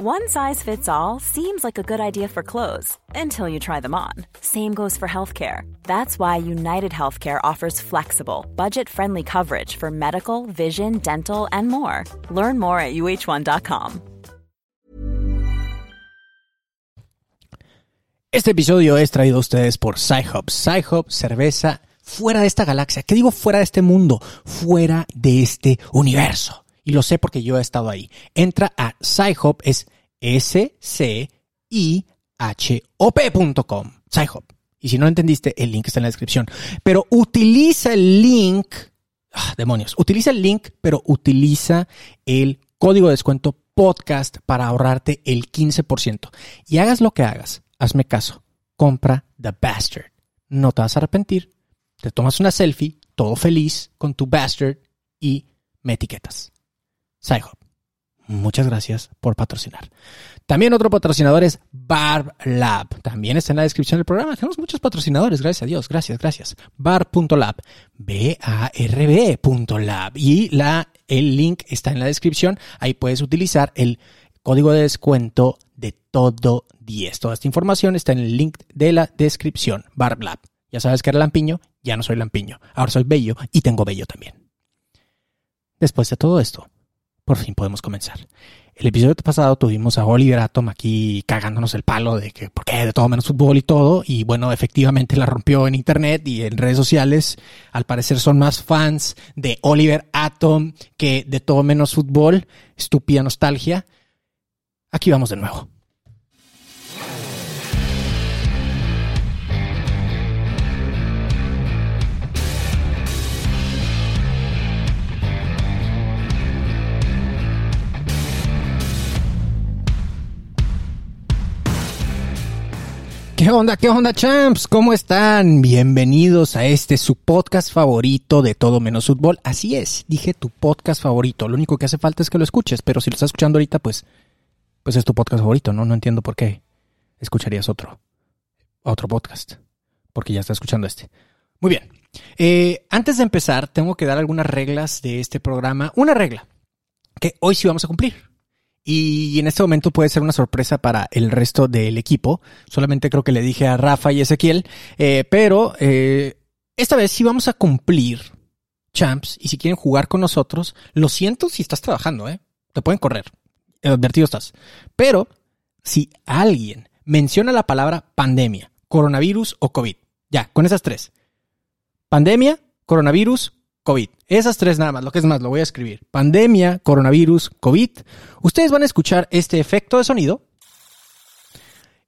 One size fits all seems like a good idea for clothes until you try them on. Same goes for healthcare. That's why United Healthcare offers flexible, budget friendly coverage for medical, vision, dental, and more. Learn more at uh1.com. Este episodio es traído a ustedes por Sci-Hub. Cerveza fuera de esta galaxia. ¿Qué digo fuera de este mundo? Fuera de este universo. Y lo sé porque yo he estado ahí. Entra a SciHop, es S-C-I-H-O-P.com. SciHop. Y si no entendiste, el link está en la descripción. Pero utiliza el link. Ah, demonios. Utiliza el link, pero utiliza el código de descuento podcast para ahorrarte el 15%. Y hagas lo que hagas, hazme caso. Compra The Bastard. No te vas a arrepentir. Te tomas una selfie, todo feliz, con tu Bastard y me etiquetas. SciHub. Muchas gracias por patrocinar. También otro patrocinador es Barb Lab. También está en la descripción del programa. Tenemos muchos patrocinadores, gracias a Dios. Gracias, gracias. Barb.lab. B-A-R-B.lab. Y la, el link está en la descripción. Ahí puedes utilizar el código de descuento de todo 10. Toda esta información está en el link de la descripción. Barb Lab. Ya sabes que era lampiño, ya no soy lampiño. Ahora soy bello y tengo bello también. Después de todo esto, por fin podemos comenzar. El episodio pasado tuvimos a Oliver Atom aquí cagándonos el palo de que, ¿por qué? De todo menos fútbol y todo. Y bueno, efectivamente la rompió en internet y en redes sociales. Al parecer son más fans de Oliver Atom que de todo menos fútbol. Estúpida nostalgia. Aquí vamos de nuevo. ¿Qué onda? ¿Qué onda, champs? ¿Cómo están? Bienvenidos a este su podcast favorito de todo menos fútbol. Así es, dije tu podcast favorito. Lo único que hace falta es que lo escuches, pero si lo estás escuchando ahorita, pues, pues es tu podcast favorito, ¿no? No entiendo por qué escucharías otro, otro podcast, porque ya estás escuchando este. Muy bien. Eh, antes de empezar, tengo que dar algunas reglas de este programa. Una regla que hoy sí vamos a cumplir. Y en este momento puede ser una sorpresa para el resto del equipo. Solamente creo que le dije a Rafa y Ezequiel. Eh, pero eh, esta vez sí vamos a cumplir, champs. Y si quieren jugar con nosotros, lo siento si estás trabajando, ¿eh? Te pueden correr. Advertido estás. Pero si alguien menciona la palabra pandemia, coronavirus o COVID, ya, con esas tres. Pandemia, coronavirus, COVID. Esas tres nada más, lo que es más, lo voy a escribir. Pandemia, coronavirus, COVID. Ustedes van a escuchar este efecto de sonido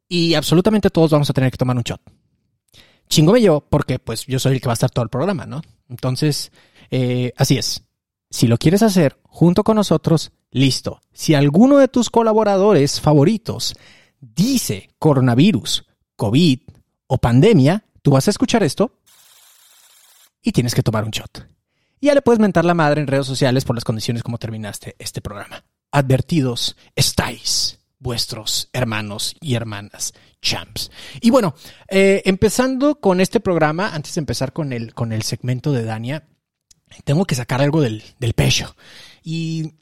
y absolutamente todos vamos a tener que tomar un shot. Chingome yo, porque pues yo soy el que va a estar todo el programa, ¿no? Entonces, eh, así es. Si lo quieres hacer junto con nosotros, listo. Si alguno de tus colaboradores favoritos dice coronavirus, COVID o pandemia, tú vas a escuchar esto y tienes que tomar un shot. Y ya le puedes mentar la madre en redes sociales por las condiciones como terminaste este programa. Advertidos estáis vuestros hermanos y hermanas champs. Y bueno, eh, empezando con este programa, antes de empezar con el, con el segmento de Dania, tengo que sacar algo del, pecho. Y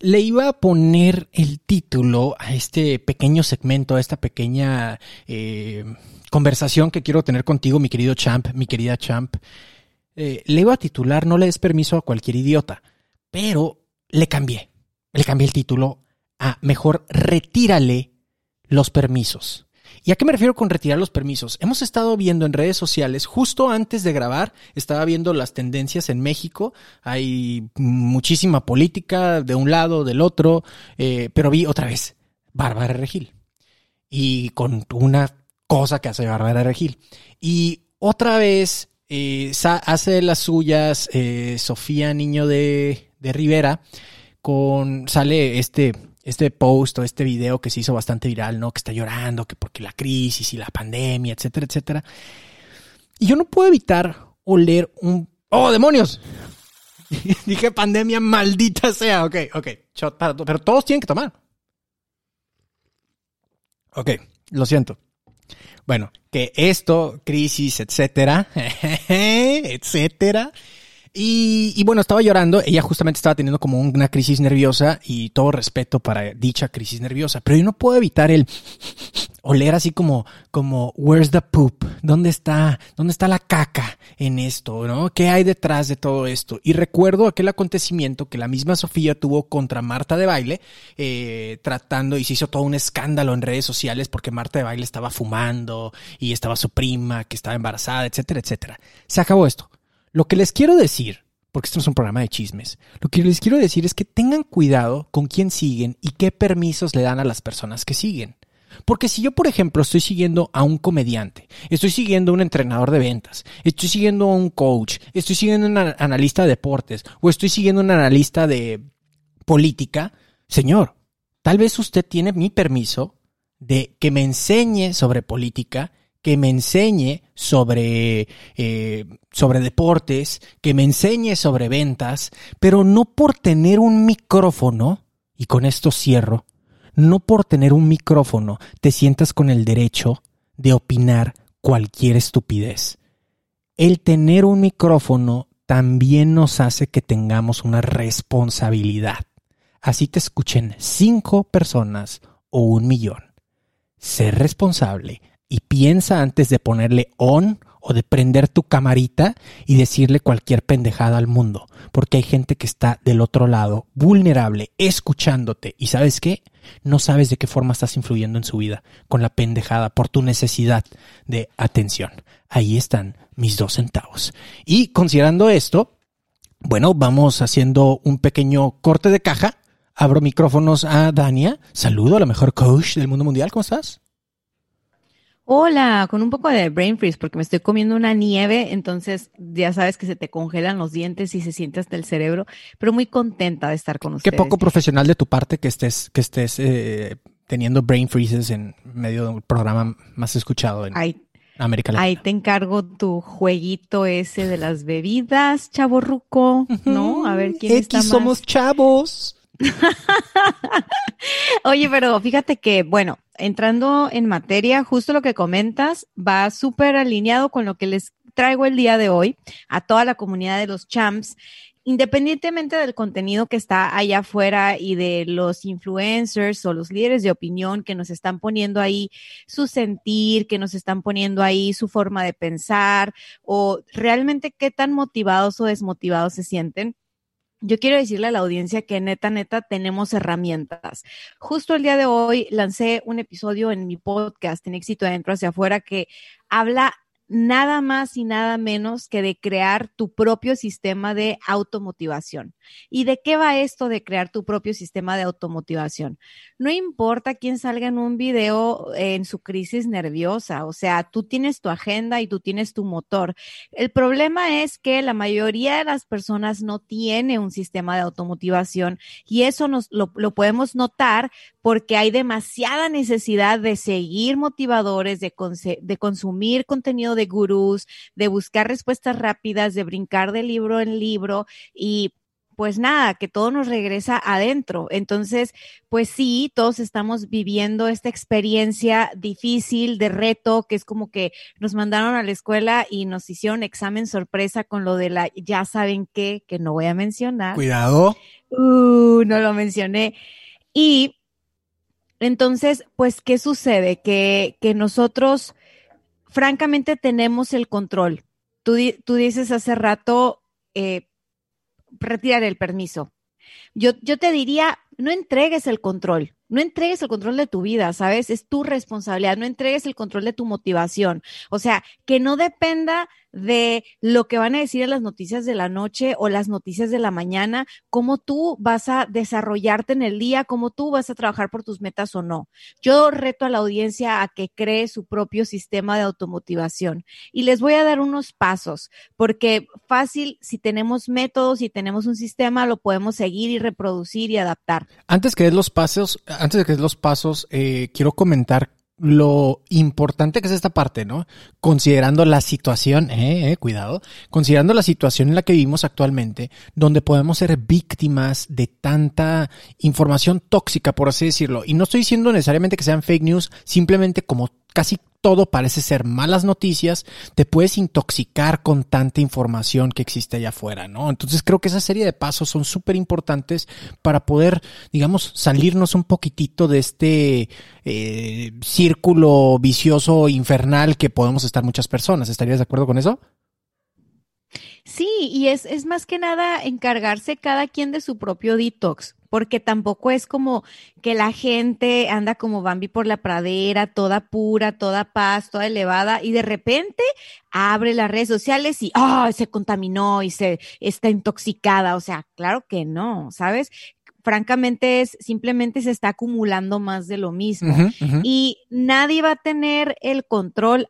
le iba a poner el título a este pequeño segmento, a esta pequeña eh, conversación que quiero tener contigo, mi querido champ, mi querida champ. Eh, le iba a titular No le des permiso a cualquier idiota, pero le cambié. Le cambié el título a Mejor retírale los permisos. ¿Y a qué me refiero con retirar los permisos? Hemos estado viendo en redes sociales, justo antes de grabar, estaba viendo las tendencias en México. Hay muchísima política de un lado, del otro, eh, pero vi otra vez Bárbara Regil. Y con una cosa que hace Bárbara Regil. Y otra vez eh, hace las suyas eh, Sofía Niño de, de, Rivera con sale este este post o este video que se hizo bastante viral, ¿no? Que está llorando, que porque la crisis y la pandemia, etcétera, etcétera. Y yo no puedo evitar oler un... ¡Oh, demonios! Dije pandemia maldita sea. Ok, ok. pero todos tienen que tomar. Ok, lo siento. Bueno, que esto, crisis, etcétera, etcétera, Y, y, bueno, estaba llorando. Ella justamente estaba teniendo como una crisis nerviosa y todo respeto para dicha crisis nerviosa. Pero yo no puedo evitar el oler así como, como, where's the poop? ¿Dónde está, dónde está la caca en esto? ¿No? ¿Qué hay detrás de todo esto? Y recuerdo aquel acontecimiento que la misma Sofía tuvo contra Marta de baile, eh, tratando y se hizo todo un escándalo en redes sociales porque Marta de baile estaba fumando y estaba su prima que estaba embarazada, etcétera, etcétera. Se acabó esto. Lo que les quiero decir, porque esto no es un programa de chismes, lo que les quiero decir es que tengan cuidado con quién siguen y qué permisos le dan a las personas que siguen. Porque si yo, por ejemplo, estoy siguiendo a un comediante, estoy siguiendo a un entrenador de ventas, estoy siguiendo a un coach, estoy siguiendo a un analista de deportes o estoy siguiendo a un analista de política, señor, tal vez usted tiene mi permiso de que me enseñe sobre política que me enseñe sobre, eh, sobre deportes, que me enseñe sobre ventas, pero no por tener un micrófono, y con esto cierro, no por tener un micrófono te sientas con el derecho de opinar cualquier estupidez. El tener un micrófono también nos hace que tengamos una responsabilidad. Así te escuchen cinco personas o un millón. Ser responsable y piensa antes de ponerle on o de prender tu camarita y decirle cualquier pendejada al mundo, porque hay gente que está del otro lado, vulnerable, escuchándote y sabes qué, no sabes de qué forma estás influyendo en su vida con la pendejada por tu necesidad de atención. Ahí están mis dos centavos. Y considerando esto, bueno, vamos haciendo un pequeño corte de caja. Abro micrófonos a Dania. Saludo a la mejor coach del mundo mundial. ¿Cómo estás? Hola, con un poco de brain freeze porque me estoy comiendo una nieve, entonces ya sabes que se te congelan los dientes y se siente hasta el cerebro, pero muy contenta de estar con ustedes. Qué poco profesional de tu parte que estés, que estés eh, teniendo brain freezes en medio de un programa más escuchado en América Latina. Ahí te encargo tu jueguito ese de las bebidas, chavo ruco, ¿no? A ver quién X está más. somos chavos. Oye, pero fíjate que, bueno, entrando en materia, justo lo que comentas va súper alineado con lo que les traigo el día de hoy a toda la comunidad de los champs. Independientemente del contenido que está allá afuera y de los influencers o los líderes de opinión que nos están poniendo ahí su sentir, que nos están poniendo ahí su forma de pensar o realmente qué tan motivados o desmotivados se sienten, yo quiero decirle a la audiencia que neta, neta, tenemos herramientas. Justo el día de hoy lancé un episodio en mi podcast, en éxito adentro hacia afuera, que habla nada más y nada menos que de crear tu propio sistema de automotivación. ¿Y de qué va esto de crear tu propio sistema de automotivación? No importa quién salga en un video en su crisis nerviosa, o sea, tú tienes tu agenda y tú tienes tu motor. El problema es que la mayoría de las personas no tiene un sistema de automotivación y eso nos lo, lo podemos notar porque hay demasiada necesidad de seguir motivadores, de, de consumir contenido de gurús, de buscar respuestas rápidas, de brincar de libro en libro y pues nada, que todo nos regresa adentro. Entonces, pues sí, todos estamos viviendo esta experiencia difícil de reto, que es como que nos mandaron a la escuela y nos hicieron examen sorpresa con lo de la, ya saben qué, que no voy a mencionar. Cuidado. Uh, no lo mencioné. Y entonces, pues, ¿qué sucede? Que, que nosotros, francamente, tenemos el control. Tú, tú dices hace rato, eh, retirar el permiso. Yo, yo te diría, no entregues el control, no entregues el control de tu vida, ¿sabes? Es tu responsabilidad, no entregues el control de tu motivación. O sea, que no dependa de lo que van a decir en las noticias de la noche o las noticias de la mañana, cómo tú vas a desarrollarte en el día, cómo tú vas a trabajar por tus metas o no. Yo reto a la audiencia a que cree su propio sistema de automotivación y les voy a dar unos pasos, porque fácil, si tenemos métodos, si tenemos un sistema, lo podemos seguir y reproducir y adaptar. Antes que des los pasos, antes de que los pasos, eh, quiero comentar lo importante que es esta parte, ¿no? Considerando la situación, eh, eh, cuidado, considerando la situación en la que vivimos actualmente, donde podemos ser víctimas de tanta información tóxica, por así decirlo. Y no estoy diciendo necesariamente que sean fake news, simplemente como casi todo parece ser malas noticias, te puedes intoxicar con tanta información que existe allá afuera, ¿no? Entonces creo que esa serie de pasos son súper importantes para poder, digamos, salirnos un poquitito de este eh, círculo vicioso infernal que podemos estar muchas personas. ¿Estarías de acuerdo con eso? Sí, y es, es más que nada encargarse cada quien de su propio detox, porque tampoco es como que la gente anda como Bambi por la pradera, toda pura, toda paz, toda elevada, y de repente abre las redes sociales y se contaminó y se está intoxicada. O sea, claro que no, ¿sabes? francamente es simplemente se está acumulando más de lo mismo y nadie va a tener el control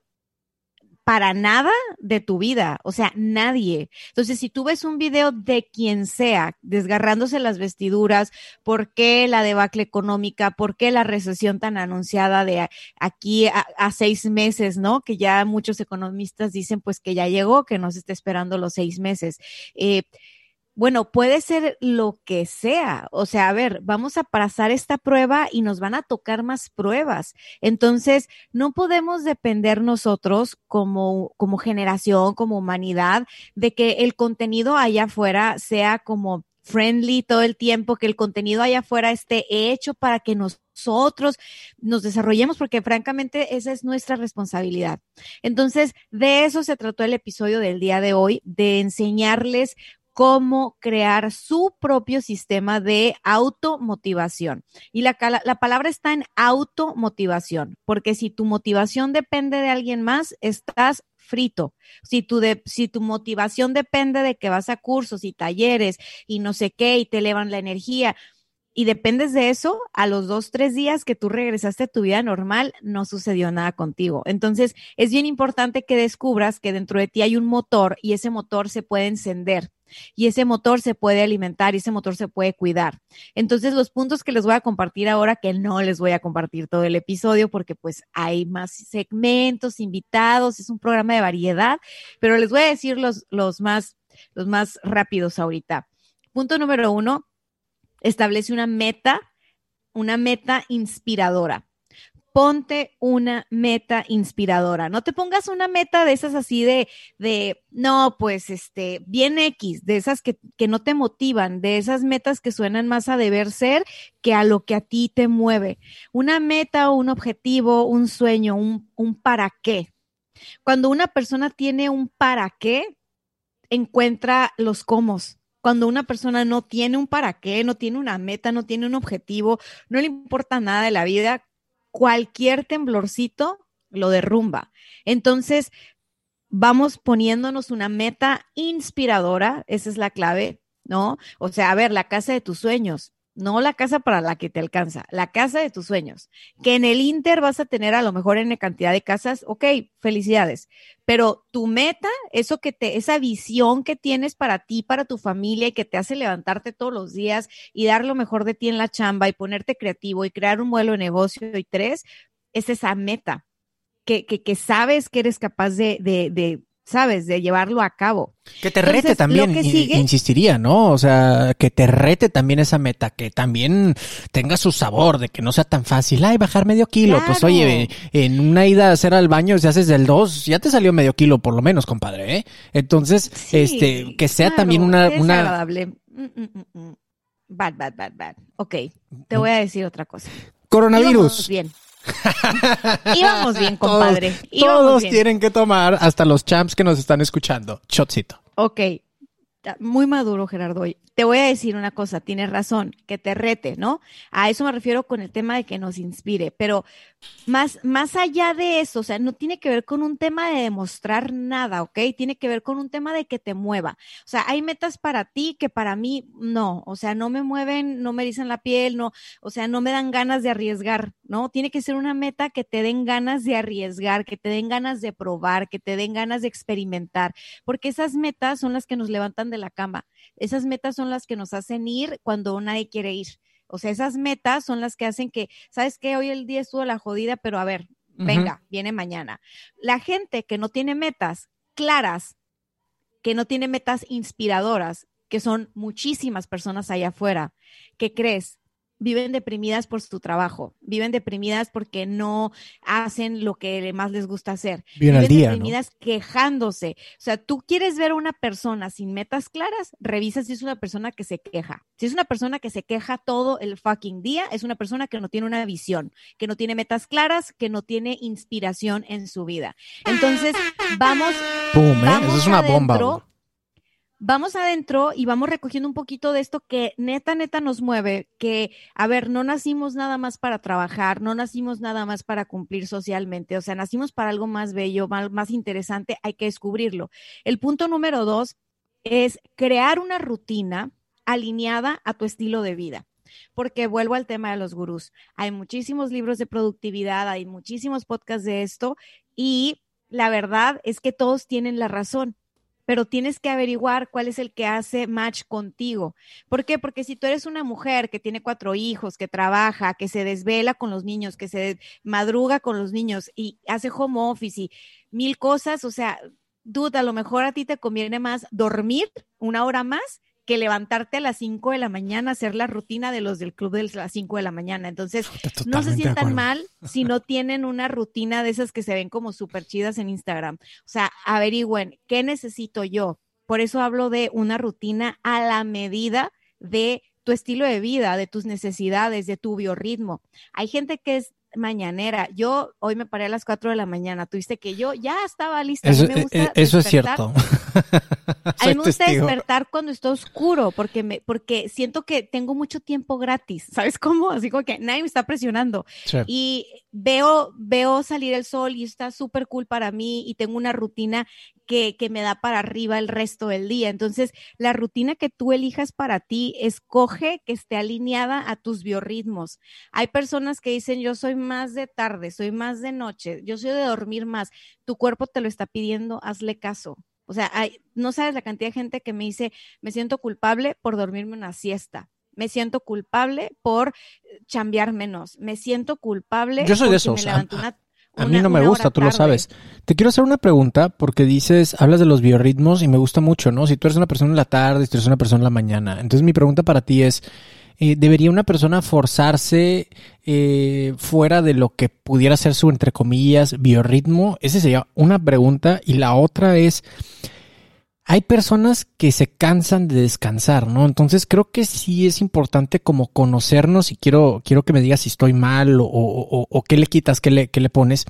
para nada de tu vida, o sea, nadie. Entonces, si tú ves un video de quien sea desgarrándose las vestiduras, ¿por qué la debacle económica? ¿Por qué la recesión tan anunciada de aquí a, seis meses, ¿no? Que ya muchos economistas dicen pues que ya llegó, que nos está esperando los seis meses. Eh, bueno, puede ser lo que sea. O sea, a ver, vamos a pasar esta prueba y nos van a tocar más pruebas. Entonces, no podemos depender nosotros como, como generación, como humanidad, de que el contenido allá afuera sea como friendly todo el tiempo, que el contenido allá afuera esté hecho para que nosotros nos desarrollemos, porque francamente esa es nuestra responsabilidad. Entonces, de eso se trató el episodio del día de hoy, de enseñarles cómo crear su propio sistema de automotivación. Y la, la, palabra está en automotivación, porque si tu motivación depende de alguien más, estás frito. Si tu, de, si tu motivación depende de que vas a cursos y talleres y no sé qué y te elevan la energía, y dependes de eso, a los dos, tres días que tú regresaste a tu vida normal, no sucedió nada contigo. Entonces, es bien importante que descubras que dentro de ti hay un motor y ese motor se puede encender y ese motor se puede alimentar y ese motor se puede cuidar. Entonces, los puntos que les voy a compartir ahora, que no les voy a compartir todo el episodio porque pues hay más segmentos, invitados, es un programa de variedad, pero les voy a decir los, los más, los más rápidos ahorita. Punto número uno, establece una meta, una meta inspiradora ponte una meta inspiradora. No te pongas una meta de esas así de, de, no, pues, este, bien X, de esas que, que no te motivan, de esas metas que suenan más a deber ser que a lo que a ti te mueve. Una meta, un objetivo, un sueño, un, un para qué. Cuando una persona tiene un para qué, encuentra los cómo cuando una persona no tiene un para qué, no tiene una meta, no tiene un objetivo, no le importa nada de la vida, cualquier temblorcito lo derrumba. Entonces, vamos poniéndonos una meta inspiradora, esa es la clave, ¿no? O sea, a ver, la casa de tus sueños, no la casa para la que te alcanza, la casa de tus sueños. Que en el Inter vas a tener a lo mejor en cantidad de casas, ok, felicidades. Pero tu meta, eso que te, esa visión que tienes para ti, para tu familia y que te hace levantarte todos los días y dar lo mejor de ti en la chamba y ponerte creativo y crear un modelo de negocio y tres, es esa meta. Que, que, sabes que eres capaz de, de ¿sabes? De llevarlo a cabo. Que te rete también, insistiría, ¿no? O sea, que te rete también esa meta, que también tenga su sabor, de que no sea tan fácil, ay, bajar medio kilo. Pues oye, en una ida a hacer al baño, si haces del 2, ya te salió medio kilo por lo menos, compadre, ¿eh? Entonces, este, que sea también una... Es una... agradable. Mm, mm, mm, bad, bad, bad, bad. Ok, te voy a decir otra cosa. Coronavirus. bien. Íbamos bien, compadre. Todos, tienen que tomar, hasta los champs que nos están escuchando. Shotcito. Ok. Muy maduro, Gerardo te voy a decir una cosa, tienes razón, que te rete, ¿no? A eso me refiero con el tema de que nos inspire, pero más, más allá de eso, o sea, no tiene que ver con un tema de demostrar nada, ¿ok? Tiene que ver con un tema de que te mueva. O sea, hay metas para ti que para mí no, o sea, no me mueven, no me dicen la piel, no, o sea, no me dan ganas de arriesgar, ¿no? Tiene que ser una meta que te den ganas de arriesgar, que te den ganas de probar, que te den ganas de experimentar, porque esas metas son las que nos levantan de la cama. Esas metas son las que nos hacen ir cuando nadie quiere ir. O sea, esas metas son las que hacen que, ¿sabes qué? Hoy el día estuvo la jodida, pero a ver, venga, viene mañana. La gente que no tiene metas claras, que no tiene metas inspiradoras, que son muchísimas personas allá afuera, ¿qué crees? Viven deprimidas por su trabajo, viven deprimidas porque no hacen lo que más les gusta hacer. Viven, al día, deprimidas quejándose. O sea, tú quieres ver a una persona sin metas claras, revisa si es una persona que se queja. Si es una persona que se queja todo el fucking día, es una persona que no tiene una visión, que no tiene metas claras, que no tiene inspiración en su vida. Entonces, vamos. ¿eh? Eso es una bomba vamos adentro y vamos recogiendo un poquito de esto que neta, neta nos mueve, que, a ver, no nacimos nada más para trabajar, no nacimos nada más para cumplir socialmente, o sea, nacimos para algo más bello, más, más interesante, hay que descubrirlo. El punto número dos es crear una rutina alineada a tu estilo de vida. Porque vuelvo al tema de los gurús. Hay muchísimos libros de productividad, hay muchísimos podcasts de esto y la verdad es que todos tienen la razón pero tienes que averiguar cuál es el que hace match contigo. ¿Por qué? Porque si tú eres una mujer que tiene cuatro hijos, que trabaja, que se desvela con los niños, que se madruga con los niños y hace home office y mil cosas, o sea, duda, a lo mejor a ti te conviene más dormir una hora más que levantarte a las 5 de la mañana, hacer la rutina de los del club de las 5 de la mañana. Entonces, no se sientan mal si no tienen una rutina de esas que se ven como súper chidas en Instagram. O sea, averigüen qué necesito yo. Por eso hablo de una rutina a la medida de tu estilo de vida, de tus necesidades, de tu biorritmo. Hay gente que es mañanera. Yo hoy me paré a las 4 de la mañana. Tuviste que yo ya estaba lista. Eso, me gusta eh, eso es cierto. a mí me gusta despertar cuando está oscuro porque me, porque siento que tengo mucho tiempo gratis. ¿Sabes cómo? Así como que nadie me está presionando. Y veo, veo salir el sol y está súper cool para mí y tengo una rutina que, que, me da para arriba el resto del día. Entonces, la rutina que tú elijas para ti, escoge que esté alineada a tus biorritmos. Hay personas que dicen, yo soy más de tarde, soy más de noche, yo soy de dormir más. Tu cuerpo te lo está pidiendo, hazle caso. O sea, hay, no sabes la cantidad de gente que me dice, me siento culpable por dormirme una siesta me siento culpable por chambear menos, me siento culpable. Yo soy de eso. a mí no me gusta, tú lo sabes. Te quiero hacer una pregunta porque dices, hablas de los biorritmos y me gusta mucho, ¿no? Si tú eres una persona en la tarde, si tú eres una persona en la mañana. Entonces mi pregunta para ti es, eh, ¿debería una persona forzarse eh, fuera de lo que pudiera ser su, entre comillas, biorritmo? Esa sería una pregunta. Y la otra es, hay personas que se cansan de descansar, ¿no? Entonces creo que sí es importante como conocernos y quiero, quiero que me digas si estoy mal o, o, o qué le quitas, qué le, qué le pones.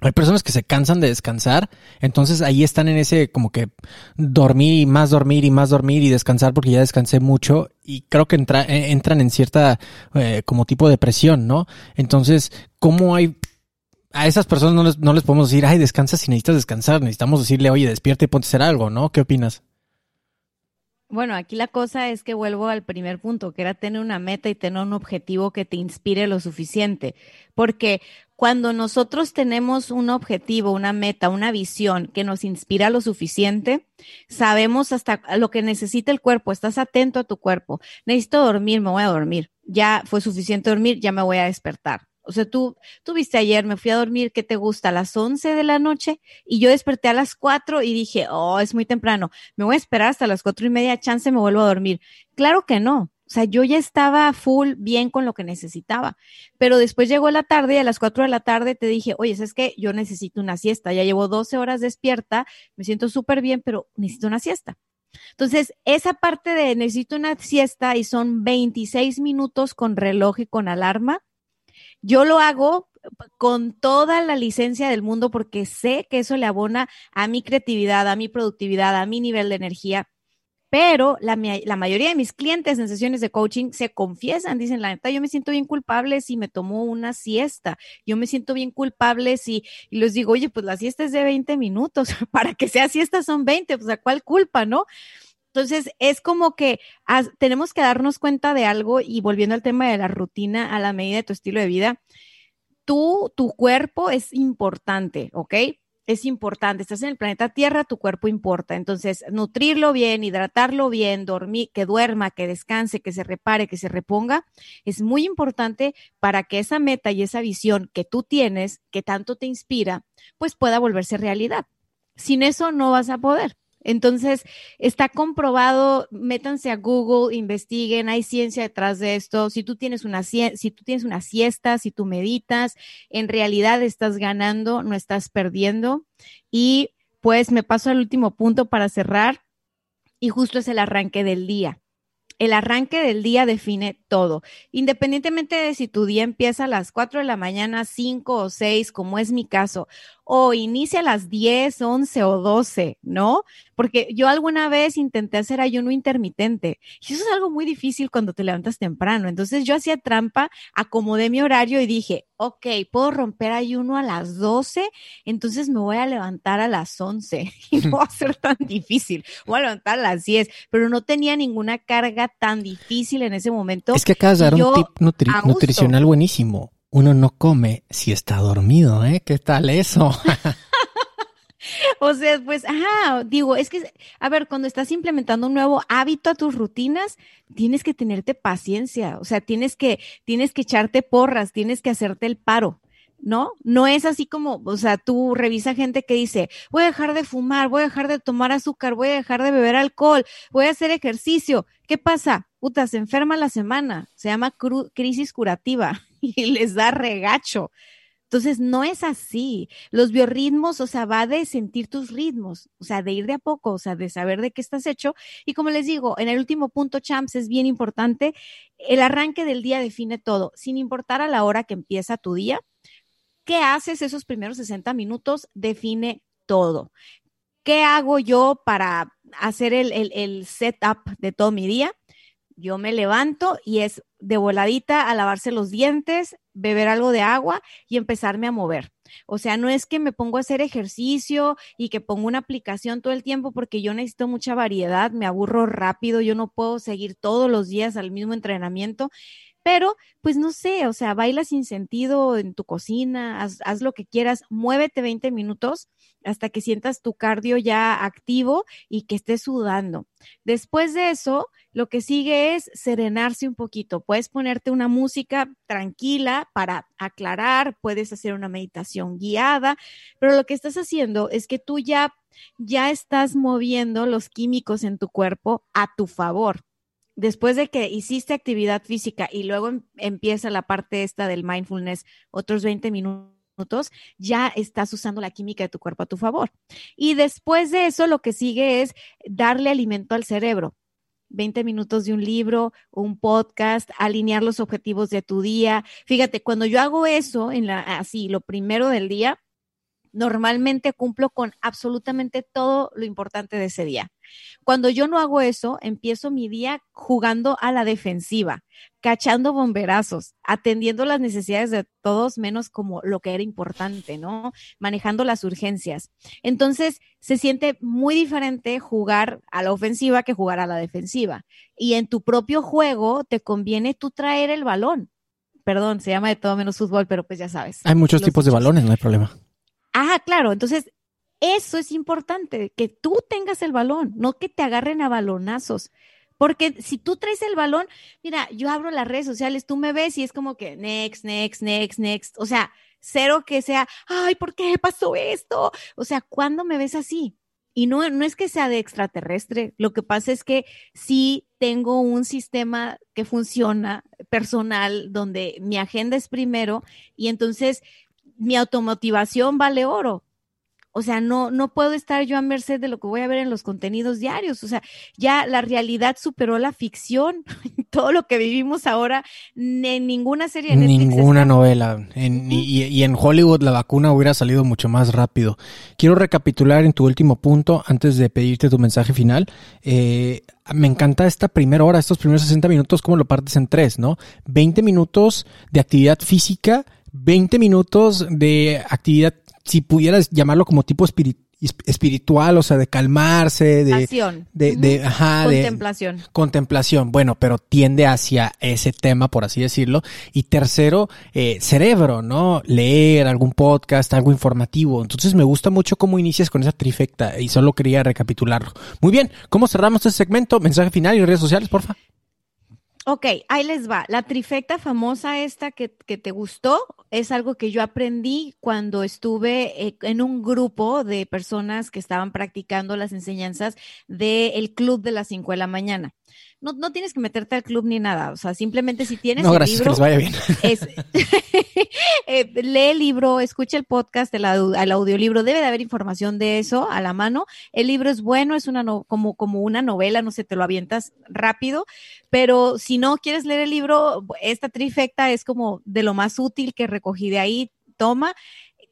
Hay personas que se cansan de descansar, entonces ahí están en ese como que dormir y más dormir y más dormir y descansar porque ya descansé mucho y creo que entra, eh, entran en cierta eh, como tipo de depresión, ¿no? Entonces, ¿cómo hay a esas personas no les, no les podemos decir, ay, descansa si necesitas descansar. Necesitamos decirle, oye, despierta y ponte a hacer algo, ¿no? ¿Qué opinas? Bueno, aquí la cosa es que vuelvo al primer punto, que era tener una meta y tener un objetivo que te inspire lo suficiente. Porque cuando nosotros tenemos un objetivo, una meta, una visión que nos inspira lo suficiente, sabemos hasta lo que necesita el cuerpo, estás atento a tu cuerpo. Necesito dormir, me voy a dormir. Ya fue suficiente dormir, ya me voy a despertar. O sea, tú, tú viste ayer, me fui a dormir, ¿qué te gusta? A las 11 de la noche y yo desperté a las 4 y dije, oh, es muy temprano, me voy a esperar hasta las cuatro y media, chance me vuelvo a dormir. Claro que no. O sea, yo ya estaba full bien con lo que necesitaba. Pero después llegó la tarde y a las 4 de la tarde te dije, oye, es que yo necesito una siesta. Ya llevo 12 horas despierta, me siento súper bien, pero necesito una siesta. Entonces, esa parte de necesito una siesta y son 26 minutos con reloj y con alarma, yo lo hago con toda la licencia del mundo porque sé que eso le abona a mi creatividad, a mi productividad, a mi nivel de energía. Pero la, mayoría de mis clientes en sesiones de coaching se confiesan, dicen, la neta, yo me siento bien culpable si me tomo una siesta, yo me siento bien culpable si, y les digo, oye, pues la siesta es de 20 minutos, para que sea siesta son 20, pues a cuál culpa, ¿no? Entonces, es como que tenemos que darnos cuenta de algo y volviendo al tema de la rutina a la medida de tu estilo de vida, tú, tu cuerpo es importante, ¿ok? Es importante. Estás en el planeta Tierra, tu cuerpo importa. Entonces, nutrirlo bien, hidratarlo bien, dormir, que duerma, que descanse, que se repare, que se reponga, es muy importante para que esa meta y esa visión que tú tienes, que tanto te inspira, pues pueda volverse realidad. Sin eso no vas a poder Entonces, está comprobado, métanse a Google, investiguen, hay ciencia detrás de esto. Si tú tienes una si tú tienes una siesta, si tú meditas, en realidad estás ganando, no estás perdiendo. Y pues me paso al último punto para cerrar y justo es el arranque del día el arranque del día define todo. Independientemente de si tu día empieza a las 4 de la mañana, 5 o 6, como es mi caso, o inicia a las 10, 11 o 12, ¿no? Porque yo alguna vez intenté hacer ayuno intermitente y eso es algo muy difícil cuando te levantas temprano. Entonces yo hacía trampa, acomodé mi horario y dije, ok, puedo romper ayuno a las 12, entonces me voy a levantar a las 11 y no va a ser tan difícil. Voy a levantar a las 10, pero no tenía ninguna carga tan difícil en ese momento. Es que acabas de dar un tip nutricional buenísimo uno no come si está dormido, ¿eh? ¿Qué tal eso? o sea, pues, ajá, digo, es que, a ver, cuando estás implementando un nuevo hábito a tus rutinas, tienes que tenerte paciencia, o sea, tienes que, tienes que echarte porras, tienes que hacerte el paro. ¿no? No es así como, o sea, tú revisa gente que dice, voy a dejar de fumar, voy a dejar de tomar azúcar, voy a dejar de beber alcohol, voy a hacer ejercicio. ¿Qué pasa? Puta, se enferma la semana, se llama crisis curativa. y les da regacho. Entonces, no es así. Los biorritmos, o sea, va de sentir tus ritmos, o sea, de ir de a poco, o sea, de saber de qué estás hecho. Y como les digo, en el último punto, champs, es bien importante. El arranque del día define todo, sin importar a la hora que empieza tu día. ¿Qué haces esos primeros 60 minutos? Define todo. ¿Qué hago yo para hacer el, el, el setup de todo mi día? Yo me levanto y es de voladita a lavarse los dientes, beber algo de agua y empezarme a mover. O sea, no es que me pongo a hacer ejercicio y que pongo una aplicación todo el tiempo porque yo necesito mucha variedad, me aburro rápido, yo no puedo seguir todos los días al mismo entrenamiento. Pero, pues no sé, o sea, baila sin sentido en tu cocina, haz, haz, lo que quieras, muévete 20 minutos hasta que sientas tu cardio ya activo y que estés sudando. Después de eso, lo que sigue es serenarse un poquito. Puedes ponerte una música tranquila para aclarar, puedes hacer una meditación guiada, pero lo que estás haciendo es que tú ya ya estás moviendo los químicos en tu cuerpo a tu favor después de que hiciste actividad física y luego em, empieza la parte esta del mindfulness, otros 20 minutos, ya estás usando la química de tu cuerpo a tu favor. Y después de eso, lo que sigue es darle alimento al cerebro. 20 minutos de un libro, un podcast, alinear los objetivos de tu día. Fíjate, cuando yo hago eso, en la, así, lo primero del día, normalmente cumplo con absolutamente todo lo importante de ese día. Cuando yo no hago eso, empiezo mi día jugando a la defensiva, cachando bomberazos, atendiendo las necesidades de todos menos como lo que era importante, ¿no? Manejando las urgencias. Entonces, se siente muy diferente jugar a la ofensiva que jugar a la defensiva. Y en tu propio juego te conviene tú traer el balón. Perdón, se llama de todo menos fútbol, pero pues ya sabes. Hay muchos tipos de balones, no hay problema. Ah, claro. Entonces, eso es importante, que tú tengas el balón, no que te agarren a balonazos. Porque si tú traes el balón, mira, yo abro las redes sociales, tú me ves y es como que next, next, next, next. O sea, cero que sea, ay, ¿por qué pasó esto? O sea, ¿cuándo me ves así? Y no, no es que sea de extraterrestre, lo que pasa es que sí tengo un sistema que funciona personal donde mi agenda es primero y entonces mi automotivación vale oro. O sea, no, no puedo estar yo a merced de lo que voy a ver en los contenidos diarios. O sea, ya la realidad superó la ficción. Todo lo que vivimos ahora, en ninguna serie de Netflix Ninguna novela. y, en Hollywood la vacuna hubiera salido mucho más rápido. Quiero recapitular en tu último punto, antes de pedirte tu mensaje final. Eh, me encanta esta primera hora, estos primeros 60 minutos, como lo partes en tres, ¿no? 20 minutos de actividad física 20 minutos de actividad, si pudieras llamarlo como tipo espiritual, o sea, de calmarse, de, de, de, contemplación. contemplación, bueno, pero tiende hacia ese tema, por así decirlo. Y tercero, eh, cerebro, ¿no? Leer algún podcast, algo informativo. Entonces me gusta mucho cómo inicias con esa trifecta y solo quería recapitularlo. Muy bien, ¿cómo cerramos este segmento? Mensaje final y redes sociales, porfa. Ok, ahí les va. La trifecta famosa esta que, que te gustó es algo que yo aprendí cuando estuve eh, en un grupo de personas que estaban practicando las enseñanzas del club de las 5 de la mañana no, no tienes que meterte al club ni nada. O sea, simplemente si tienes. No, gracias, que les vaya bien. Eh, lee el libro, escucha el podcast, el, el, audiolibro. Debe de haber información de eso a la mano. El libro es bueno, es una como, como una novela, no sé, te lo avientas rápido. Pero si no quieres leer el libro, esta trifecta es como de lo más útil que recogí de ahí. Toma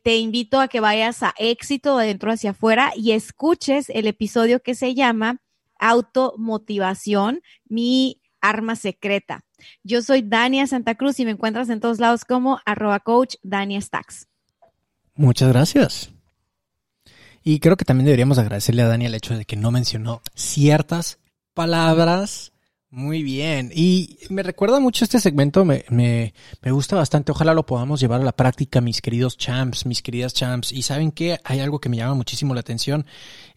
te invito a que vayas a éxito adentro hacia afuera y escuches el episodio que se llama automotivación, mi arma secreta. Yo soy Dania Santa Cruz y me encuentras en todos lados como arroba coach Dania Stacks. Muchas gracias. Y creo que también deberíamos agradecerle a Dani el hecho de que no mencionó ciertas palabras muy bien. Y me recuerda mucho este segmento, me, me, me, gusta bastante. Ojalá lo podamos llevar a la práctica, mis queridos champs, mis queridas champs. Y saben que hay algo que me llama muchísimo la atención,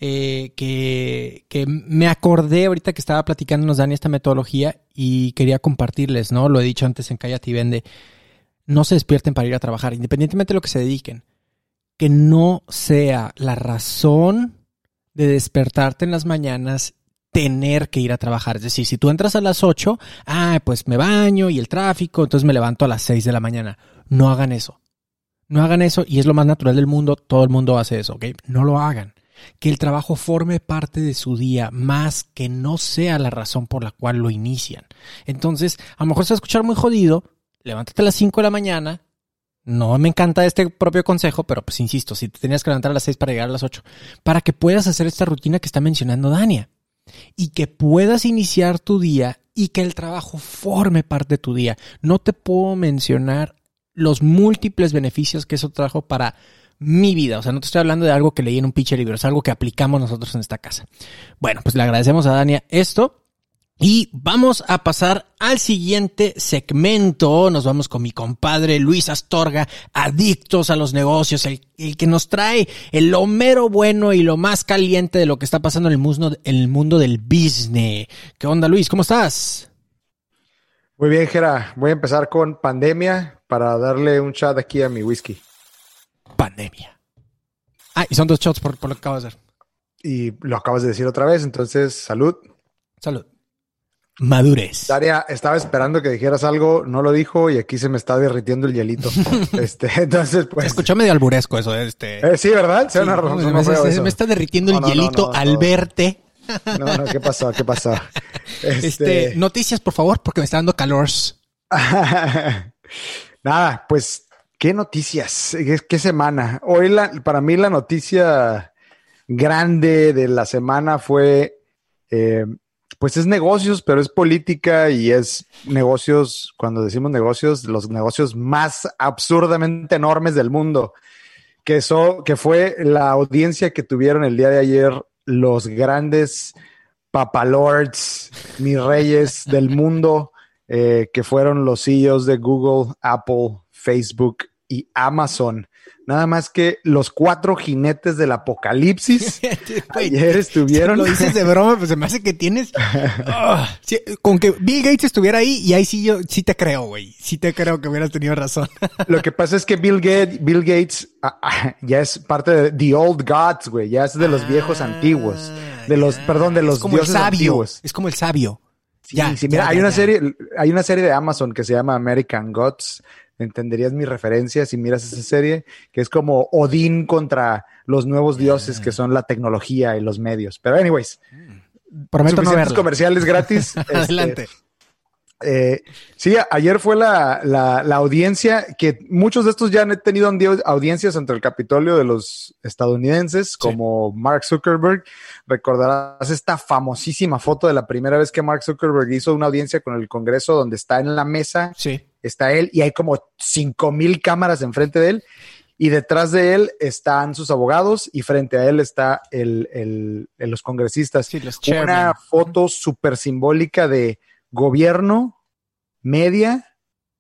eh, que, que me acordé ahorita que estaba platicándonos Dani esta metodología y quería compartirles, ¿no? Lo he dicho antes en Cállate y Vende. No se despierten para ir a trabajar, independientemente de lo que se dediquen. Que no sea la razón de despertarte en las mañanas tener que ir a trabajar. Es decir, si tú entras a las 8, ah, pues me baño y el tráfico, entonces me levanto a las 6 de la mañana. No hagan eso. No hagan eso y es lo más natural del mundo. Todo el mundo hace eso, ¿ok? No lo hagan. Que el trabajo forme parte de su día, más que no sea la razón por la cual lo inician. Entonces, a lo mejor se va a escuchar muy jodido. Levántate a las 5 de la mañana. No me encanta este propio consejo, pero pues insisto, si te tenías que levantar a las 6 para llegar a las 8, para que puedas hacer esta rutina que está mencionando Dania y que puedas iniciar tu día y que el trabajo forme parte de tu día. No te puedo mencionar los múltiples beneficios que eso trajo para mi vida. O sea, no te estoy hablando de algo que leí en un pitcher libro, es algo que aplicamos nosotros en esta casa. Bueno, pues le agradecemos a Dania esto. Y vamos a pasar al siguiente segmento. Nos vamos con mi compadre Luis Astorga, adictos a los negocios, el, que nos trae el lo mero bueno y lo más caliente de lo que está pasando en el mundo, en el mundo del business. ¿Qué onda, Luis? ¿Cómo estás? Muy bien, Gera. Voy a empezar con pandemia para darle un chat aquí a mi whisky. Pandemia. Ah, y son dos shots por, por lo que acabas de hacer. Y lo acabas de decir otra vez, entonces, salud. Salud madurez. Daria, estaba esperando que dijeras algo, no lo dijo y aquí se me está derritiendo el hielito. este, entonces, pues. Escuchó medio alburesco eso, este. Eh, sí, ¿verdad? Se, me, está derritiendo el hielito al verte. No, no, ¿qué pasó? ¿Qué pasó? Este, este... noticias, por favor, porque me está dando calor. Nada, pues, ¿qué noticias? ¿Qué, semana? Hoy la, para mí la noticia grande de la semana fue eh, pues es negocios, pero es política y es negocios, cuando decimos negocios, los negocios más absurdamente enormes del mundo, que, eso, que fue la audiencia que tuvieron el día de ayer los grandes papalords, mis reyes del mundo, eh, que fueron los CEOs de Google, Apple, Facebook y Amazon. Nada más que los cuatro jinetes del apocalipsis ayer estuvieron. lo dices de broma, pues se me hace que tienes. Ah, con que Bill Gates estuviera ahí, y ahí sí yo sí te creo, güey. Sí te creo que hubieras tenido razón. lo que pasa es que Bill Gates, Bill Gates ah, ah, ya es parte de The Old Gods, güey. Ya es de los viejos antiguos. De los, perdón, de los como dioses el sabio. Antiguos. Es como el sabio. Sí, sí, mira, hay una serie, hay una serie de Amazon que se llama American Gods entenderías mi referencia si miras esa serie, que es como Odín contra los nuevos dioses que son la tecnología y los medios. Pero anyways, prometo no comerciales gratis. Adelante. Este, eh, sí, ayer fue la, la, la, audiencia que muchos de estos ya han tenido audiencias ante el Capitolio de los estadounidenses, como Mark Zuckerberg. Recordarás esta famosísima foto de la primera vez que Mark Zuckerberg hizo una audiencia con el Congreso donde está en la mesa. Sí está él y hay como cinco mil cámaras enfrente de él y detrás de él están sus abogados y frente a él está el, los congresistas. Una foto súper simbólica de gobierno, media,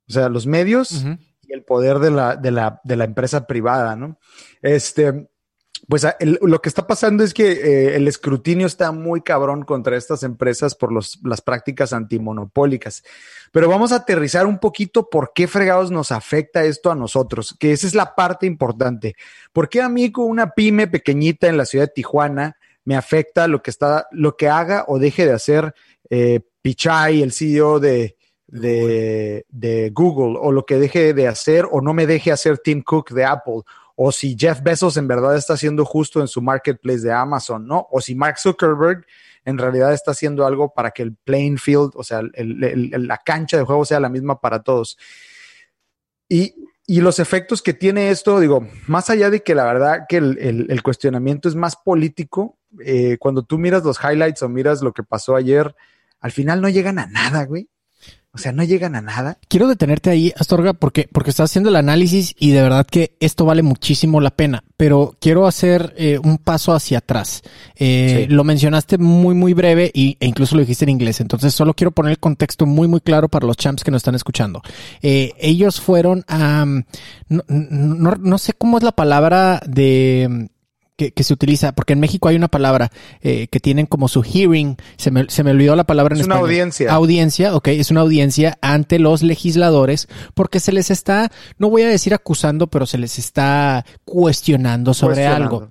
o sea, los medios y el poder de la, de la, de la empresa privada, ¿no? Este, pues lo que está pasando es que eh, el escrutinio está muy cabrón contra estas empresas por los, las prácticas antimonopólicas. Pero vamos a aterrizar un poquito por qué fregados nos afecta esto a nosotros, que esa es la parte importante. ¿Por qué a mí con una pyme pequeñita en la ciudad de Tijuana me afecta lo que está, lo que haga o deje de hacer eh, Pichai, el CEO de, de, de Google, o lo que deje de hacer o no me deje hacer Tim Cook de Apple, o si Jeff Bezos en verdad está haciendo justo en su marketplace de Amazon, ¿no? O si Mark Zuckerberg en realidad está haciendo algo para que el playing field, o sea, la cancha de juego sea la misma para todos. Y, los efectos que tiene esto, digo, más allá de que la verdad que el, cuestionamiento es más político, eh, cuando tú miras los highlights o miras lo que pasó ayer, al final no llegan a nada, güey. O sea, no llegan a nada. Quiero detenerte ahí, Astorga, porque, porque estás haciendo el análisis y de verdad que esto vale muchísimo la pena, pero quiero hacer eh, un paso hacia atrás. Eh, lo mencionaste muy, muy breve y, e incluso lo dijiste en inglés, entonces solo quiero poner el contexto muy, muy claro para los champs que nos están escuchando. Eh, ellos fueron a... no, no sé cómo es la palabra de que, se utiliza, porque en México hay una palabra eh, que tienen como su hearing, se me, se me olvidó la palabra en es español. Es una audiencia. Audiencia, ok, es una audiencia ante los legisladores, porque se les está, no voy a decir acusando, pero se les está cuestionando sobre algo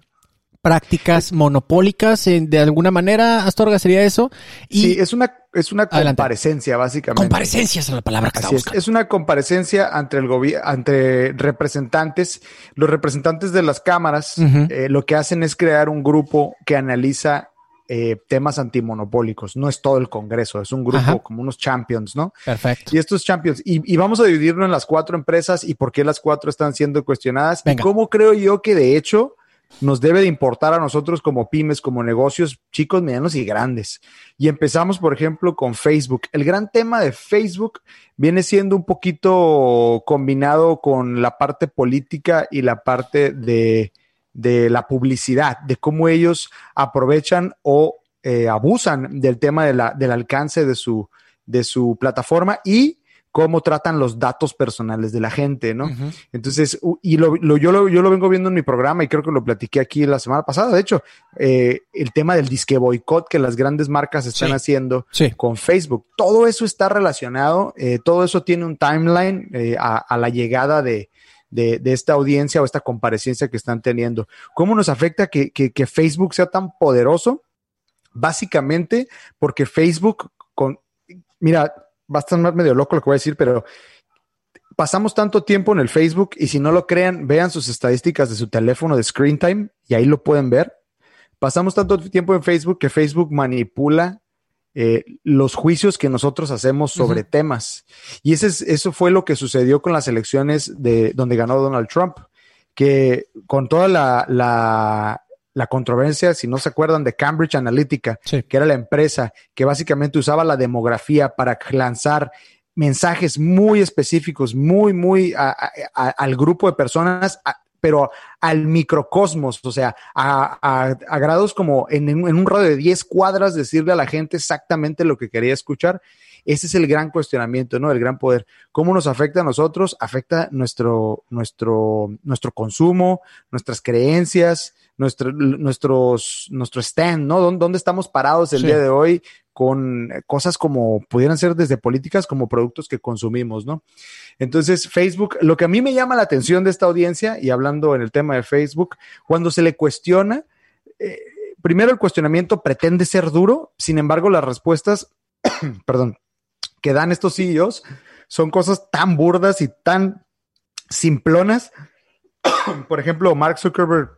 prácticas monopólicas de alguna manera, Astorga, sería eso. Y sí, es una, es una comparecencia, básicamente. Comparecencia es la palabra que Así es. es. una comparecencia entre el gobierno, entre representantes. Los representantes de las cámaras eh, lo que hacen es crear un grupo que analiza eh, temas antimonopólicos. No es todo el Congreso, es un grupo como unos champions, ¿no? Perfecto. Y estos champions, y, vamos a dividirlo en las cuatro empresas y por qué las cuatro están siendo cuestionadas. Y cómo creo yo que de hecho nos debe de importar a nosotros como pymes, como negocios chicos, medianos y grandes. Y empezamos, por ejemplo, con Facebook. El gran tema de Facebook viene siendo un poquito combinado con la parte política y la parte de, la publicidad, de cómo ellos aprovechan o eh, abusan del tema de la, del alcance de su, de su plataforma y cómo tratan los datos personales de la gente, ¿no? Entonces, y lo, yo, lo, yo lo vengo viendo en mi programa y creo que lo platiqué aquí la semana pasada, de hecho, eh, el tema del disque boicot que las grandes marcas están haciendo con Facebook, todo eso está relacionado, eh, todo eso tiene un timeline eh, a, la llegada de, de, esta audiencia o esta comparecencia que están teniendo. ¿Cómo nos afecta que, que Facebook sea tan poderoso? Básicamente porque Facebook con, mira, va a estar medio loco lo que voy a decir, pero pasamos tanto tiempo en el Facebook y si no lo crean, vean sus estadísticas de su teléfono de screen time y ahí lo pueden ver. Pasamos tanto tiempo en Facebook que Facebook manipula eh, los juicios que nosotros hacemos sobre temas. Y ese es, eso fue lo que sucedió con las elecciones de donde ganó Donald Trump, que con toda la, la la controversia, si no se acuerdan, de Cambridge Analytica, que era la empresa que básicamente usaba la demografía para lanzar mensajes muy específicos, muy, muy al grupo de personas, pero al microcosmos, o sea, a, grados como en, en, un radio de 10 cuadras, decirle a la gente exactamente lo que quería escuchar. Ese es el gran cuestionamiento, ¿no? El gran poder. ¿Cómo nos afecta a nosotros? Afecta nuestro, nuestro, nuestro consumo, nuestras creencias, nuestro, nuestros, nuestro stand, ¿no? ¿Dónde, estamos parados el día de hoy con cosas como pudieran ser desde políticas como productos que consumimos, ¿no? Entonces, Facebook, lo que a mí me llama la atención de esta audiencia, y hablando en el tema de Facebook, cuando se le cuestiona, eh, primero el cuestionamiento pretende ser duro, sin embargo, las respuestas, perdón, que dan estos CEOs son cosas tan burdas y tan simplonas. Por ejemplo, Mark Zuckerberg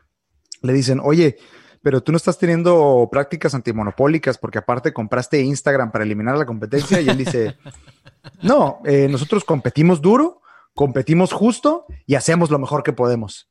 le dicen, oye, pero tú no estás teniendo prácticas antimonopólicas porque aparte compraste Instagram para eliminar la competencia y él dice, no, eh, nosotros competimos duro, competimos justo y hacemos lo mejor que podemos.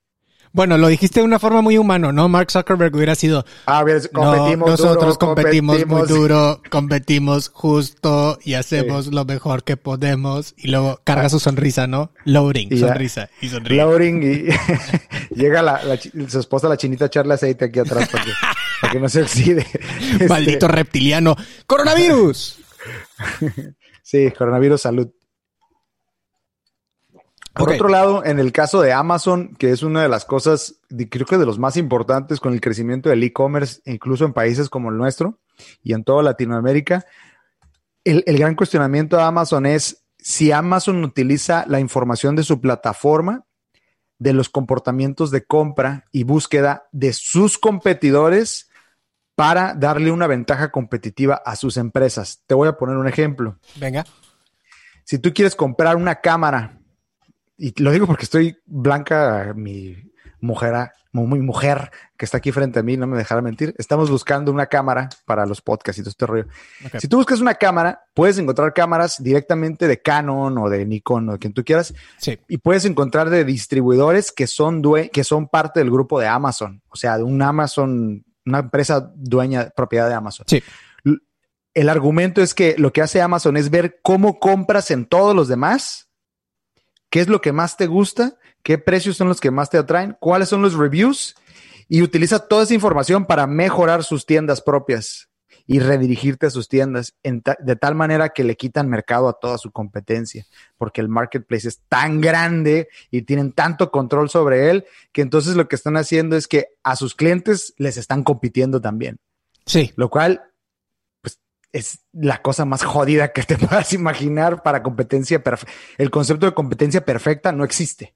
Bueno, lo dijiste de una forma muy humano, ¿no? Mark Zuckerberg hubiera sido. Ah, competimos nosotros competimos, muy duro, competimos justo y hacemos lo mejor que podemos. Y luego carga su sonrisa, ¿no? Loading, sonrisa y sonríe. Loading y llega la, su esposa, la chinita, a echarle aceite aquí atrás para que, que no se oxide. Maldito este, reptiliano. ¡Coronavirus! sí, coronavirus, salud. Por otro lado, en el caso de Amazon, que es una de las cosas, creo que de los más importantes con el crecimiento del e-commerce, incluso en países como el nuestro y en toda Latinoamérica, el, el gran cuestionamiento de Amazon es si Amazon utiliza la información de su plataforma, de los comportamientos de compra y búsqueda de sus competidores para darle una ventaja competitiva a sus empresas. Te voy a poner un ejemplo Venga. si tú quieres comprar una cámara, y lo digo porque estoy blanca, mi mujer, mi mujer que está aquí frente a mí, no me dejará mentir, estamos buscando una cámara para los podcasts y todo este rollo. Si tú buscas una cámara, puedes encontrar cámaras directamente de Canon o de Nikon o de quien tú quieras, Sí. y puedes encontrar de distribuidores que son, due- que son parte del grupo de Amazon, o sea, de un Amazon, una empresa dueña, propiedad de Amazon. Sí. El argumento es que lo que hace Amazon es ver cómo compras en todos los demás, qué es lo que más te gusta, qué precios son los que más te atraen, cuáles son los reviews y utiliza toda esa información para mejorar sus tiendas propias y redirigirte a sus tiendas en ta- de tal manera que le quitan mercado a toda su competencia, porque el marketplace es tan grande y tienen tanto control sobre él que entonces lo que están haciendo es que a sus clientes les están compitiendo también. Sí. lo cual es la cosa más jodida que te puedas imaginar para competencia perfecta. El concepto de competencia perfecta no existe.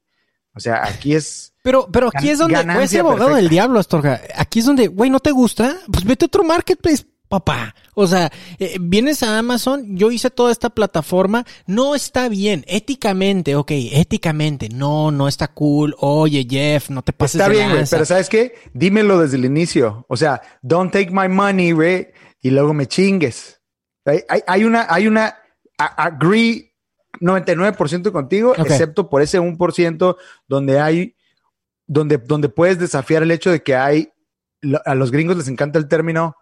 O sea, aquí es Pero, pero aquí es donde ganancia abogado perfecta. del diablo, Astorga. Aquí es donde, güey, ¿no te gusta? Pues vete a otro marketplace, papá. O sea, eh, vienes a Amazon, yo hice toda esta plataforma, no está bien, éticamente, ok, éticamente, no, no está cool. Oye, Jeff, no te pases está de bien, güey, pero ¿sabes qué? Dímelo desde el inicio. O sea, don't take my money, güey, y luego me chingues. Hay, hay- hay una, hay una, a- agree 99% contigo, excepto por ese 1% donde hay, donde, donde puedes desafiar el hecho de que hay, a los gringos les encanta el término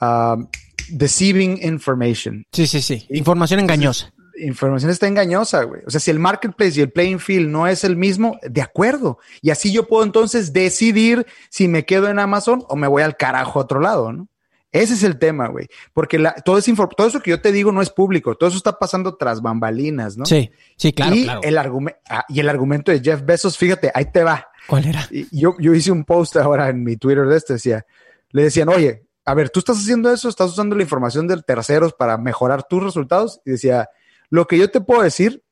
um, deceiving information. Sí, sí, sí. Información engañosa. Información está engañosa, güey. O sea, si el marketplace y el playing field no es el mismo, de acuerdo. Y así yo puedo entonces decidir si me quedo en Amazon o me voy al carajo a otro lado, ¿no? Ese es el tema, güey. Porque la- todo, ese todo eso que yo te digo no es público. Todo eso está pasando tras bambalinas, ¿no? Sí, sí, claro, y, claro. El argume- ah, y el argumento de Jeff Bezos, fíjate, ahí te va. ¿Cuál era? Y yo, yo hice un post ahora en mi Twitter de este, decía, le decían, oye, a ver, tú estás haciendo eso, estás usando la información de terceros para mejorar tus resultados. Y decía, lo que yo te puedo decir,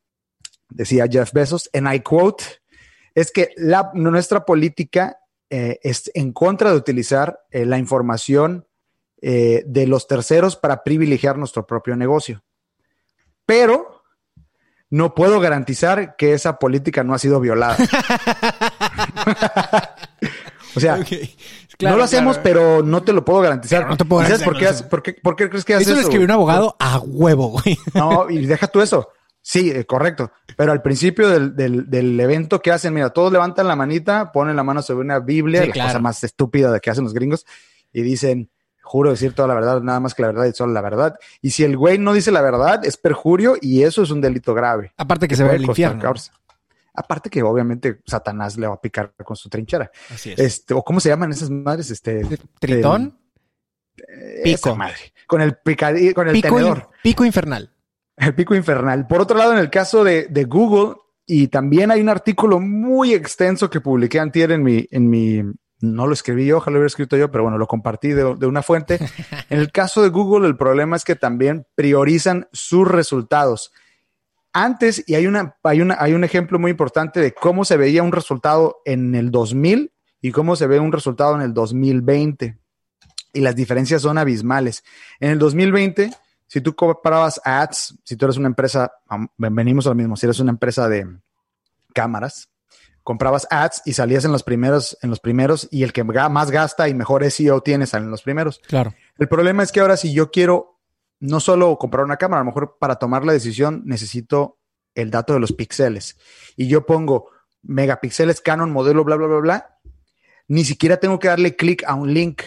decía Jeff Bezos, en I quote, es que la, nuestra política eh, es en contra de utilizar eh, la información eh, de los terceros para privilegiar nuestro propio negocio. Pero no puedo garantizar que esa política no ha sido violada. o sea, no lo hacemos, claro. pero no te lo puedo garantizar. Pero no te puedo ¿Y ¿Sabes por qué, garantizar por, qué, por qué crees que hace Eso eso? lo escribió un abogado a huevo, güey. No, y deja tú eso. Sí, eh, correcto. Pero al principio del, del- del evento que hacen, mira, todos levantan la manita, ponen la mano sobre una Biblia, Sí, la claro. cosa más estúpida de que hacen los gringos, y dicen, juro decir toda la verdad, nada más que la verdad y solo la verdad. Y si el güey no dice la verdad, es perjurio y eso es un delito grave. Aparte que se el costar infierno. causa. Aparte que obviamente Satanás le va a picar con su trinchera. Así es. Este, o cómo se llaman esas madres, este, Tritón, Pico. madre. Con el picadillo, con el pico, in- pico infernal. El pico infernal. Por otro lado, en el caso de, de Google, y también hay un artículo muy extenso que publiqué antier en mi, en mi, no lo escribí yo, ojalá lo hubiera escrito yo, pero bueno, lo compartí de, de una fuente. En el caso de Google, el problema es que también priorizan sus resultados. Antes, y hay, una, hay, una, hay un ejemplo muy importante de cómo se veía un resultado en el 2000 y cómo se ve un resultado en el 2020. Y las diferencias son abismales. En el 2020, si tú comprabas ads, si tú eres una empresa, venimos a lo mismo, si eres una empresa de cámaras, comprabas ads y salías en los primeros, en los primeros y el que más gasta y mejor SEO tiene salen en los primeros. Claro. El problema es que ahora si yo quiero no solo comprar una cámara, a lo mejor para tomar la decisión necesito el dato de los píxeles y yo pongo megapíxeles Canon modelo bla bla bla bla, ni siquiera tengo que darle clic a un link.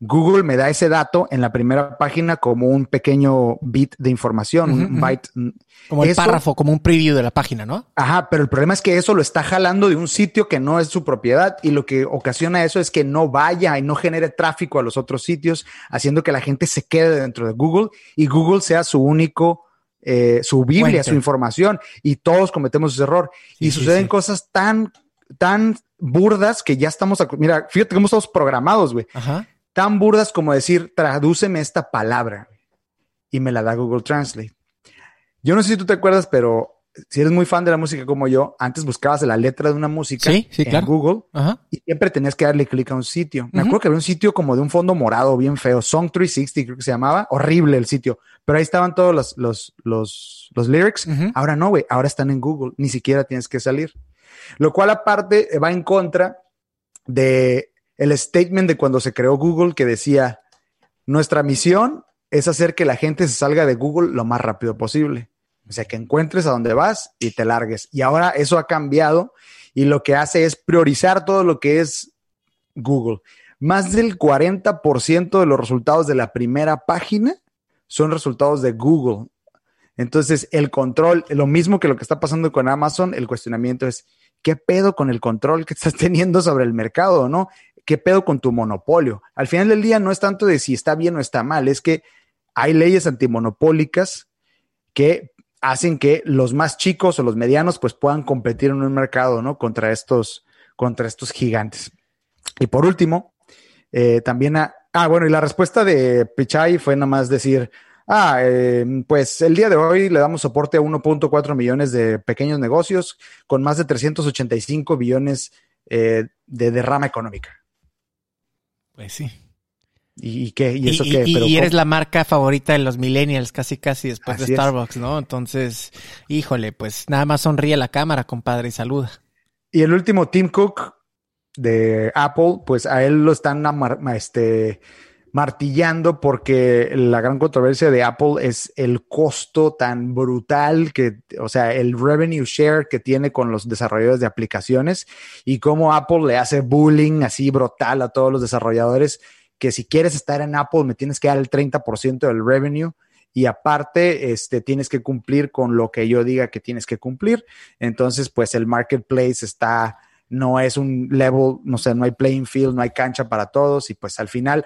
Google me da ese dato en la primera página como un pequeño bit de información, un byte. Como el Eso- párrafo, como un preview de la página, ¿no? Ajá, pero el problema es que eso lo está jalando de un sitio que no es su propiedad y lo que ocasiona eso es que no vaya y no genere tráfico a los otros sitios, haciendo que la gente se quede dentro de Google y Google sea su único eh, su Biblia, su información, y todos cometemos ese error. y suceden cosas tan, tan burdas que ya estamos, mira, fíjate cómo estamos programados, güey. Tan burdas como decir, tradúceme esta palabra. Y me la da Google Translate. Yo no sé si tú te acuerdas, pero si eres muy fan de la música como yo, antes buscabas la letra de una música en Google y siempre tenías que darle clic a un sitio. Me acuerdo que había un sitio como de un fondo morado bien feo, Song 360 creo que se llamaba, horrible el sitio, pero ahí estaban todos los, los, los, los lyrics. Ahora no, güey, ahora están en Google, ni siquiera tienes que salir. Lo cual aparte va en contra de el statement de cuando se creó Google que decía, nuestra misión es hacer que la gente se salga de Google lo más rápido posible. O sea, que encuentres a dónde vas y te largues. Y ahora eso ha cambiado y lo que hace es priorizar todo lo que es Google. Más del 40% de los resultados de la primera página son resultados de Google. Entonces, el control, lo mismo que lo que está pasando con Amazon, el cuestionamiento es, ¿qué pedo con el control que estás teniendo sobre el mercado, no? ¿Qué pedo con tu monopolio? Al final del día no es tanto de si está bien o está mal, es que hay leyes antimonopólicas que hacen que los más chicos o los medianos pues puedan competir en un mercado, ¿no? Contra estos, contra estos gigantes. Y por último, eh, también, ah, bueno, y la respuesta de Pichai fue nada más decir, ah, eh, pues el día de hoy le damos soporte a 1.4 millones de pequeños negocios con más de 385 billones eh, de derrama económica. Pues sí. ¿Y, qué? ¿Y eso qué? y eres la marca favorita de los millennials, casi casi después de Starbucks, ¿no? Entonces, híjole, pues nada más sonríe la cámara, compadre, y saluda. Y el último, Tim Cook de Apple, pues a él lo están este, martillando porque la gran controversia de Apple es el costo tan brutal que, o sea, el revenue share que tiene con los desarrolladores de aplicaciones y cómo Apple le hace bullying así brutal a todos los desarrolladores que si quieres estar en Apple me tienes que dar el 30% del revenue y aparte este, tienes que cumplir con lo que yo diga que tienes que cumplir. Entonces, pues el marketplace está, no es un level, no sé, no hay playing field, no hay cancha para todos y pues al final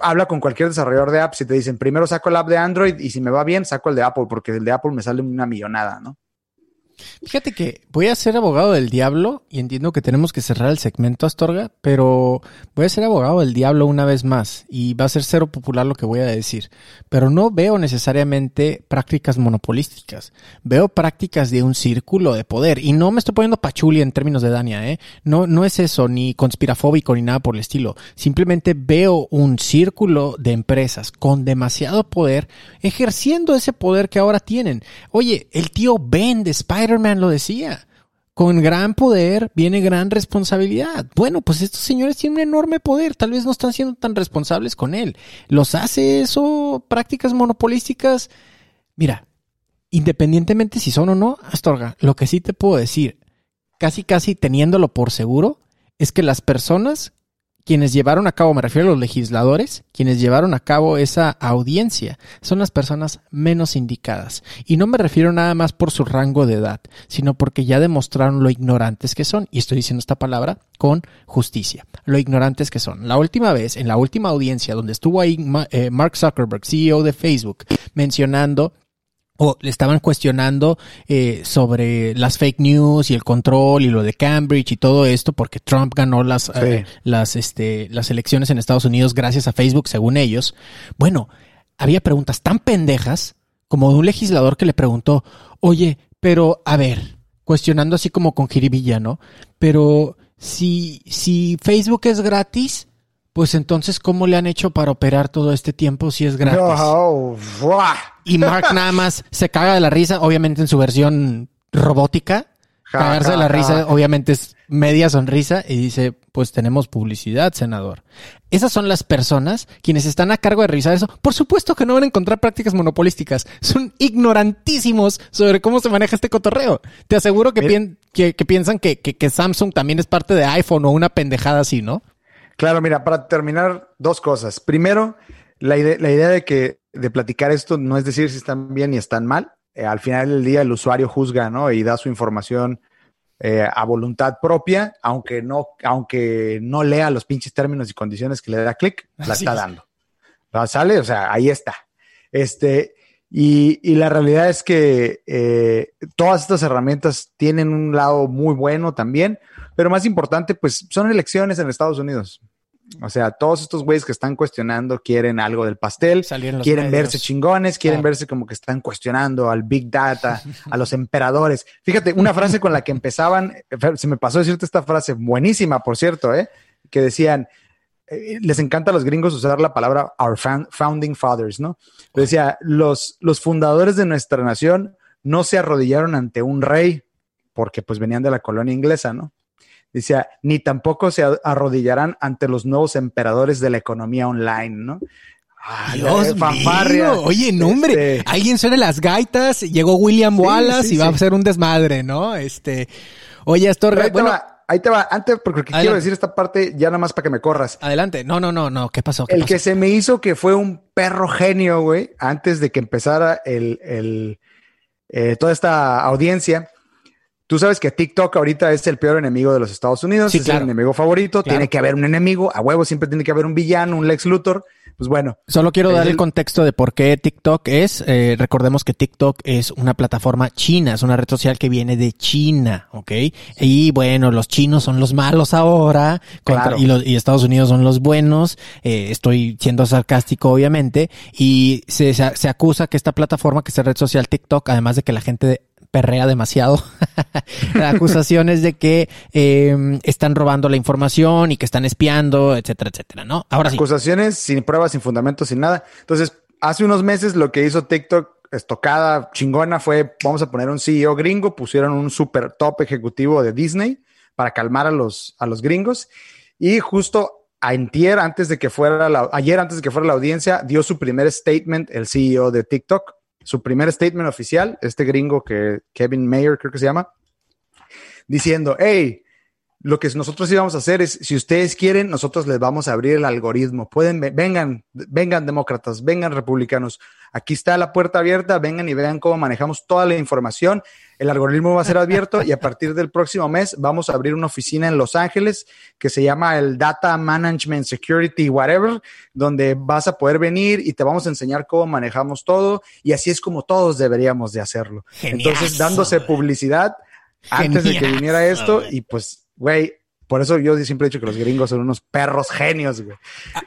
habla con cualquier desarrollador de apps y te dicen, primero saco el app de Android y si me va bien, saco el de Apple porque el de Apple me sale una millonada, ¿no? Fíjate que voy a ser abogado del diablo y entiendo que tenemos que cerrar el segmento Astorga, pero voy a ser abogado del diablo una vez más y va a ser cero popular lo que voy a decir. Pero no veo necesariamente prácticas monopolísticas. Veo prácticas de un círculo de poder y no me estoy poniendo pachuli en términos de Dania, ¿eh? No, no es eso, ni conspirafóbico ni nada por el estilo. Simplemente veo un círculo de empresas con demasiado poder ejerciendo ese poder que ahora tienen. Oye, el tío Ben de Spider Spider-Man lo decía. Con gran poder viene gran responsabilidad. Bueno, pues estos señores tienen un enorme poder, tal vez no están siendo tan responsables con él. ¿Los hace eso prácticas monopolísticas? Mira, independientemente si son o no, Astorga, lo que sí te puedo decir, casi casi teniéndolo por seguro, es que las personas quienes llevaron a cabo, me refiero a los legisladores, quienes llevaron a cabo esa audiencia, son las personas menos indicadas. Y no me refiero nada más por su rango de edad, sino porque ya demostraron lo ignorantes que son. Y estoy diciendo esta palabra con justicia. Lo ignorantes que son. La última vez, en la última audiencia donde estuvo ahí eh, Mark Zuckerberg, CEO de Facebook, mencionando o le estaban cuestionando eh, sobre las fake news y el control y lo de Cambridge y todo esto porque Trump ganó las eh, las este las elecciones en Estados Unidos gracias a Facebook según ellos. Bueno, había preguntas tan pendejas como de un legislador que le preguntó, "Oye, pero a ver, cuestionando así como con jiribilla, ¿no? Pero si si Facebook es gratis, pues entonces, ¿cómo le han hecho para operar todo este tiempo si es gratis? y Mark nada más se caga de la risa, obviamente en su versión robótica. Cagarse de la risa, obviamente es media sonrisa y dice, pues tenemos publicidad, senador. Esas son las personas quienes están a cargo de revisar eso. Por supuesto que no van a encontrar prácticas monopolísticas. Son ignorantísimos sobre cómo se maneja este cotorreo. Te aseguro que, que, piensan que, que Samsung también es parte de iPhone o una pendejada así, ¿no? Claro, mira, para terminar, dos cosas. Primero, la, idea de que de platicar esto no es decir si están bien y están mal. Eh, al final del día el usuario juzga, ¿no? Y da su información eh, a voluntad propia, aunque no, aunque no lea los pinches términos y condiciones que le da clic, la está dando. ¿Sale? O sea, ahí está. Este, Y, y la realidad es que eh, todas estas herramientas tienen un lado muy bueno también, pero más importante, pues son elecciones en Estados Unidos. O sea, todos estos güeyes que están cuestionando quieren algo del pastel, quieren verse chingones, quieren verse como que están cuestionando al Big Data, a los emperadores. Fíjate, una frase con la que empezaban, se me pasó decirte esta frase, buenísima, por cierto, ¿eh? que decían, eh, les encanta a los gringos usar la palabra our founding fathers, ¿no? decía, los, los fundadores de nuestra nación no se arrodillaron ante un rey porque pues venían de la colonia inglesa, ¿no? Decía, ni tampoco se arrodillarán ante los nuevos emperadores de la economía online, ¿no? Dios mío. Oye, no, hombre. Este Alguien suena las gaitas, llegó William Wallace y va a ser un desmadre, ¿no? Este. Oye, Astorga, ahí bueno. Te va, ahí te va. Antes, porque quiero decir esta parte ya nada más para que me corras. Adelante. No, no, no, no. ¿Qué pasó? el que se me hizo que fue un perro genio, güey, antes de que empezara el, el eh, toda esta audiencia Tú sabes que TikTok ahorita es el peor enemigo de los Estados Unidos, es el enemigo favorito, tiene que haber un enemigo, a huevo siempre tiene que haber un villano, un Lex Luthor, pues bueno. Solo quiero dar el... contexto de por qué TikTok es, eh, recordemos que TikTok es una plataforma china, es una red social que viene de China, ¿ok? Y bueno, los chinos son los malos ahora y, los, y Estados Unidos son los buenos, eh, estoy siendo sarcástico obviamente, y se, se acusa que esta plataforma, que es la red social TikTok, además de que la gente perrea demasiado. Acusaciones de que em, están robando la información y que están espiando, etcétera, etcétera, ¿no? Ahora sí. Acusaciones sin pruebas, sin fundamentos, sin nada. Entonces, hace unos meses lo que hizo TikTok estocada chingona fue, vamos a poner un CEO gringo, pusieron un super top ejecutivo de Disney para calmar a los, a los gringos y justo ayer antes de que fuera la, ayer antes de que fuera la audiencia dio su primer statement el CEO de TikTok su primer statement oficial, este gringo que Kevin Mayer creo que se llama, diciendo, hey, lo que nosotros íbamos a hacer es, si ustedes quieren, nosotros les vamos a abrir el algoritmo. Pueden, vengan, vengan demócratas, vengan republicanos. Aquí está la puerta abierta, vengan y vean cómo manejamos toda la información. El algoritmo va a ser abierto y a partir del próximo mes vamos a abrir una oficina en Los Ángeles que se llama el Data Management Security Whatever, donde vas a poder venir y te vamos a enseñar cómo manejamos todo y así es como todos deberíamos de hacerlo. Entonces, dándose publicidad antes de que viniera esto y pues güey, por eso yo siempre he dicho que los gringos son unos perros genios, güey.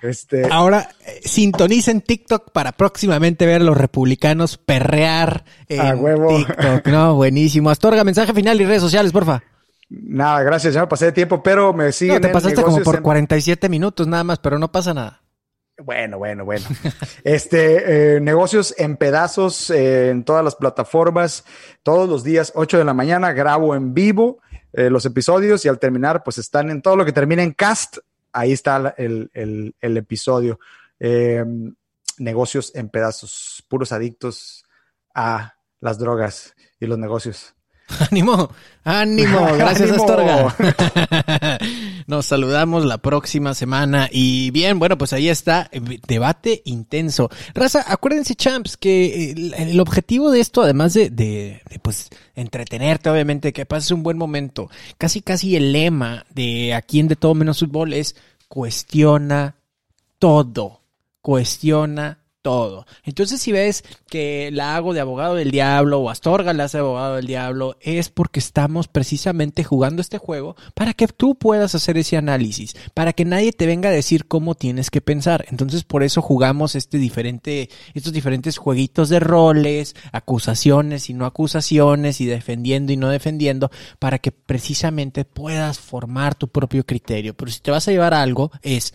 Este... Ahora, eh, sintonicen TikTok para próximamente ver a los republicanos perrear en huevo. TikTok. No, buenísimo. Astorga, mensaje final y redes sociales, porfa. Nada, gracias, ya me pasé de tiempo, pero me siguen. No, te pasaste como por 47 minutos nada más, pero no pasa nada. Bueno, bueno, bueno. este, eh, negocios en pedazos eh, en todas las plataformas, todos los días, 8 de la mañana, grabo en vivo eh, los episodios y al terminar, pues están en todo lo que termina en cast, ahí está el, el, episodio. Eh, negocios en pedazos, puros adictos a las drogas y los negocios. Ánimo, ánimo, gracias Astorga. Nos saludamos la próxima semana y bien, bueno, pues ahí está, debate intenso. Raza, acuérdense champs que el, objetivo de esto, además de, de, pues entretenerte, obviamente, que pases un buen momento, casi casi el lema de aquí en De Todo Menos Fútbol es cuestiona todo, cuestiona todo. Entonces, si ves que la hago de abogado del diablo o Astorga la hace de abogado del diablo, es porque estamos precisamente jugando este juego para que tú puedas hacer ese análisis, para que nadie te venga a decir cómo tienes que pensar. Entonces, por eso jugamos este diferente, estos diferentes jueguitos de roles, acusaciones y no acusaciones, y defendiendo y no defendiendo, para que precisamente puedas formar tu propio criterio. Pero si te vas a llevar algo, es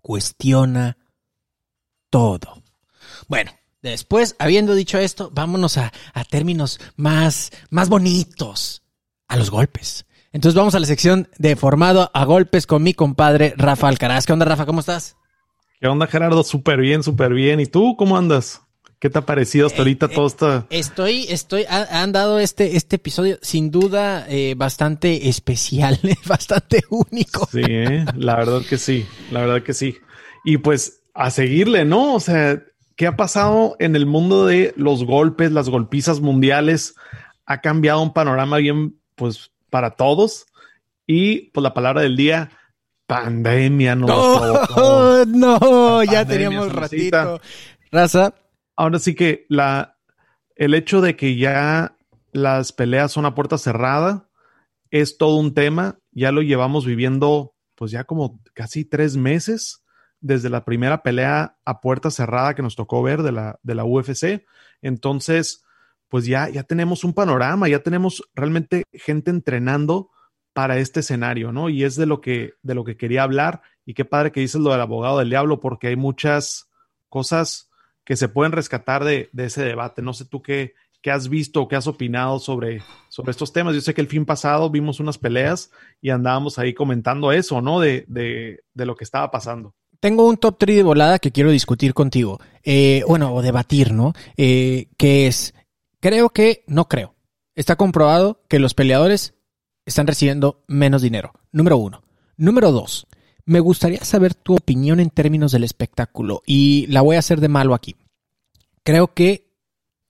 cuestiona todo. Bueno, después, habiendo dicho esto, vámonos a, términos más, más bonitos, a los golpes. Entonces vamos a la sección de formado a golpes con mi compadre Rafa Alcaraz. ¿Qué onda, Rafa? ¿Cómo estás? ¿Qué onda, Gerardo? Súper bien, súper bien. ¿Y tú cómo andas? ¿Qué te ha parecido hasta eh, ahorita todo esto? Estoy, estoy, han dado este, este episodio sin duda eh, bastante especial, bastante único. Sí, ¿eh? la verdad que sí, la verdad que sí. Y pues a seguirle, ¿no? O sea, ¿qué ha pasado en el mundo de los golpes, las golpizas mundiales? Ha cambiado un panorama bien, pues, para todos. Y pues la palabra del día, pandemia. No, no, ya teníamos ratito. Raza, ahora sí que la, el hecho de que ya las peleas son a puerta cerrada es todo un tema. Ya lo llevamos viviendo, pues ya como casi tres meses desde la primera pelea a puerta cerrada que nos tocó ver de la, de la UFC. Entonces, pues ya, ya tenemos un panorama, ya tenemos realmente gente entrenando para este escenario, ¿no? Y es de lo que, de lo que quería hablar. Y qué padre que dices lo del abogado del diablo, porque hay muchas cosas que se pueden rescatar de, de ese debate. No sé tú qué, qué has visto qué has opinado sobre, sobre estos temas. Yo sé que el fin pasado vimos unas peleas y andábamos ahí comentando eso, ¿no? De, de, de lo que estaba pasando. Tengo un top 3 de volada que quiero discutir contigo. Eh, bueno, o debatir, ¿no? Eh, que es, creo que, no creo. Está comprobado que los peleadores están recibiendo menos dinero. Número uno. Número dos. Me gustaría saber tu opinión en términos del espectáculo y la voy a hacer de malo aquí. Creo que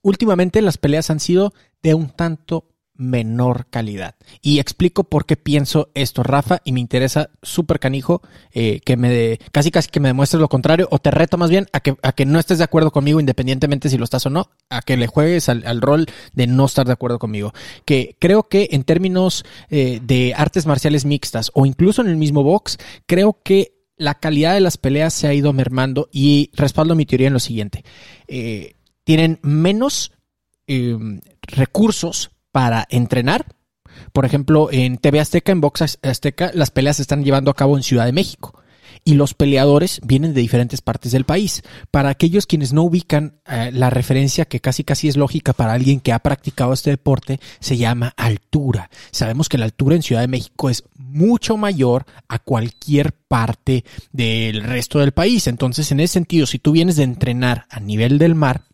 últimamente las peleas han sido de un tanto menor calidad. Y explico por qué pienso esto, Rafa, y me interesa súper canijo eh, que me de, casi casi que me demuestres lo contrario, o te reto más bien a que, a que no estés de acuerdo conmigo, independientemente si lo estás o no, a que le juegues al, rol de no estar de acuerdo conmigo. Que creo que en términos eh, de artes marciales mixtas, o incluso en el mismo box, creo que la calidad de las peleas se ha ido mermando y respaldo mi teoría en lo siguiente. Eh, tienen menos recursos para entrenar. Por ejemplo, en TV Azteca, en Box Azteca, las peleas se están llevando a cabo en Ciudad de México y los peleadores vienen de diferentes partes del país. Para aquellos quienes no ubican eh, la referencia que casi casi es lógica para alguien que ha practicado este deporte, se llama altura. Sabemos que la altura en Ciudad de México es mucho mayor a cualquier parte del resto del país. Entonces, en ese sentido, si tú vienes de entrenar a nivel del mar,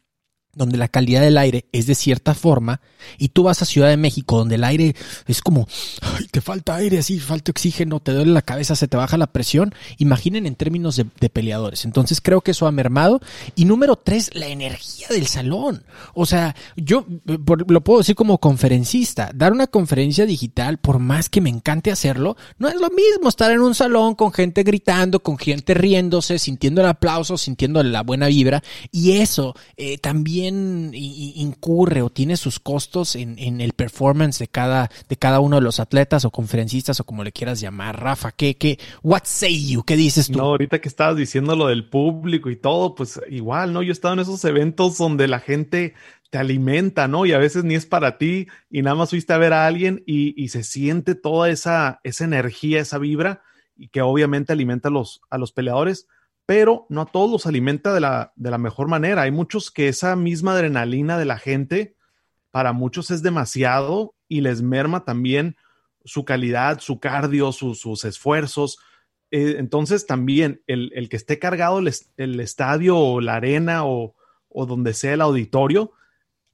donde la calidad del aire es de cierta forma, y tú vas a Ciudad de México, donde el aire es como, ay, te falta aire, así, falta oxígeno, te duele la cabeza, se te baja la presión. Imaginen en términos de, peleadores. Entonces creo que eso ha mermado. Y número tres, la energía del salón. O sea, yo lo puedo decir como conferencista, dar una conferencia digital, por más que me encante hacerlo, no es lo mismo estar en un salón con gente gritando, con gente riéndose, sintiendo el aplauso, sintiendo la buena vibra. Y eso eh, también incurre o tiene sus costos en, el performance de cada, de cada uno de los atletas o conferencistas o como le quieras llamar. Rafa, ¿qué, qué, what say you? ¿Qué dices tú? No, ahorita que estabas diciendo lo del público y todo, pues igual, ¿no? Yo he estado en esos eventos donde la gente te alimenta, ¿no? Y a veces ni es para ti y nada más fuiste a ver a alguien y, y se siente toda esa, esa energía, esa vibra y que obviamente alimenta a los, a los peleadores pero no a todos los alimenta de la, de la mejor manera. Hay muchos que esa misma adrenalina de la gente, para muchos es demasiado y les merma también su calidad, su cardio, sus esfuerzos. Eh, entonces también el, que esté cargado el, estadio o la arena o, o, donde sea el auditorio,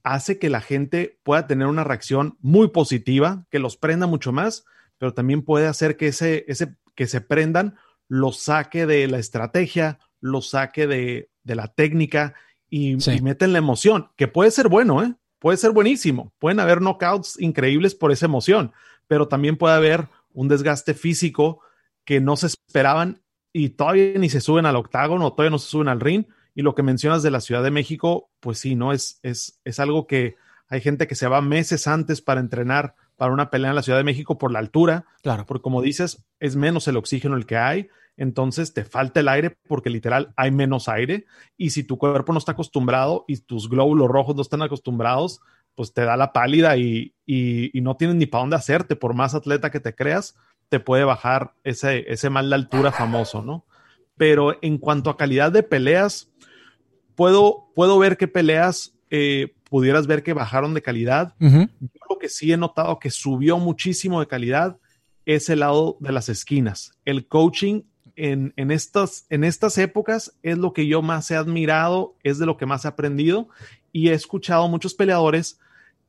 hace que la gente pueda tener una reacción muy positiva, que los prenda mucho más, pero también puede hacer que, ese, ese, que se prendan lo saque de la estrategia, lo saque de, la técnica y, meten la emoción, que puede ser bueno, ¿eh? puede ser buenísimo. Pueden haber knockouts increíbles por esa emoción, pero también puede haber un desgaste físico que no se esperaban y todavía ni se suben al octágono, todavía no se suben al ring. Y lo que mencionas de la Ciudad de México, pues sí, ¿no? Es, es, es algo que hay gente que se va meses antes para entrenar para una pelea en la Ciudad de México por la altura. Claro. Porque como dices, es menos el oxígeno el que hay entonces te falta el aire porque literal hay menos aire y si tu cuerpo no está acostumbrado y tus glóbulos rojos no están acostumbrados, pues te da la pálida y, no tienes ni para dónde hacerte, por más atleta que te creas, te puede bajar ese, ese mal de altura famoso, ¿no? Pero en cuanto a calidad de peleas, puedo, puedo ver que peleas eh, pudieras ver que bajaron de calidad. Yo lo que sí he notado que subió muchísimo de calidad es el lado de las esquinas. El coaching en, estas, en estas épocas es lo que yo más he admirado, es de lo que más he aprendido y he escuchado muchos peleadores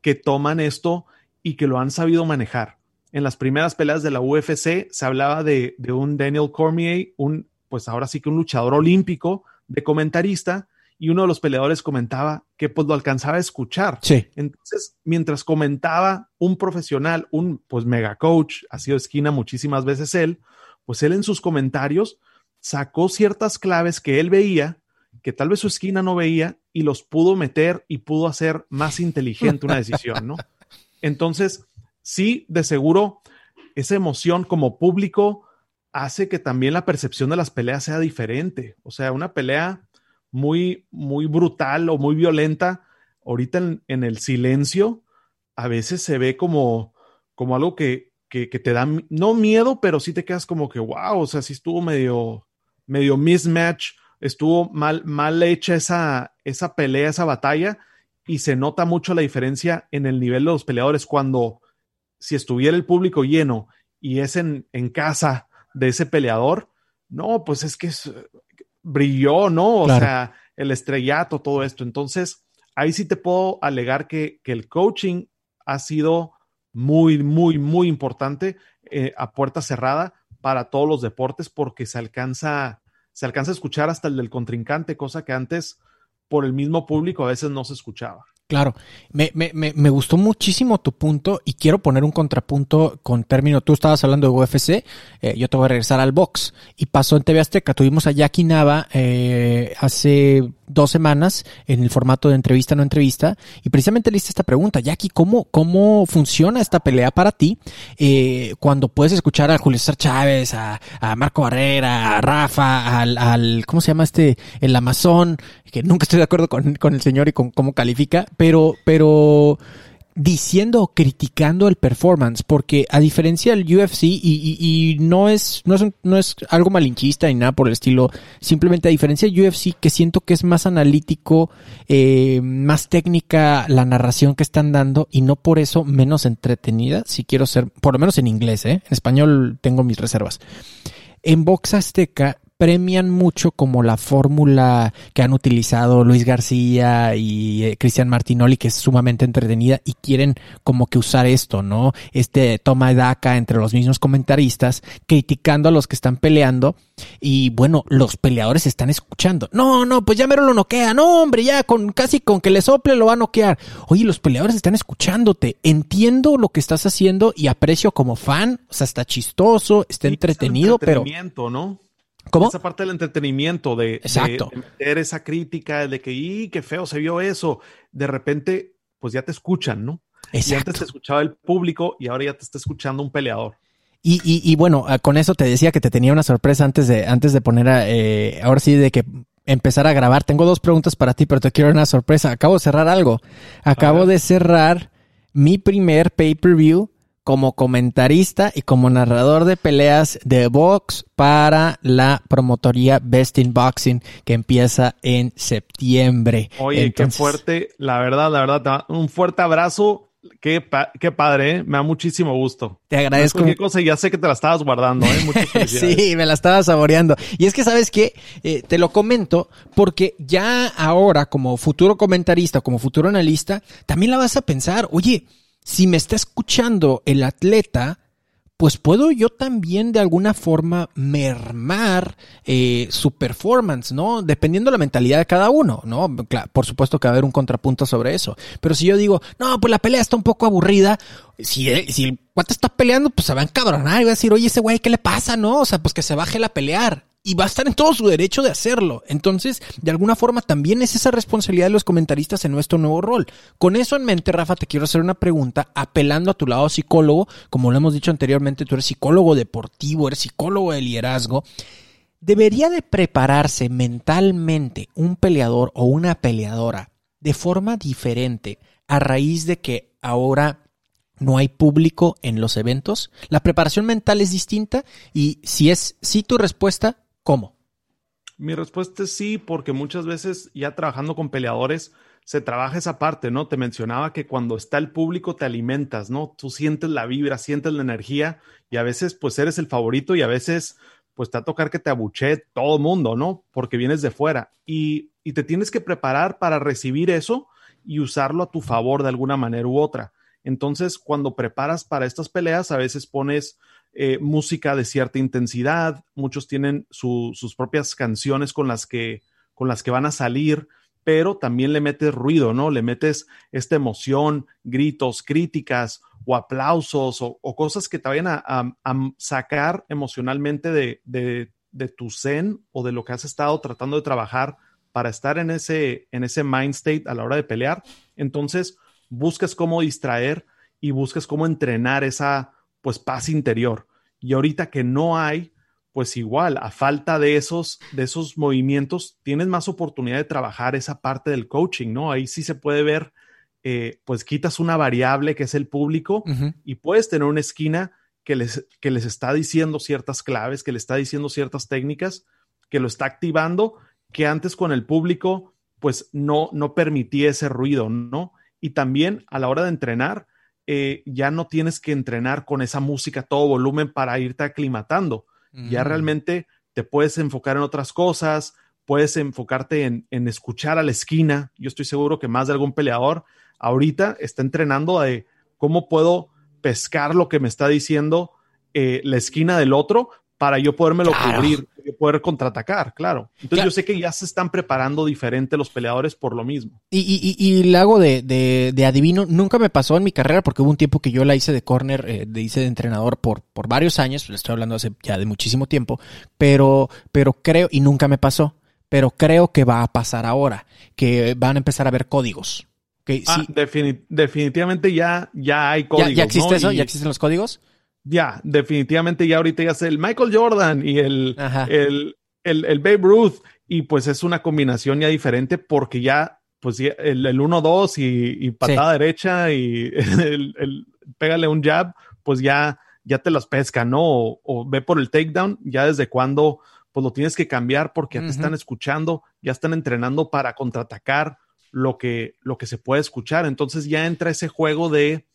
que toman esto y que lo han sabido manejar. En las primeras peleas de la UFC se hablaba de, un Daniel Cormier, un, pues ahora sí que un luchador olímpico de comentarista, y uno de los peleadores comentaba que pues lo alcanzaba a escuchar. Sí. Entonces, mientras comentaba un profesional, un pues mega coach, ha sido esquina muchísimas veces él, pues él en sus comentarios sacó ciertas claves que él veía, que tal vez su esquina no veía, y los pudo meter y pudo hacer más inteligente una decisión, ¿no? Entonces, sí, de seguro, esa emoción como público hace que también la percepción de las peleas sea diferente. O sea, una pelea muy, muy brutal o muy violenta, ahorita en, el silencio, a veces se ve como, como algo que, que, te da, no miedo, pero sí te quedas como que, wow, o sea, sí estuvo medio, medio mismatch, estuvo mal, mal hecha esa, esa pelea, esa batalla, y se nota mucho la diferencia en el nivel de los peleadores cuando si estuviera el público lleno y es en, en casa de ese peleador, no, pues es que brilló, ¿no? O sea, el estrellato, todo esto. Entonces, ahí sí te puedo alegar que, que el coaching ha sido muy, muy, muy importante eh, a puerta cerrada para todos los deportes porque se alcanza, se alcanza a escuchar hasta el del contrincante, cosa que antes por el mismo público a veces no se escuchaba. Claro, me, me, me, gustó muchísimo tu punto y quiero poner un contrapunto con término. Tú estabas hablando de UFC, eh, yo te voy a regresar al box. Y pasó en TV Azteca, tuvimos a Jackie Nava eh, hace dos semanas en el formato de entrevista no entrevista y precisamente le esta pregunta, Jackie, ¿cómo, cómo funciona esta pelea para ti eh, cuando puedes escuchar a Julio César Chávez, a, a Marco Barrera, a Rafa, al, al, ¿cómo se llama este? El Amazon, que nunca estoy de acuerdo con, con el señor y con cómo califica, pero, pero diciendo o criticando el performance, porque a diferencia del UFC, y, no, es, no, es, no es algo malinchista ni nada por el estilo, simplemente a diferencia del UFC, que siento que es más analítico, eh, más técnica la narración que están dando, y no por eso menos entretenida, si quiero ser, por lo menos en inglés, ¿eh? en español tengo mis reservas. En Box Azteca premian mucho como la fórmula que han utilizado Luis García y eh, Cristian Martinoli, que es sumamente entretenida y quieren como que usar esto, ¿no? Este toma de daca entre los mismos comentaristas, criticando a los que están peleando y bueno, los peleadores están escuchando. No, no, pues ya mero lo noquea. No, hombre, ya con casi con que le sople lo va a noquear. Oye, los peleadores están escuchándote. Entiendo lo que estás haciendo y aprecio como fan. O sea, está chistoso, está entretenido, pero... ¿no? ¿Cómo? Esa parte del entretenimiento, de, meter esa crítica, de que, ¡y qué feo se vio eso! De repente, pues ya te escuchan, ¿no? Exacto. Y antes te escuchaba el público y ahora ya te está escuchando un peleador. Y, y, y bueno, ah, con eso te decía que te tenía una sorpresa antes de, antes de poner, a, eh, ahora sí, de que empezar a grabar. Tengo dos preguntas para ti, pero te quiero una sorpresa. Acabo de cerrar algo. Acabo de cerrar mi primer pay-per-view como comentarista y como narrador de peleas de box para la promotoría Best in Boxing que empieza en septiembre. Oye, qué fuerte, la verdad, la verdad, un fuerte abrazo. Qué, qué padre, ¿eh? me da muchísimo gusto. Te agradezco. Qué cosa, ya sé que te la estabas guardando, ¿eh? sí, me la estaba saboreando. Y es que, ¿sabes qué? Eh, te lo comento porque ya ahora, como futuro comentarista, como futuro analista, también la vas a pensar, oye, si me está escuchando el atleta, pues puedo yo también de alguna forma mermar eh, su performance, ¿no? Dependiendo de la mentalidad de cada uno, ¿no? por supuesto que va a haber un contrapunto sobre eso. Pero si yo digo, no, pues la pelea está un poco aburrida, si, si el cuate está peleando, pues se va a encabronar y va a decir, oye, ese güey, ¿qué le pasa, no? O sea, pues que se baje la pelear y va a estar en todo su derecho de hacerlo. Entonces, de alguna forma, también es esa responsabilidad de los comentaristas en nuestro nuevo rol. Con eso en mente, Rafa, te quiero hacer una pregunta apelando a tu lado psicólogo. Como lo hemos dicho anteriormente, tú eres psicólogo deportivo, eres psicólogo de liderazgo. ¿Debería de prepararse mentalmente un peleador o una peleadora de forma diferente a raíz de que ahora no hay público en los eventos? ¿La preparación mental es distinta? Y si es sí tu respuesta, ¿Cómo? Mi respuesta es sí, porque muchas veces ya trabajando con peleadores se trabaja esa parte, ¿no? Te mencionaba que cuando está el público te alimentas, ¿no? Tú sientes la vibra, sientes la energía y a veces pues eres el favorito y a veces pues te va a tocar que te abuche todo el mundo, ¿no? Porque vienes de fuera y, y te tienes que preparar para recibir eso y usarlo a tu favor de alguna manera u otra. Entonces, cuando preparas para estas peleas, a veces pones eh, música de cierta intensidad, muchos tienen sus propias canciones con las, que, con las que van a salir, pero también le metes ruido, ¿no? Le metes esta emoción, gritos, críticas o aplausos o, cosas que te vayan a, sacar emocionalmente de, de, tu zen o de lo que has estado tratando de trabajar para estar en ese, en ese mind state a la hora de pelear. Entonces, buscas cómo distraer y buscas cómo entrenar esa pues paz interior. Y ahorita que no hay, pues igual, a falta de esos, de esos movimientos, tienes más oportunidad de trabajar esa parte del coaching, ¿no? Ahí sí se puede ver, eh, pues quitas una variable que es el público y puedes tener una esquina que les, que les está diciendo ciertas claves, que le está diciendo ciertas técnicas, que lo está activando que antes con el público pues no, no permitía ese ruido, ¿no? Y también a la hora de entrenar, eh, ya no tienes que entrenar con esa música a todo volumen para irte aclimatando. Ya realmente te puedes enfocar en otras cosas, puedes enfocarte en, en, escuchar a la esquina. Yo estoy seguro que más de algún peleador ahorita está entrenando de cómo puedo pescar lo que me está diciendo eh, la esquina del otro para yo podérmelo cubrir, poder contraatacar, claro. Entonces yo sé que ya se están preparando diferente los peleadores por lo mismo. Y, y, y, y hago de, de, adivino, nunca me pasó en mi carrera porque hubo un tiempo que yo la hice de corner, eh, de hice de entrenador por, por varios años, le estoy hablando hace ya de muchísimo tiempo, pero, pero creo, y nunca me pasó, pero creo que va a pasar ahora, que van a empezar a ver códigos. ah, definitivamente ya, ya hay códigos. ¿Ya, existe eso? ¿Ya existen los códigos? Ya, definitivamente ya ahorita ya es el Michael Jordan y el, el, el, Babe Ruth. Y pues es una combinación ya diferente porque ya, pues el, el 1-2 y, patada derecha y el, pégale un jab, pues ya, ya te las pesca, ¿no? O, ve por el takedown, ya desde cuando, pues lo tienes que cambiar porque ya te están escuchando, ya están entrenando para contraatacar lo que, lo que se puede escuchar. Entonces ya entra ese juego de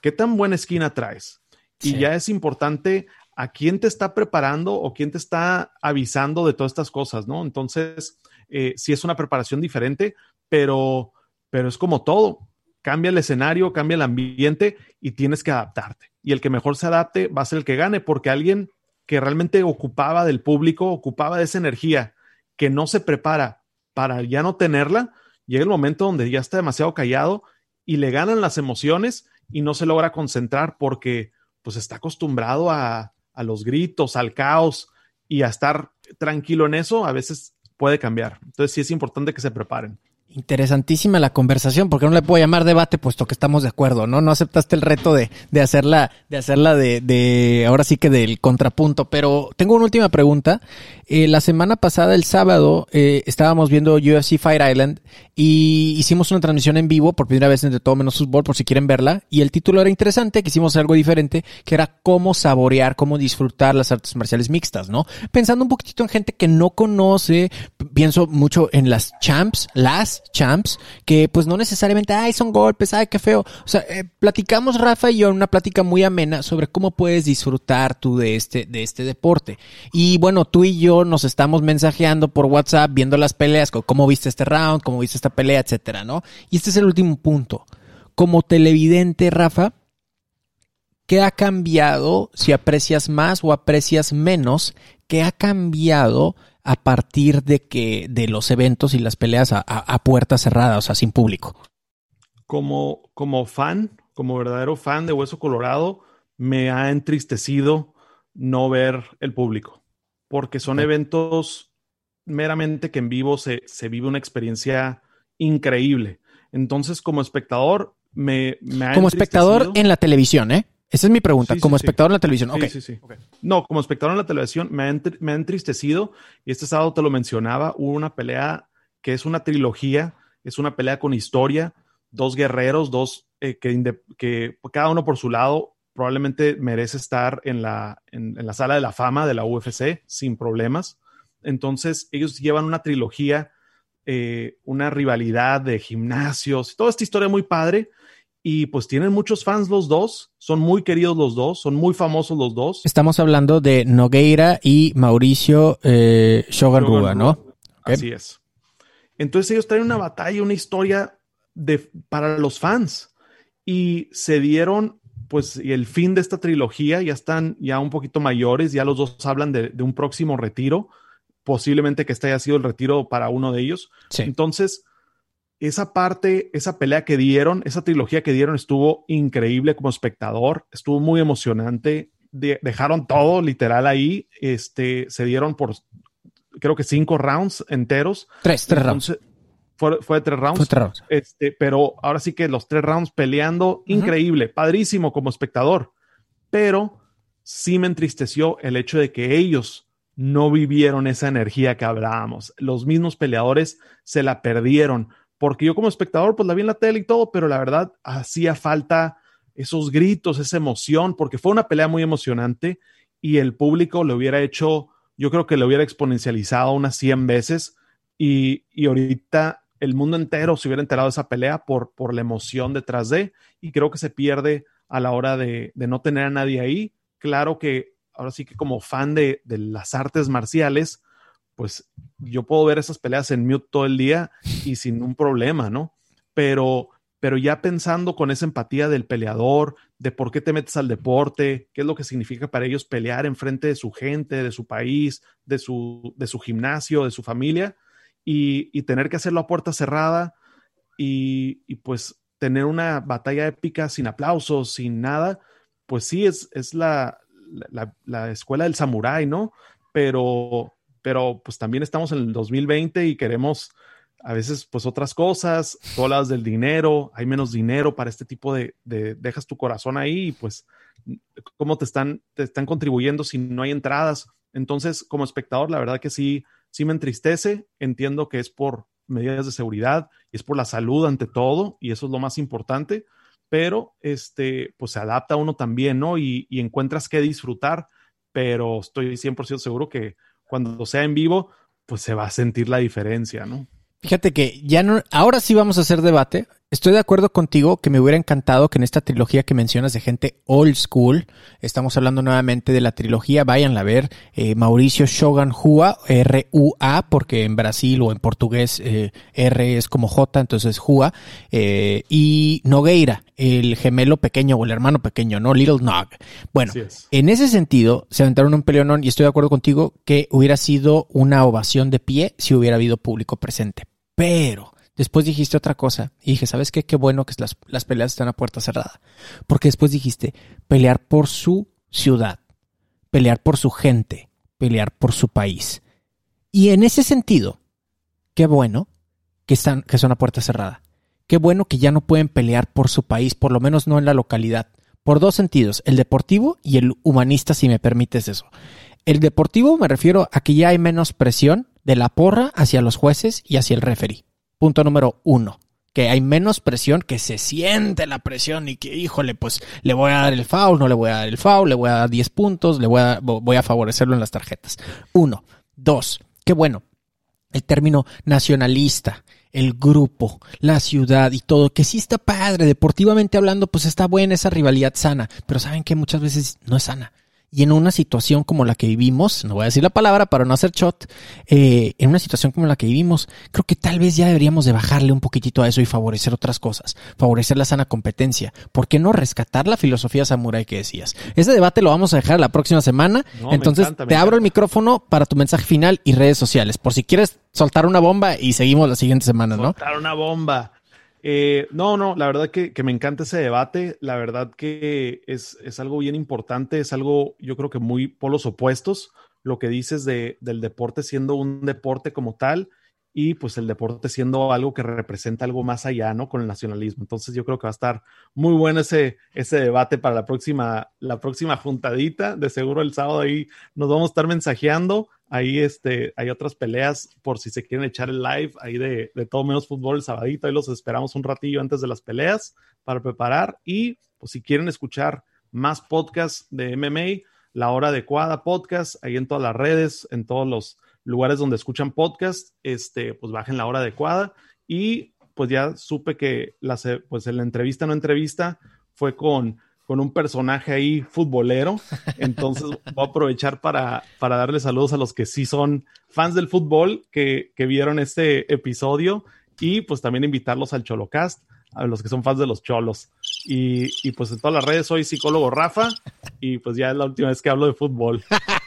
qué tan buena esquina traes y ya es importante a quién te está preparando o quién te está avisando de todas estas cosas, ¿no? Entonces, eh, sí es una preparación diferente, pero, pero es como todo. Cambia el escenario, cambia el ambiente y tienes que adaptarte. Y el que mejor se adapte va a ser el que gane, porque alguien que realmente ocupaba del público, ocupaba de esa energía, que no se prepara para ya no tenerla, llega el momento donde ya está demasiado callado y le ganan las emociones y no se logra concentrar porque pues está acostumbrado a, los gritos, al caos y a estar tranquilo en eso, a veces puede cambiar. Entonces sí es importante que se preparen. Interesantísima la conversación, porque no le puedo llamar debate, puesto que estamos de acuerdo, ¿no? No aceptaste el reto de, de hacerla, de hacerla de, de, ahora sí que del contrapunto. Pero tengo una última pregunta. Eh, la semana pasada, el sábado, eh, estábamos viendo UFC Fight Island y hicimos una transmisión en vivo por primera vez entre todo menos fútbol, por si quieren verla. Y el título era interesante, que hicimos algo diferente, que era cómo saborear, cómo disfrutar las artes marciales mixtas, ¿no? Pensando un poquitito en gente que no conoce, pienso mucho en las champs, las champs, que pues no necesariamente, ay, son golpes, ay, qué feo. O sea, eh, platicamos Rafa y yo en una plática muy amena sobre cómo puedes disfrutar tú de este, de este deporte. Y bueno, tú y yo nos estamos mensajeando por WhatsApp, viendo las peleas, cómo viste este round, cómo viste esta pelea, etcétera, ¿no? Y este es el último punto. Como televidente, Rafa, ¿qué ha cambiado si aprecias más o aprecias menos? ¿Qué ha cambiado a partir de que de los eventos y las peleas a, a, puertas cerradas, o sea, sin público? Como, como fan, como verdadero fan de Hueso Colorado, me ha entristecido no ver el público, porque son eventos meramente que en vivo se, se, vive una experiencia increíble. Entonces, como espectador, me, me ha Como espectador en la televisión, ¿eh? Esa es mi pregunta, como espectador en la televisión. Sí, sí, No, como espectador en la televisión me ha, me ha entristecido y este sábado te lo mencionaba, hubo una pelea que es una trilogía, es una pelea con historia, dos guerreros, dos eh, que, que, cada uno por su lado probablemente merece estar en la, en, la sala de la fama de la UFC sin problemas. Entonces ellos llevan una trilogía, eh, una rivalidad de gimnasios, toda esta historia muy padre y pues tienen muchos fans los dos, son muy queridos los dos, son muy famosos los dos. Estamos hablando de Nogueira y Mauricio eh, ¿no? Así es. Entonces ellos traen una batalla, una historia de, para los fans y se dieron pues el fin de esta trilogía, ya están ya un poquito mayores, ya los dos hablan de, un próximo retiro, posiblemente que este haya sido el retiro para uno de ellos. Entonces, esa parte, esa pelea que dieron, esa trilogía que dieron estuvo increíble como espectador, estuvo muy emocionante, dejaron todo literal ahí, este, se dieron por creo que cinco rounds enteros. Tres, tres rounds. Fue, fue, tres rounds. Fue tres rounds. Este, pero ahora sí que los tres rounds peleando, increíble, padrísimo como espectador. Pero sí me entristeció el hecho de que ellos no vivieron esa energía que hablábamos. Los mismos peleadores se la perdieron, porque yo como espectador pues la vi en la tele y todo, pero la verdad hacía falta esos gritos, esa emoción, porque fue una pelea muy emocionante y el público le hubiera hecho, yo creo que le hubiera exponencializado unas 100 veces y, y ahorita el mundo entero se hubiera enterado de esa pelea por, por la emoción detrás de y creo que se pierde a la hora de, de no tener a nadie ahí. Claro que ahora sí que como fan de, de, las artes marciales, pues yo puedo ver esas peleas en mute todo el día y sin un problema, ¿no? Pero, pero ya pensando con esa empatía del peleador, de por qué te metes al deporte, qué es lo que significa para ellos pelear en frente de su gente, de su país, de su, de su gimnasio, de su familia, y, tener que hacerlo a puerta cerrada y, pues tener una batalla épica sin aplausos, sin nada, pues sí, es, es la, la, escuela del samurái, ¿no? Pero, pero pues también estamos en el 2020 y queremos a veces pues otras cosas, todas del dinero, hay menos dinero para este tipo de, de, dejas tu corazón ahí y pues cómo te están, te están contribuyendo si no hay entradas. Entonces, como espectador, la verdad que sí, sí me entristece, entiendo que es por medidas de seguridad es por la salud ante todo y eso es lo más importante, pero este, pues se adapta uno también, ¿no? Y, y encuentras que disfrutar, pero estoy 100% seguro que cuando sea en vivo, pues se va a sentir la diferencia, ¿no? Fíjate que ya no, ahora sí vamos a hacer debate. Estoy de acuerdo contigo que me hubiera encantado que en esta trilogía que mencionas de gente old school, estamos hablando nuevamente de la trilogía, váyanla a ver, eh, Mauricio Shogun Hua, R-U-A, porque en Brasil o en portugués eh, R es como J, entonces Hua, eh, y Nogueira, el gemelo pequeño o el hermano pequeño, ¿no? Little Nog. Bueno, en ese sentido, se aventaron un peleonón y estoy de acuerdo contigo que hubiera sido una ovación de pie si hubiera habido público presente. Pero después dijiste otra cosa y dije, ¿sabes qué? Qué bueno que las, las peleas están a puerta cerrada. Porque después dijiste, pelear por su ciudad, pelear por su gente, pelear por su país. Y en ese sentido, qué bueno que, están, que son a puerta cerrada. Qué bueno que ya no pueden pelear por su país, por lo menos no en la localidad. Por dos sentidos, el deportivo y el humanista, si me permites eso. El deportivo me refiero a que ya hay menos presión de la porra hacia los jueces y hacia el referee. Punto número uno. Que hay menos presión, que se siente la presión y que, híjole, pues le voy a dar el foul, no le voy a dar el foul, le voy a dar 10 puntos, le voy a, voy a favorecerlo en las tarjetas. Uno. Dos. Qué bueno. El término nacionalista, el grupo, la ciudad y todo, que sí está padre, deportivamente hablando, pues está buena esa rivalidad sana, pero saben que muchas veces no es sana y en una situación como la que vivimos, no voy a decir la palabra para no hacer shot, eh, en una situación como la que vivimos, creo que tal vez ya deberíamos de bajarle un poquitito a eso y favorecer otras cosas, favorecer la sana competencia. ¿Por qué no rescatar la filosofía samurai que decías? Ese debate lo vamos a dejar la próxima semana. No, Entonces encanta, te abro el micrófono para tu mensaje final y redes sociales, por si quieres soltar una bomba y seguimos la siguiente semana, ¿no? Soltar una bomba. Eh, no, no, la verdad que, que, me encanta ese debate, la verdad que es, es, algo bien importante, es algo yo creo que muy polos opuestos, lo que dices de, del deporte siendo un deporte como tal y pues el deporte siendo algo que representa algo más allá, ¿no? Con el nacionalismo. Entonces yo creo que va a estar muy bueno ese, ese debate para la próxima, la próxima juntadita. De seguro el sábado ahí nos vamos a estar mensajeando. Ahí este, hay otras peleas por si se quieren echar el live ahí de, de todo menos fútbol el sabadito. Ahí los esperamos un ratillo antes de las peleas para preparar. Y pues si quieren escuchar más podcasts de MMA, la hora adecuada podcast, ahí en todas las redes, en todos los lugares donde escuchan podcast, este, pues bajen la hora adecuada. Y pues ya supe que la, pues la entrevista no entrevista fue con, con un personaje ahí futbolero. Entonces voy a aprovechar para, para darle saludos a los que sí son fans del fútbol, que, que vieron este episodio y pues también invitarlos al Cholocast, a los que son fans de los cholos. Y, y pues en todas las redes soy psicólogo Rafa y pues ya es la última vez que hablo de fútbol.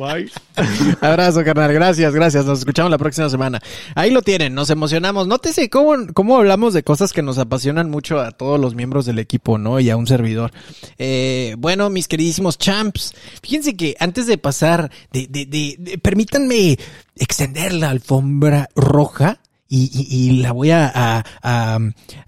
Bye. Abrazo, carnal. Gracias, gracias. Nos escuchamos la próxima semana. Ahí lo tienen, nos emocionamos. Nótese cómo, cómo hablamos de cosas que nos apasionan mucho a todos los miembros del equipo, ¿no? Y a un servidor. Eh, bueno, mis queridísimos champs, fíjense que antes de pasar, de, de, de, de permítanme extender la alfombra roja y, y, y, la voy a, a,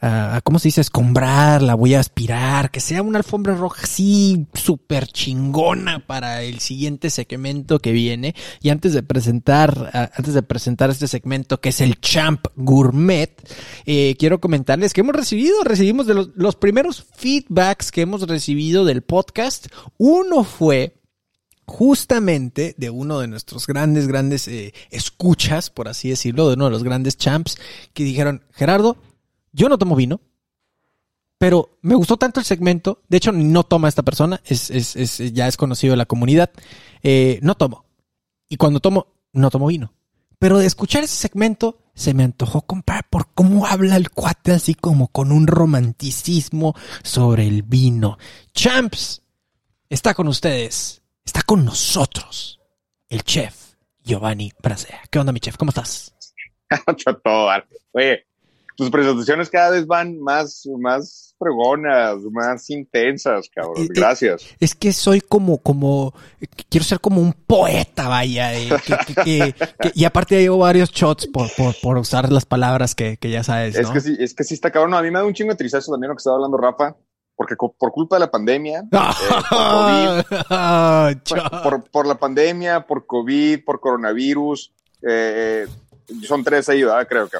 a, ¿cómo se dice? Escombrar, la voy a aspirar, que sea una alfombra roja así súper chingona para el siguiente segmento que viene. Y antes de presentar, antes de presentar este segmento que es el Champ Gourmet, eh, quiero comentarles que hemos recibido, recibimos de los primeros feedbacks que hemos recibido del podcast. Uno fue justamente de uno de nuestros grandes, grandes eh, escuchas, por así decirlo, de uno de los grandes champs, que dijeron, Gerardo, yo no tomo vino, pero me gustó tanto el segmento, de hecho no toma esta persona, es, es, es ya es conocido de la comunidad, eh, no tomo. Y cuando tomo, no tomo vino. Pero de escuchar ese segmento, se me antojó comprar por cómo habla el cuate así como con un romanticismo sobre el vino. Champs, está con ustedes está con nosotros el chef Giovanni Brasea. ¿Qué onda, mi chef? ¿Cómo estás? Todo, Oye, tus presentaciones cada vez van más, más fregonas, más intensas, cabrón. Gracias. Es, es que soy como, como, quiero ser como un poeta, vaya. Eh, que, que, que, y aparte llevo varios shots por, por, por usar las palabras que, ya sabes. Es que sí, es que sí está cabrón. No, a mí me da un chingo de trizazo también lo que estaba hablando Rafa porque por culpa de la pandemia, eh, por, COVID, por, por, la pandemia, por COVID, por coronavirus, eh, son tres ahí, ¿verdad? Creo que.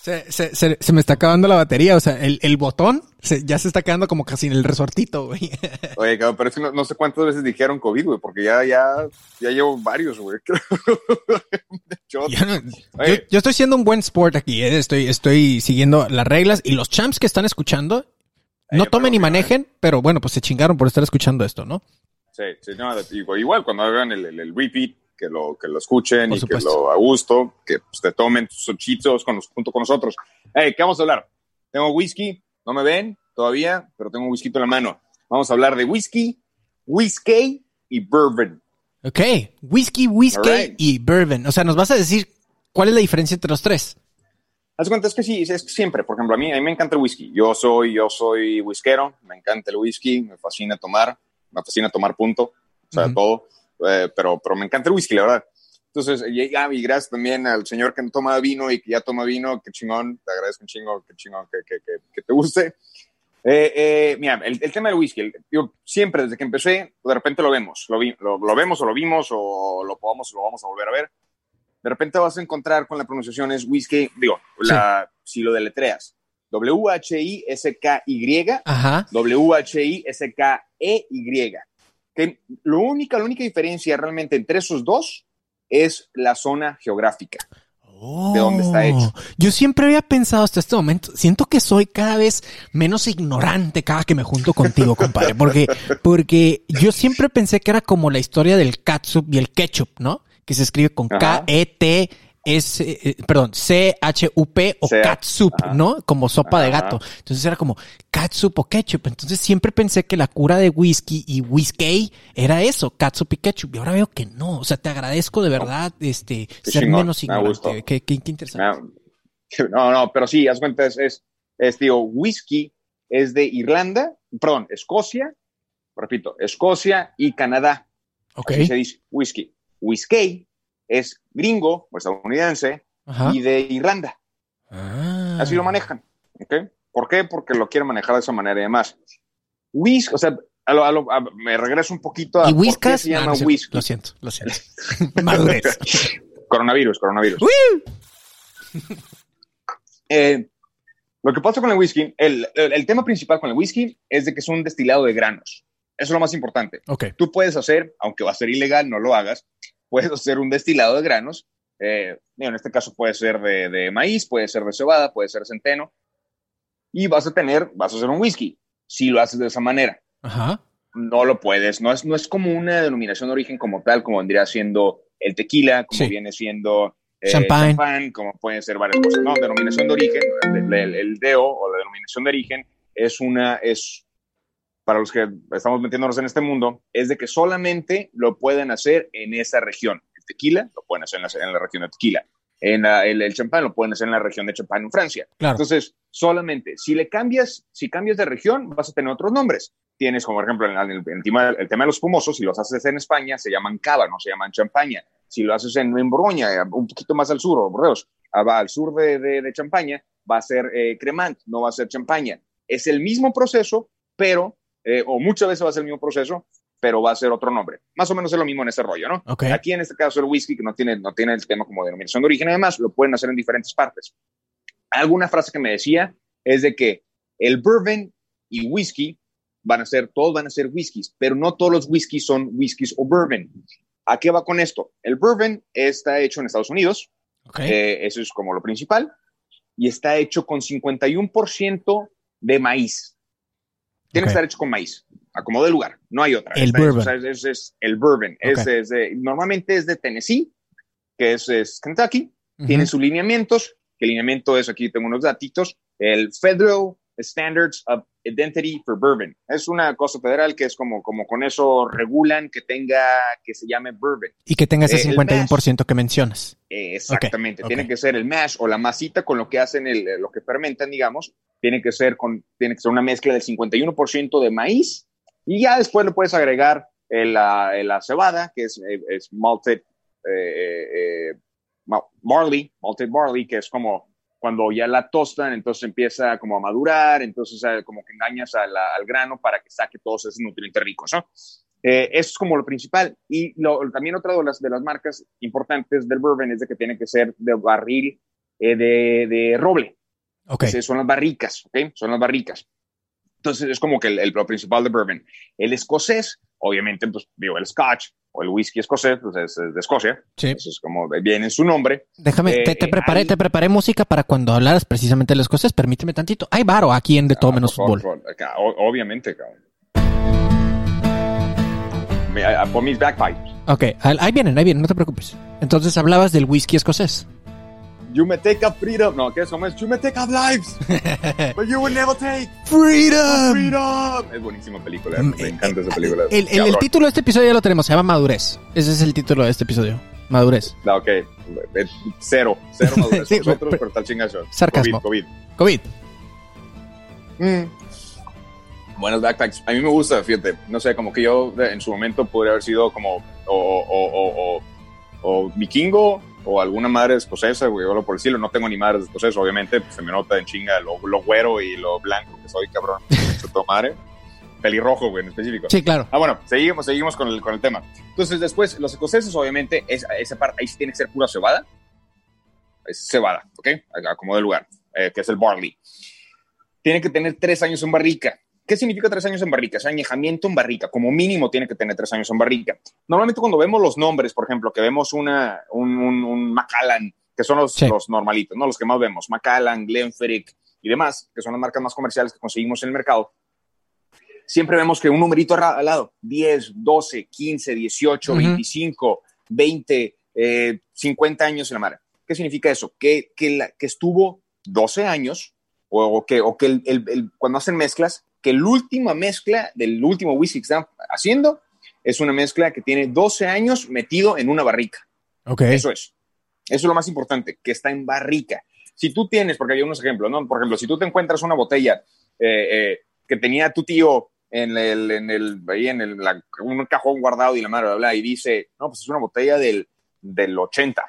Se, se, se, se, me está acabando la batería, o sea, el, el botón ya se está quedando como casi en el resortito, güey. Oye, cabrón, pero es que no, no, sé cuántas veces dijeron COVID, güey, porque ya, ya, ya llevo varios, güey. yo, yo, estoy siendo un buen sport aquí, ¿eh? estoy, estoy siguiendo las reglas y los champs que están escuchando, no tomen ni manejen, pero bueno, pues se chingaron por estar escuchando esto, ¿no? Sí, sí, no, igual cuando hagan el, el, el, repeat, que lo, que lo escuchen y que lo a gusto, que pues, te tomen tus ochitos con los, junto con nosotros. Hey, ¿qué vamos a hablar? Tengo whisky, no me ven todavía, pero tengo un whisky en la mano. Vamos a hablar de whisky, whisky y bourbon. Ok, whisky, whisky right. y bourbon. O sea, ¿nos vas a decir cuál es la diferencia entre los tres? Haz cuenta, es que sí, es que siempre, por ejemplo, a mí, a mí me encanta el whisky. Yo soy, yo soy whiskero, me encanta el whisky, me fascina tomar, me fascina tomar punto, o sea, uh -huh. todo, eh, pero, pero me encanta el whisky, la verdad. Entonces, y, y, gracias también al señor que no toma vino y que ya toma vino, qué chingón, te agradezco un chingo, qué chingón que, que, que, que te guste. Eh, eh, mira, el, el, tema del whisky, el, yo siempre desde que empecé, de repente lo vemos, lo, vi, lo, lo, vemos o lo vimos o lo podamos, lo vamos a volver a ver de repente vas a encontrar con la pronunciación es whisky, digo, la, sí. si lo deletreas, W-H-I-S-K-Y, W-H-I-S-K-E-Y. Que lo única, la única diferencia realmente entre esos dos es la zona geográfica. Oh, de dónde está hecho. Yo siempre había pensado hasta este momento, siento que soy cada vez menos ignorante cada que me junto contigo, compadre, porque, porque yo siempre pensé que era como la historia del catsup y el ketchup, ¿no? Que se escribe con K-E-T. S, eh, perdón, C-H-U-P o catsup, ¿no? Como sopa Ajá. de gato. Entonces era como catsup o ketchup. Entonces siempre pensé que la cura de whisky y whisky era eso, catsup y ketchup. Y ahora veo que no. O sea, te agradezco de verdad este, qué ser chingón. menos ignorante. Qué, qué, qué, interesante. No, no, pero sí, haz cuenta, es, es, es, digo, whisky es de Irlanda, perdón, Escocia, repito, Escocia y Canadá. Ok. Así se dice, whisky. Whisky es gringo o estadounidense Ajá. y de Irlanda. Ah. Así lo manejan. ¿okay? ¿Por qué? Porque lo quieren manejar de esa manera y demás. Whisky, o sea, a lo, a lo, a, me regreso un poquito a ¿Y whiskas? se llama no, no whisky. Lo siento, lo siento. Madurez. coronavirus, coronavirus. eh, lo que pasa con el whisky, el, el, el, tema principal con el whisky es de que es un destilado de granos. Eso es lo más importante. Okay. Tú puedes hacer, aunque va a ser ilegal, no lo hagas, puedes hacer un destilado de granos. Eh, en este caso puede ser de, de, maíz, puede ser de cebada, puede ser centeno. Y vas a tener, vas a hacer un whisky. Si lo haces de esa manera. Ajá. No lo puedes. No es, no es como una denominación de origen como tal, como vendría siendo el tequila, como sí. viene siendo eh, champán. champán, como pueden ser varias cosas. No, denominación de origen, el, el, el DEO o la denominación de origen es una, es para los que estamos metiéndonos en este mundo, es de que solamente lo pueden hacer en esa región. El tequila lo pueden hacer en la, región de tequila. En el, champán lo pueden hacer en la región de champán en Francia. Entonces, solamente si le cambias, si cambias de región, vas a tener otros nombres. Tienes, como por ejemplo, en el, tema, el tema de los espumosos, si los haces en España, se llaman cava, no se llaman champaña. Si lo haces en, en Borgoña, un poquito más al sur, o al sur de, de, champaña, va a ser eh, cremant, no va a ser champaña. Es el mismo proceso, pero eh, o muchas veces va a ser el mismo proceso, pero va a ser otro nombre. Más o menos es lo mismo en ese rollo, ¿no? Aquí en este caso el whisky, que no tiene, no tiene el tema como denominación de origen, además lo pueden hacer en diferentes partes. Alguna frase que me decía es de que el bourbon y whisky van a ser, todos van a ser whiskies, pero no todos los whiskies son whiskies o bourbon. ¿A qué va con esto? El bourbon está hecho en Estados Unidos, eh, eso es como lo principal, y está hecho con 51% de maíz. Tiene que estar hecho con maíz, a como de lugar, no hay otra. El bourbon. es, el bourbon. Es, normalmente es de Tennessee, que es, Kentucky. Tiene sus lineamientos. El lineamiento es, aquí tengo unos datitos, el Federal Standards of Identity for Bourbon. Es una cosa federal que es como, como con eso regulan que tenga, que se llame bourbon. Y que tenga ese 51% eh, que mencionas. exactamente. Tiene que ser el mash o la masita con lo que hacen, el, lo que fermentan, digamos, tiene que ser, con, tiene que ser una mezcla del 51% de maíz y ya después le puedes agregar la, la, cebada, que es, es malted eh, eh, barley, malted barley, que es como cuando ya la tostan, entonces empieza como a madurar, entonces eh, como que engañas al grano para que saque todos esos nutrientes ricos, ¿no? eso es como lo principal. Y también otra de las, de las marcas importantes del bourbon es de que tiene que ser de barril de, de roble. Okay. son las barricas, ¿ok? Son las barricas. Entonces es como que el, el, principal de bourbon. El escocés, obviamente, pues digo, el scotch o el whisky escocés, pues es, de Escocia. Sí. Eso es como viene en su nombre. Déjame, te, eh, preparé, te preparé música para cuando hablaras precisamente del escocés. Permíteme tantito. Hay varo aquí en De Todo ah, Menos Fútbol. obviamente, cabrón. Por mis bagpipes. Ok, ahí vienen, ahí vienen, no te preocupes. Entonces hablabas del whisky escocés. You may take a freedom. No, ¿qué es? ¿Cómo es? You may take a lives. but you will never take freedom. freedom. Es buenísima película. Mm, me eh, encanta esa película. El, el, título de este episodio ya lo tenemos. Se llama Madurez. Ese es el título de este episodio. Madurez. Ah, ok. Cero. Cero madurez. sí, Nosotros, pero, tal chingazo. Sarcasmo. COVID. COVID. Mm. Buenos backpacks. A mí me gusta, fíjate. No sé, como que yo en su momento podría haber sido como o, o, o, o, o vikingo o alguna madre escocesa, güey, o por decirlo, no tengo ni madres escocesas, obviamente, pues se me nota en chinga lo, lo güero y lo blanco que soy, cabrón, tu madre. Pelirrojo, güey, en específico. Sí, claro. Ah, bueno, seguimos, seguimos con el, con el tema. Entonces, después, los escoceses, obviamente, es, esa parte, ahí sí tiene que ser pura cebada. Es cebada, ¿ok? Como de lugar, eh, que es el barley. Tiene que tener tres años en barrica. ¿Qué significa tres años en barrica? Es añejamiento en barrica. Como mínimo tiene que tener tres años en barrica. Normalmente cuando vemos los nombres, por ejemplo, que vemos una, un, un, Macallan, que son los, los, normalitos, ¿no? Los que más vemos, Macallan, Glenfiddich y demás, que son las marcas más comerciales que conseguimos en el mercado, siempre vemos que un numerito al lado, 10, 12, 15, 18, 25, 20, 50 años en la mar. ¿Qué significa eso? Que, que, que estuvo 12 años o, que, o que el, el, cuando hacen mezclas que la última mezcla del último whisky que están haciendo es una mezcla que tiene 12 años metido en una barrica. Okay. Eso es. Eso es lo más importante, que está en barrica. Si tú tienes, porque hay unos ejemplos, ¿no? Por ejemplo, si tú te encuentras una botella eh, eh, que tenía tu tío en el, en el, ahí en el, un cajón guardado y la madre, bla, y dice, no, pues es una botella del, del 80.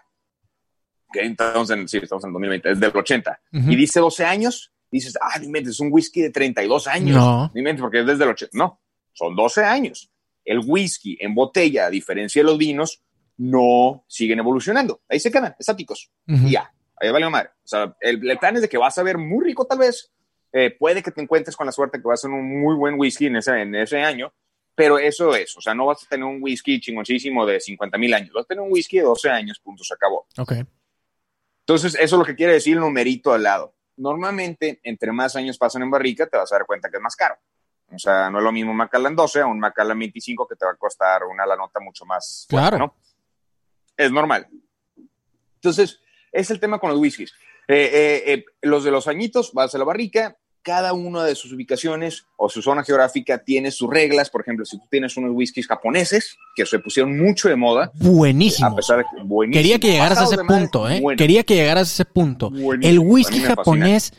Que entonces, sí, estamos en 2020, es del 80. Y dice 12 años, dices, ah, ni es un whisky de 32 años. No. Ni porque es desde el 80. No, son 12 años. El whisky en botella, a diferencia de los vinos, no siguen evolucionando. Ahí se quedan, estáticos. Y ya, ahí vale madre. O sea, el, plan es de que vas a ver muy rico tal vez. Eh, puede que te encuentres con la suerte que vas a tener un muy buen whisky en ese, en ese año, pero eso es, o sea, no vas a tener un whisky chingoncísimo de 50 mil años, vas a tener un whisky de 12 años, punto, se acabó. Ok. Entonces, eso es lo que quiere decir el numerito al lado normalmente, entre más años pasan en barrica, te vas a dar cuenta que es más caro. O sea, no es lo mismo un Macallan 12 a un Macallan 25 que te va a costar una la nota mucho más. Claro. ¿no? Es normal. Entonces, es el tema con los whiskies. Eh, eh, eh, los de los añitos, vas a la barrica, cada una de sus ubicaciones o su zona geográfica tiene sus reglas. Por ejemplo, si tú tienes unos whiskies japoneses que se pusieron mucho de moda. Buenísimo. A pesar de que, buenísimo. Quería que llegaras a ese punto, ¿eh? Quería que llegaras a ese punto. El whisky japonés,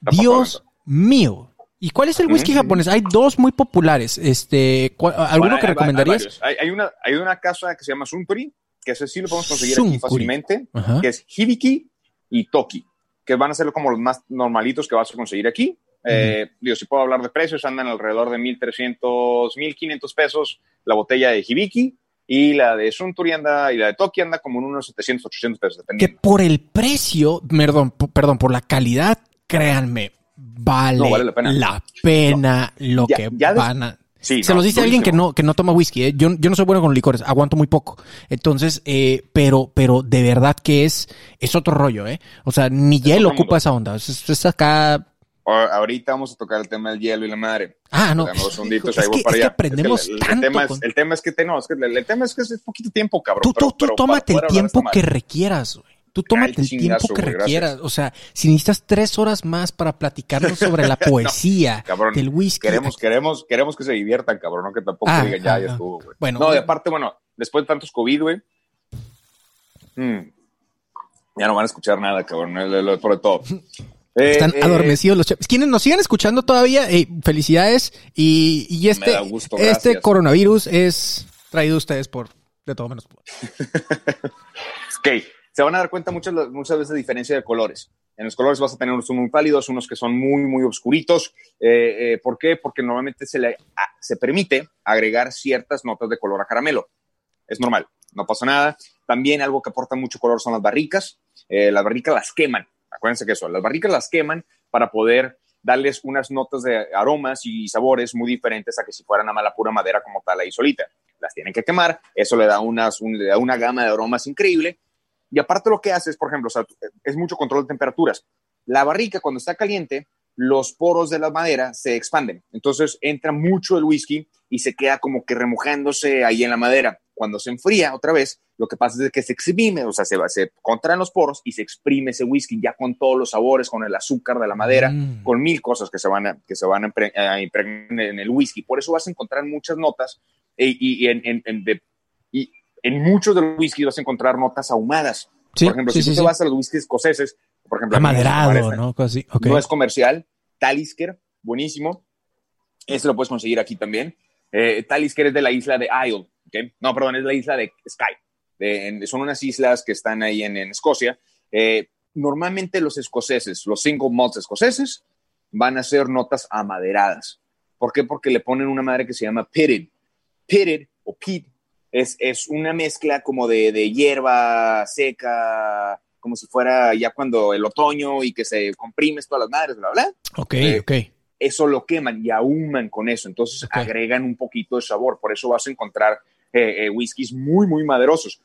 Dios mío. ¿Y cuál es el whisky japonés? Hay dos muy populares. Este, ¿Alguno que recomendarías? Hay, una, hay una casa que se llama Suntory, que ese sí lo podemos conseguir aquí fácilmente, que es Hibiki y Toki que van a ser como los más normalitos que vas a conseguir aquí. Eh, digo, si puedo hablar de precios, andan alrededor de 1.300, 1.500 pesos la botella de Hibiki y la de Suntory anda y la de Toki anda como en unos 700, 800 pesos, dependiendo. Que por el precio, perdón, perdón, por la calidad, créanme, vale, la pena, lo que van a se los dice alguien que no, que no toma whisky. ¿eh? Yo, yo no soy bueno con licores, aguanto muy poco. Entonces, eh, pero, pero de verdad que es, es otro rollo, ¿eh? O sea, ni hielo ocupa esa onda. Es, acá. Ahorita vamos a tocar el tema del hielo y la madre. Ah, no. es, que, aprendemos tanto. El tema, es, el tema es que, te, no, es que el, tema es que es poquito tiempo, cabrón. Tú, tú, tú tómate el tiempo que requieras, güey. Tú tómate el tiempo que requieras. O sea, si necesitas tres horas más para platicarnos sobre la poesía del whisky. Queremos, queremos, queremos que se diviertan, cabrón, no que tampoco ah, digan ya, ya estuvo, güey. Bueno, no, de aparte, bueno, después de tantos COVID, güey. Hmm, ya no van a escuchar nada, cabrón, lo, por todo. Están eh, eh, adormecidos los chavos. Quienes nos siguen escuchando todavía, eh, felicidades. Y, y este, este coronavirus es traído a ustedes por de todo menos. ok se van a dar cuenta muchas, muchas veces de diferencia de colores. En los colores vas a tener unos muy pálidos, unos que son muy, muy oscuritos. Eh, eh, ¿Por qué? Porque normalmente se, le, se permite agregar ciertas notas de color a caramelo. Es normal, no pasa nada. También algo que aporta mucho color son las barricas. Eh, las barricas las queman. Acuérdense que eso, las barricas las queman para poder darles unas notas de aromas y sabores muy diferentes a que si fueran a mala pura madera como tal ahí solita. Las tienen que quemar, eso le da, unas, le da una gama de aromas increíble y aparte lo que hace es, por ejemplo, es mucho control de temperaturas. La barrica cuando está caliente, los poros de la madera se expanden. Entonces entra mucho el whisky y se queda como que remojándose ahí en la madera. Cuando se enfría otra vvez, lo que pasa es que se exprime, o sea, se, se contraen los poros y se exprime ese whisky ya con todos los sabores, con el azúcar de la madera, mm. con mil cosas que se van a, que se van a impregnar en el whisky. Por eso vas a encontrar muchas notas eh, y, en, en, de, en muchos de los whiskies vas a encontrar notas ahumadas. por ejemplo, si tú te vas a los whiskies escoceses, por ejemplo, amaderado, ¿no? No es comercial. Talisker, buenísimo. Ese lo puedes conseguir aquí también. Eh, Talisker es de la isla de Isle, ¿okay? No, perdón, es la isla de Skye. son unas islas que están ahí en, Escocia. Eh, normalmente los escoceses, los single malts escoceses, van a ser notas amaderadas. ¿Por qué? Porque le ponen una madre que se llama pitted. Pitted o peat es, una mezcla como de, hierba seca, como si fuera ya cuando el otoño y que se comprimes todas las madres, bla, bla. Ok, eh, ok. Eso lo queman y ahuman con eso, entonces agregan un poquito de sabor, por eso vas a encontrar eh, eh, whiskies muy, muy maderosos.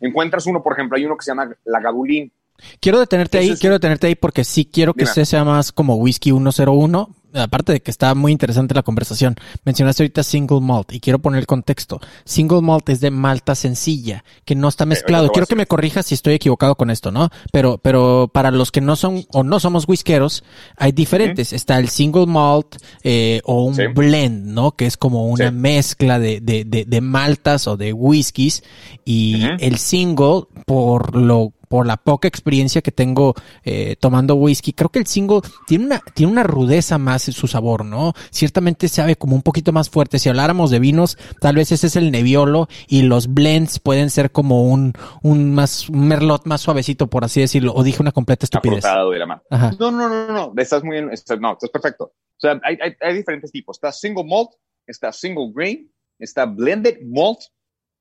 Encuentras uno, por ejemplo, hay uno que se llama la Gabulín. Quiero detenerte ahí, quiero detenerte ahí porque sí quiero que sea más como whisky 101, aparte de que está muy interesante la conversación, mencionaste ahorita single malt y quiero poner el contexto. Single malt es de malta sencilla, que no está mezclado. quiero que me corrijas si estoy equivocado con esto, ¿no? Pero, pero para los que no son o no somos whiskeros, hay diferentes. Está el single malt eh, o un blend, ¿no? Que es como una mezcla de, de, de, maltas o de whiskies y el single, por lo por la poca experiencia que tengo eh, tomando whisky, creo que el single tiene una, tiene una rudeza más en su sabor, ¿no? Ciertamente sabe como un poquito más fuerte. Si habláramos de vinos, tal vez ese es el Nebbiolo y los blends pueden ser como un, un más, un merlot más suavecito, por así decirlo. O dije una completa estupidez. De la mano. No, no, no, no, estás muy bien, no, estás perfecto. O sea, hay, hay, hay diferentes tipos. Está single malt, está single grain, está blended malt,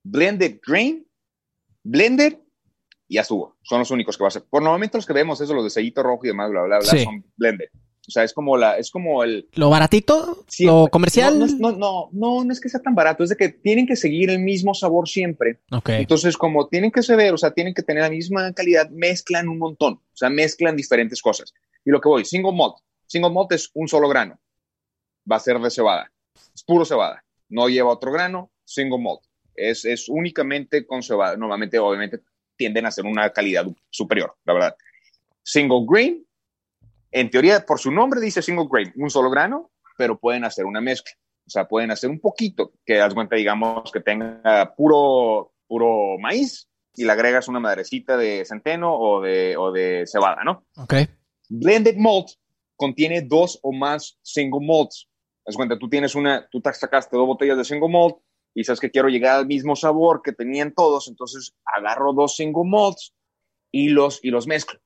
blended grain, blended y ya estuvo. Son los únicos que va a ser. Por normalmente los que vemos, eso, los de sellito rojo y demás, bla, bla, bla, son blended. O sea, es como la, es como el. ¿Lo baratito? ¿Lo comercial? No no, no, no, no, es que sea tan barato, es de que tienen que seguir el mismo sabor siempre. Ok. Entonces, como tienen que saber, o sea, tienen que tener la misma calidad, mezclan un montón. O sea, mezclan diferentes cosas. Y lo que voy, single malt. Single malt es un solo grano. Va a ser de cebada. Es puro cebada. No lleva otro grano, single malt. Es, es únicamente con cebada. Normalmente, obviamente, tienden a ser una calidad superior, la verdad. Single grain, en teoría, por su nombre dice single grain, un solo grano, pero pueden hacer una mezcla. O sea, pueden hacer un poquito, que das cuenta, digamos, que tenga puro, puro maíz y le agregas una madrecita de centeno o de, o de cebada, ¿no? Ok. Blended malt contiene dos o más single malts. Das cuenta, tú tienes una, tú te sacaste dos botellas de single malt y sabes que quiero llegar al mismo sabor que tenían todos, entonces agarro dos single malts y los, y los mezclo.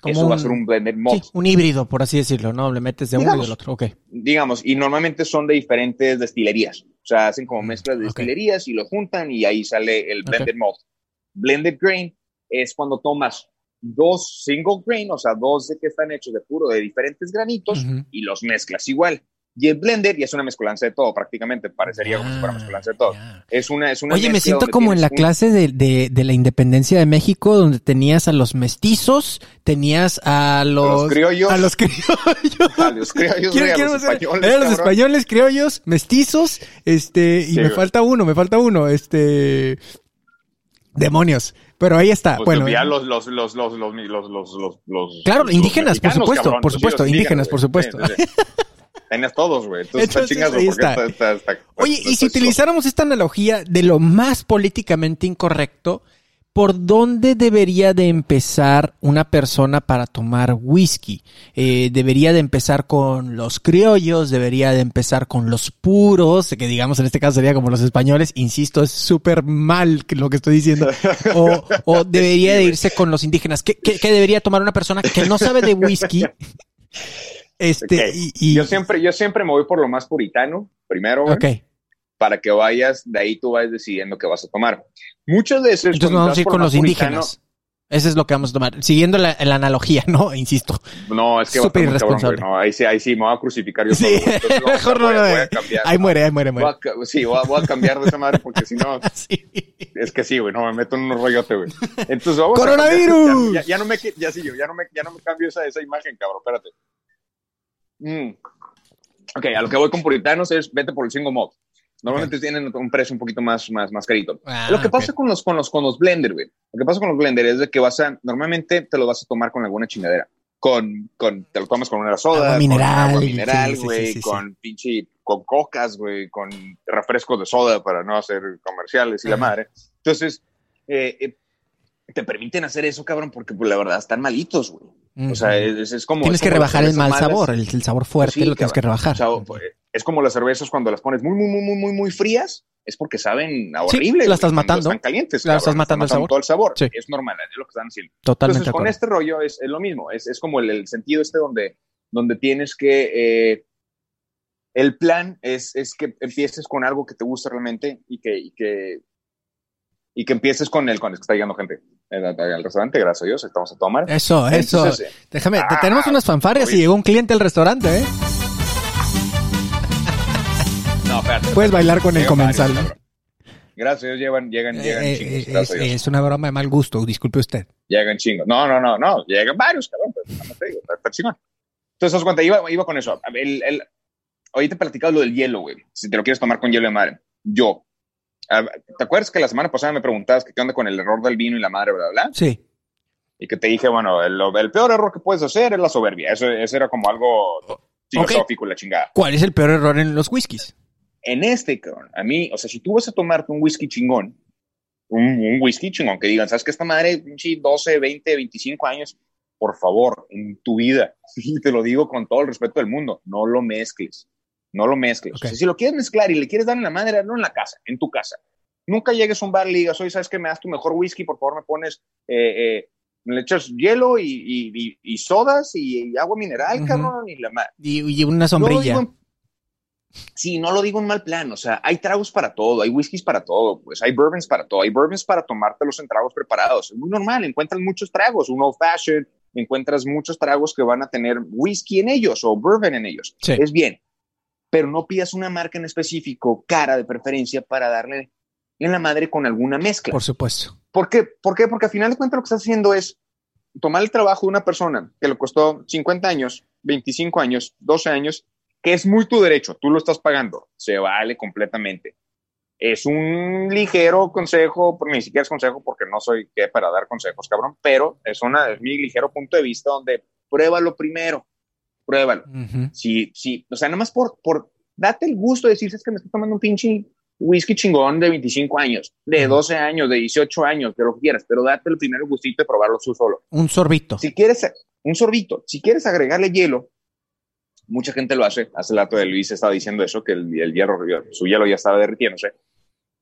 Como Eso va a un- ser un blended malt. Sí, un híbrido, por así decirlo, ¿no? Le metes de uno y Digamos. del otro. Ok. digamos, y normalmente son de diferentes destilerías. O sea, hacen como mezclas de Mm, ok. destilerías y lo juntan y ahí sale el blended malt. Blended grain es cuando tomas dos single grain, o sea, dos de que están hechos de puro de diferentes granitos Ujú. y los mezclas igual. Y el blender ya es una mezcolanza de todo, prácticamente parecería como si fuera Ya, mezcolanza de todo. Es una, es una Oye, me siento como en la un- clase de, de- de la independencia de México, donde tenías a los mestizos, tenías a los, los criollos. a los criollos. A los criollos, Quiero- güey, a quiero los españoles, eran los españoles, criollos, mestizos, este, y Sí, me güey. falta uno, me falta uno, este, demonios. Pero ahí está, Pues bueno. ya los, los, los, los, los, los, los, Claro, indígenas, por supuesto, cabrón. por Pues supuesto, indígenas, por supuesto. Sí. Tenías todos, güey. Entonces, está Entonces, ahí está. está- está- está- Oye, y si utilizáramos esta analogía de lo más políticamente incorrecto, ¿por dónde debería de empezar una persona para tomar whisky? Eh, ¿Debería de empezar con los criollos? ¿Debería de empezar con los puros? Que digamos en este caso sería como los españoles. Insisto, es súper mal lo que estoy diciendo. O, o debería de irse con los indígenas. ¿Qué, qué- qué debería tomar una persona que no sabe de whisky? Este, y, y- Yo siempre, yo siempre me voy por lo más puritano, primero, para que vayas, de ahí tú vas decidiendo qué vas a tomar. Muchas veces. Entonces vamos a ir con lo los puritano- indígenas. Eso es lo que vamos a tomar. Siguiendo la, la analogía, ¿no? Insisto. No, es que va a Súper muy cabrón, irresponsable. No, ahí sí, ahí sí me voy a crucificar yo Sí. Entonces, mejor no, a- no, voy a cambiar. Ahí muere, ahí muere, Voy muere. a sí, voy a, voy a cambiar de esa madre porque si no, Sí. es que sí, güey, no me meto en un rollote, güey. Entonces, vamos a ¡Coronavirus! cambiar- Ya, ya no me, ya sí, yo, ya no me, ya no me cambio esa, esa imagen, cabrón, espérate. Mm. Ok, a lo que voy con puritanos es vete por el single malt. Normalmente tienen un precio un poquito más, más, más carito. Ah, lo que pasa con los, con los, con los blender, güey. Lo que pasa con los blender es de que vas a, normalmente te lo vas a tomar con alguna chingadera. Con, con, te lo tomas con una soda, Agua con mineral, agua mineral, güey, sí, sí, sí. con pinche, con cocas, güey, con refrescos de soda para no hacer comerciales y la Ajá. madre. Entonces, eh, eh, te permiten hacer eso, cabrón, porque pues, la verdad están malitos, güey. O sea, es, es como. tienes es que como las rebajar el mal malas. sabor, el, el sabor fuerte Sí, lo tienes que rebajar. O sea, es como las cervezas cuando las pones muy, muy, muy, muy, muy, muy frías, es porque saben a horrible. la güey, estás matando. Están calientes. La estás matando el sabor. Todo el sabor. Sí. Es normal, es lo que están haciendo. Totalmente Entonces, con este rollo es, es lo mismo. Es, es como el, el sentido este donde, donde tienes que. eh, el plan es, es que empieces con algo que te gusta realmente y que, y que, y que empieces con el. Con el que está llegando gente al, al restaurante, gracias a Dios, estamos a tomar. Eso, eso. Entonces, eh, Déjame, ah, tenemos unas fanfarrias y llegó un cliente al restaurante, ¿eh? no, espérate. Puedes bailar con el varios, comensal. Gracias a Dios llegan, llegan, llegan Eh, chingos. eh, gracias es, a Dios. es una broma de mal gusto, disculpe usted. Llegan chingos. No, no, no, no. Llegan varios, cabrón. Pues, nada más te digo, está, chingón. Entonces, haz cuenta, iba, iba con eso. El, el, ahorita he platicado lo del hielo, güey. Si te lo quieres tomar con hielo de madre. Yo. Ah, ¿Te acuerdas que la semana pasada me preguntabas que qué onda con el error del vino y la madre, bla, bla? Sí. Y que te dije, bueno, el, el peor error que puedes hacer es la soberbia. Eso, eso era como algo filosófico, la chingada. ¿Cuál es el peor error en los whiskies? En este, a mí, o sea, si tú vas a tomarte un whisky chingón, un, un whisky chingón, que digan, ¿sabes que esta madre, pinche 12, 20, 25 años? Por favor, en tu vida, y te lo digo con todo el respeto del mundo, no lo mezcles, no lo mezcles. O sea, si lo quieres mezclar y le quieres dar en la madre, no en la casa, en tu casa. Nunca llegues a un bar y digas, oye, ¿sabes que me das tu mejor whisky? Por favor, me pones, eh, eh, le echas hielo y, y, y, y sodas y, agua mineral, Ujú. cabrón, y la madre. Y, una sombrilla. sí, no lo digo en mal plan. O sea, hay tragos para todo, hay whiskies para todo, pues hay bourbons para todo, hay bourbons para tomártelos en tragos preparados. Es muy normal, encuentras muchos tragos, un old fashioned, encuentras muchos tragos que van a tener whisky en ellos o bourbon en ellos. Sí. Es bien, pero no pidas una marca en específico, cara de preferencia, para darle en la madre con alguna mezcla. Por supuesto. ¿Por qué? ¿Por qué? Porque al final de cuentas lo que estás haciendo es tomar el trabajo de una persona que le costó 50 años, 25 años, 12 años, que es muy tu derecho, tú lo estás pagando, se vale completamente. Es un ligero consejo, ni siquiera es consejo porque no soy que para dar consejos, cabrón, pero es, una, es mi ligero punto de vista donde pruébalo primero. Pruébalo. Si, si, o sea, nada más por, por, date el gusto de decir, es que me estoy tomando un pinche whisky chingón de 25 años, de Ujú. 12 años, de 18 años, de lo que quieras, pero date el primer gustito de probarlo tú solo. Un sorbito. Si quieres un sorbito, si quieres agregarle hielo, mucha gente lo hace. Hace el dato de Luis estaba diciendo eso, que el, el hielo, su hielo ya estaba derritiéndose.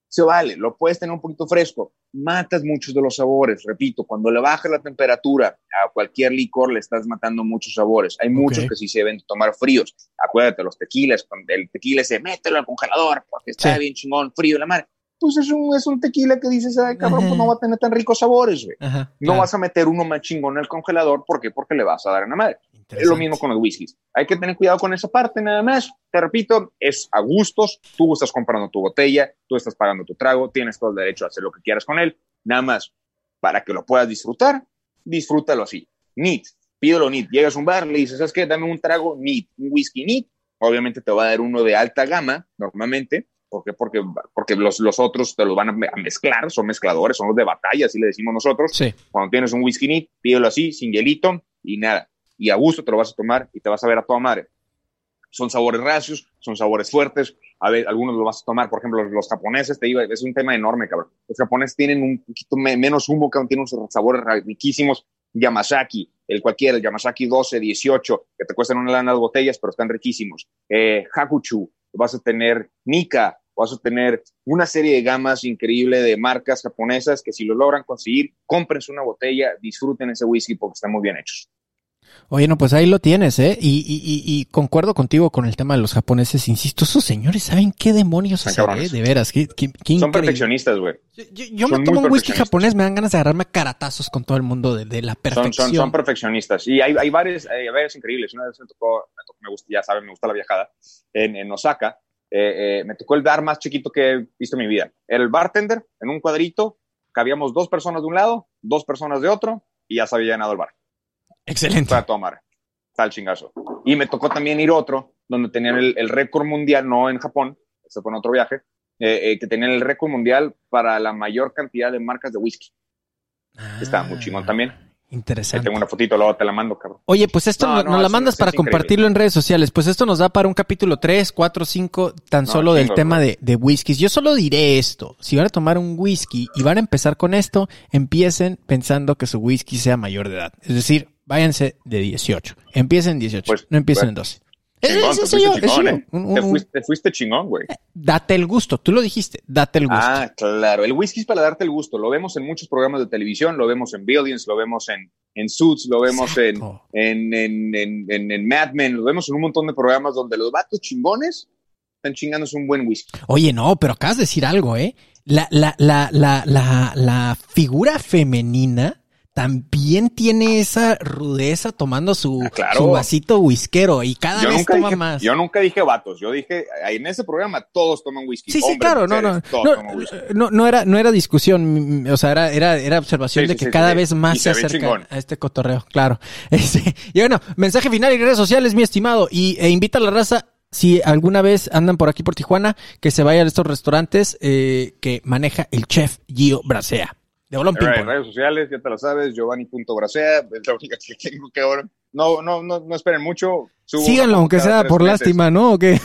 Se vale, lo puedes tener un poquito fresco. Matas muchos de los sabores. Repito, cuando le bajas la temperatura a cualquier licor, le estás matando muchos sabores. Hay muchos que sí se deben tomar fríos. Acuérdate, los tequilas, el tequila se mételo al congelador porque está Sí. bien chingón, frío la madre. Pues es un, es un tequila que dices, ay, cabrón, Ajá. pues no va a tener tan ricos sabores, güey. Ajá. No claro. vas a meter uno más chingón en el congelador. ¿Por qué? Porque le vas a dar en la madre. Es lo mismo con los whiskies. Hay que tener cuidado con esa parte nada más. Te repito, es a gustos. Tú estás comprando tu botella, tú estás pagando tu trago, tienes todo el derecho a hacer lo que quieras con él. Nada más, para que lo puedas disfrutar, disfrútalo así. Neat, pídelo neat. Llegas a un bar, le dices, ¿sabes qué? Dame un trago neat, un whisky neat. Obviamente te va a dar uno de alta gama, normalmente. ¿Por qué? Porque, porque los, los otros te los van a me- a mezclar, son mezcladores, son los de batalla, así le decimos nosotros. Sí. Cuando tienes un whisky pídelo así, sin hielito y nada. Y a gusto te lo vas a tomar y te vas a ver a toda madre. Son sabores racios, son sabores fuertes. A ver, algunos lo vas a tomar, por ejemplo, los, los japoneses, te digo, es un tema enorme, cabrón. Los japoneses tienen un poquito me- menos humo, que tienen unos sabores riquísimos. Yamazaki, el cualquiera, el Yamazaki 12, 18, que te cuestan una lana las botellas, pero están riquísimos. Eh, Hakuchu, vas a tener Nika, vas a tener una serie de gamas increíble de marcas japonesas que si lo logran conseguir, cómprense una botella, disfruten ese whisky porque están muy bien hechos. Oye, no, pues ahí lo tienes, ¿eh? Y, y, y, y concuerdo contigo con el tema de los japoneses. Insisto, esos señores saben qué demonios hacer, ¿eh? De veras, qué, qué, qué Son perfeccionistas, güey. Yo, yo- yo Son me tomo un whisky japonés, me dan ganas de agarrarme a caratazos con todo el mundo de, de la Son, perfección. son, son perfeccionistas. Y hay, hay varios, hay varios increíbles. Una vez me tocó, me, tocó- me gusta, ya saben, me gusta la viajada, en, en Osaka. eh, eh, me tocó el bar más chiquito que he visto en mi vida. Era el bartender en un cuadrito, cabíamos dos personas de un lado, dos personas de otro, y ya se había llenado el bar. Excelente. Para tomar. Tal chingazo. Y me tocó también ir otro, donde tenían el, el récord mundial, no en Japón, ese fue en otro viaje, eh, eh, que tenían el récord mundial para la mayor cantidad de marcas de whisky. Está muy chingón también. Ah, Ahí Interesante. tengo una fotito, luego te la mando, cabrón. Oye, pues esto No, no- no, nos la mandas para increíble. compartirlo en redes sociales. Pues esto nos da para un capítulo 3, 4, 5, tan solo del tema de, de whiskies. Yo solo diré esto. Si van a tomar un whisky y van a empezar con esto, empiecen pensando que su whisky sea mayor de edad. Es decir, váyanse de 18. Empiecen en 18, Pues, no empiecen pues, en 12. Es, Chingón, es te fuiste chingón, eh. Un- un- Te un- fuiste, te fuiste chingón, güey. date el gusto. Tú lo dijiste, date el gusto. Ah, claro. El whisky es para darte el gusto. Lo vemos en muchos programas de televisión, lo vemos en Billions, lo vemos en, en Suits, lo vemos en, Exacto. en, en, en, en, en Mad Men, lo vemos en un montón de programas donde los vatos chingones están chingándose un buen whisky. Oye, no, pero acabas de decir algo, ¿eh? La, la, la, la, la, la figura femenina también tiene esa rudeza tomando su, Ah, claro. su vasito whiskero y cada Yo vez toma dije, más. yo nunca dije vatos, yo dije, en ese programa todos toman whisky. Sí, sí, hombres, claro, no, no, todos no, no, no era, no era discusión, o sea, era, era, era observación Sí, de que sí, cada sí. vez más Y se se acerca a este cotorreo, claro. Este, y bueno, mensaje final y redes sociales, mi estimado, y e invita a la raza, si alguna vez andan por aquí por Tijuana, que se vayan a estos restaurantes eh, que maneja el chef Gio Bracea. De Ping-Pong. redes sociales, ya te lo sabes, Giovanni.bracea, es la única que tengo que ahora. No, no, no, no esperen mucho. Subo Síganlo, aunque sea por meses. lástima, ¿no? ¿O qué?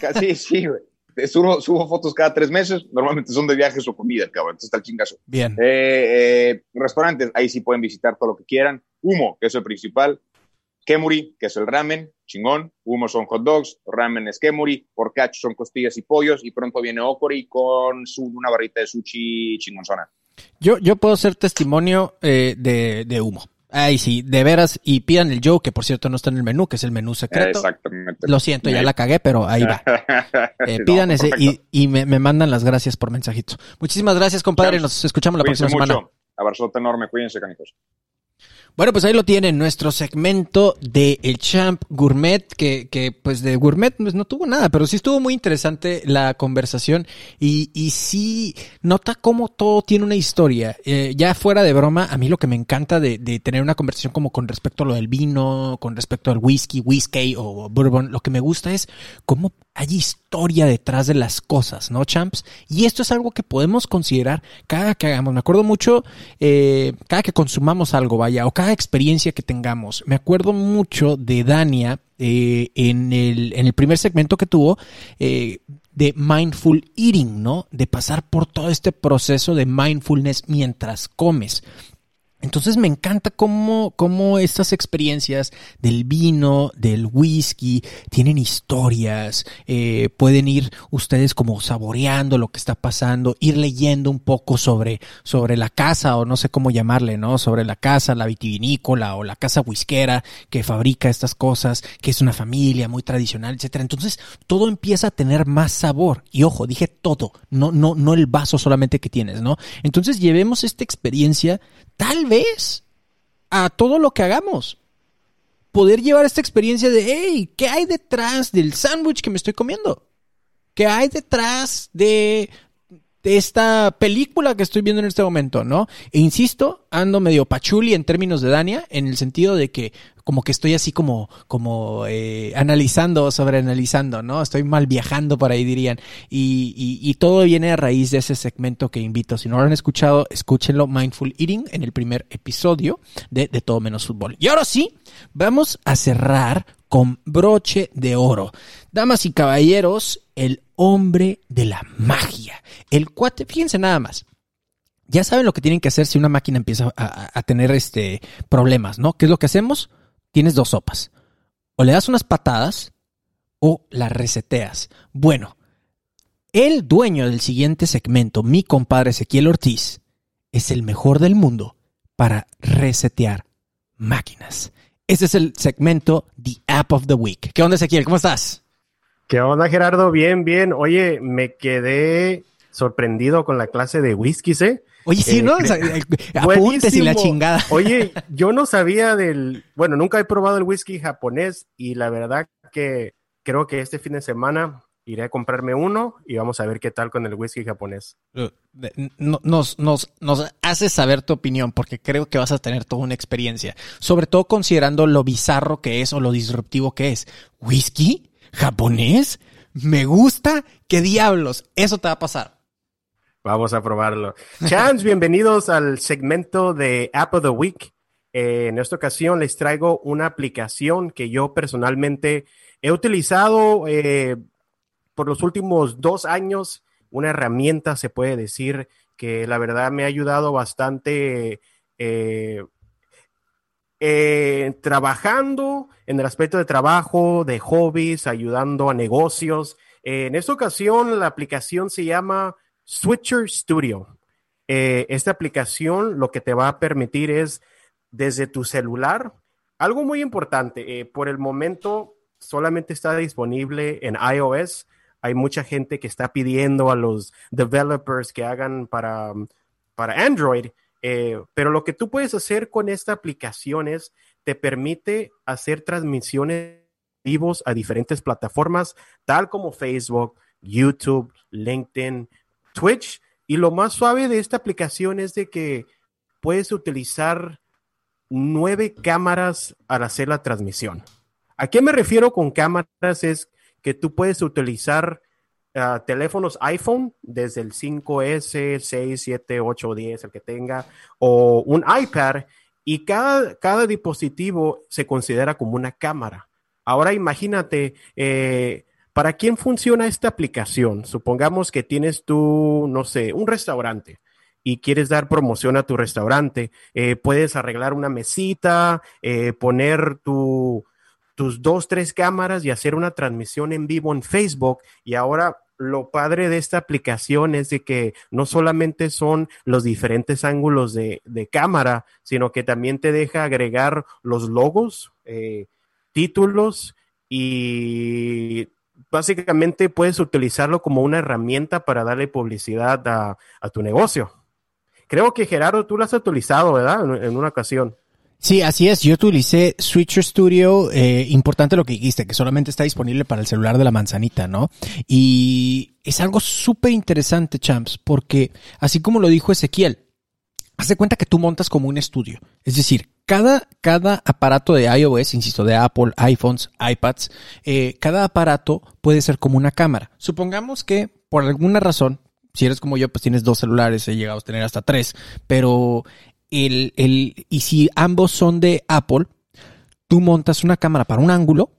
Casi, sí, güey. Subo, subo fotos cada tres meses, normalmente son de viajes o comida, cabrón, entonces está el chingazo. Bien. Eh, eh, restaurantes, ahí sí pueden visitar todo lo que quieran. Humo, que es el principal. Kemuri, que es el ramen, chingón. Humo son hot dogs, ramen es kemuri, porcacho son costillas y pollos, y pronto viene okori con su, una barrita de sushi chingonzona. Yo, yo puedo ser testimonio eh, de, de humo. Ay, sí, de veras. Y pidan el Joe, que por cierto no está en el menú, que es el menú secreto. Exactamente. Lo siento, ya la cagué, pero ahí va. Eh, No, pidan ese y, y me, me mandan las gracias por mensajitos. Muchísimas gracias, compadre. Nos escuchamos la Cuídense próxima semana. mucho. Abrazote enorme, cuídense, canijos. Bueno, pues ahí lo tienen, nuestro segmento de El Champ Gourmet, que, que pues de Gourmet pues no tuvo nada, pero sí estuvo muy interesante la conversación y, y sí nota cómo todo tiene una historia. Eh, ya fuera de broma, a mí lo que me encanta de, de tener una conversación como con respecto a lo del vino, con respecto al whisky, whisky o bourbon, lo que me gusta es cómo hay historia historia detrás de las cosas, ¿no, champs? Y esto es algo que podemos considerar cada que hagamos. Me acuerdo mucho, eh, cada que consumamos algo, vaya, o cada experiencia que tengamos. Me acuerdo mucho de Dania eh, en, el, en el primer segmento que tuvo. Eh, de mindful eating, ¿no? De pasar por todo este proceso de mindfulness mientras comes. Entonces me encanta cómo, cómo estas experiencias del vino, del whisky, tienen historias, eh, pueden ir ustedes como saboreando lo que está pasando, ir leyendo un poco sobre, sobre la casa o no sé cómo llamarle, ¿no? Sobre la casa, la vitivinícola o la casa whiskera que fabrica estas cosas, que es una familia muy tradicional, etcétera. Entonces todo empieza a tener más sabor. Y ojo, dije todo, no, no, no el vaso solamente que tienes, ¿no? Entonces llevemos esta experiencia tal vez a todo lo que hagamos. Poder llevar esta experiencia de, hey, ¿qué hay detrás del sándwich que me estoy comiendo? ¿Qué hay detrás de esta película que estoy viendo en este momento, ¿no? E insisto, ando medio pachuli en términos de Dania, en el sentido de que como que estoy así como, como eh, analizando, sobreanalizando, ¿no? Estoy mal viajando por ahí, dirían. Y, y, y, todo viene a raíz de ese segmento que invito. Si no lo han escuchado, escúchenlo, Mindful Eating, en el primer episodio de, de Todo Menos Fútbol. Y ahora sí, vamos a cerrar con broche de oro. Damas y caballeros, el hombre de la magia. El cuate, fíjense nada más. Ya saben lo que tienen que hacer si una máquina empieza a, tener este problemas, ¿no? ¿Qué es lo que hacemos? Tienes dos sopas. O le das unas patadas o la reseteas. Bueno, el dueño del siguiente segmento, mi compadre Ezequiel Ortiz, es el mejor del mundo para resetear máquinas. Este es el segmento The App of the Week. ¿Qué onda, Ezequiel? ¿Cómo estás? ¿Qué onda, Gerardo? Bien, bien. Oye, me quedé sorprendido con la clase de whisky, ¿eh? Oye, sí, ¿no? Eh, apuntes y la chingada. Oye, yo no sabía del... Bueno, nunca he probado el whisky japonés y la verdad que creo que este fin de semana iré a comprarme uno y vamos a ver qué tal con el whisky japonés. Uh, nos, nos, nos haces saber tu opinión porque creo que vas a tener toda una experiencia, sobre todo considerando lo bizarro que es o lo disruptivo que es. ¿Whisky? ¿Japonés? Me gusta. ¿Qué diablos? Eso te va a pasar. Vamos a probarlo. Chans, bienvenidos al segmento de App of the Week. Eh, en esta ocasión les traigo una aplicación que yo personalmente he utilizado eh, por los últimos dos años una herramienta, se puede decir, que la verdad me ha ayudado bastante eh, eh, trabajando en el aspecto de trabajo, de hobbies, ayudando a negocios. Eh, en esta ocasión, la aplicación se llama Switcher Studio. esta aplicación lo que te va a permitir es desde tu celular, algo muy importante, por el momento solamente está disponible en iOS, hay mucha gente que está pidiendo a los developers que hagan para, para Android, eh, pero lo que tú puedes hacer con esta aplicación es, te permite hacer transmisiones vivos a diferentes plataformas, tal como Facebook, YouTube, LinkedIn, Twitch. Y lo más suave de esta aplicación es de que puedes utilizar nueve cámaras al hacer la transmisión. ¿A qué me refiero con cámaras? Es que tú puedes utilizar ah, teléfonos iPhone desde el 5S, 6, 7, 8, 10, el que tenga, o un iPad, y cada, cada dispositivo se considera como una cámara. Ahora imagínate, eh, ¿para quién funciona esta aplicación? Supongamos que tienes tú, no sé, un restaurante y quieres dar promoción a tu restaurante, eh, puedes arreglar una mesita, eh, poner tu, tus dos, tres cámaras y hacer una transmisión en vivo en Facebook. Y ahora lo padre de esta aplicación es de que no solamente son los diferentes ángulos de, cámara, sino que también te deja agregar los logos, eh, títulos y básicamente puedes utilizarlo como una herramienta para darle publicidad a, tu negocio. Creo que Gerardo, tú lo has utilizado, ¿verdad? en una ocasión. Sí, así es. Yo utilicé Switcher Studio. Eh, importante lo que dijiste, que solamente está disponible para el celular de la manzanita, ¿no? Y es algo súper interesante, champs, porque así como lo dijo Ezequiel, haz de cuenta que tú montas como un estudio. Es decir, cada, cada aparato de iOS, insisto, de Apple, iPhones, iPads, eh, cada aparato puede ser como una cámara. Supongamos que por alguna razón, si eres como yo, pues tienes dos celulares, he llegado a tener hasta tres, pero el, el, y si ambos son de Apple, tú montas una cámara para un ángulo,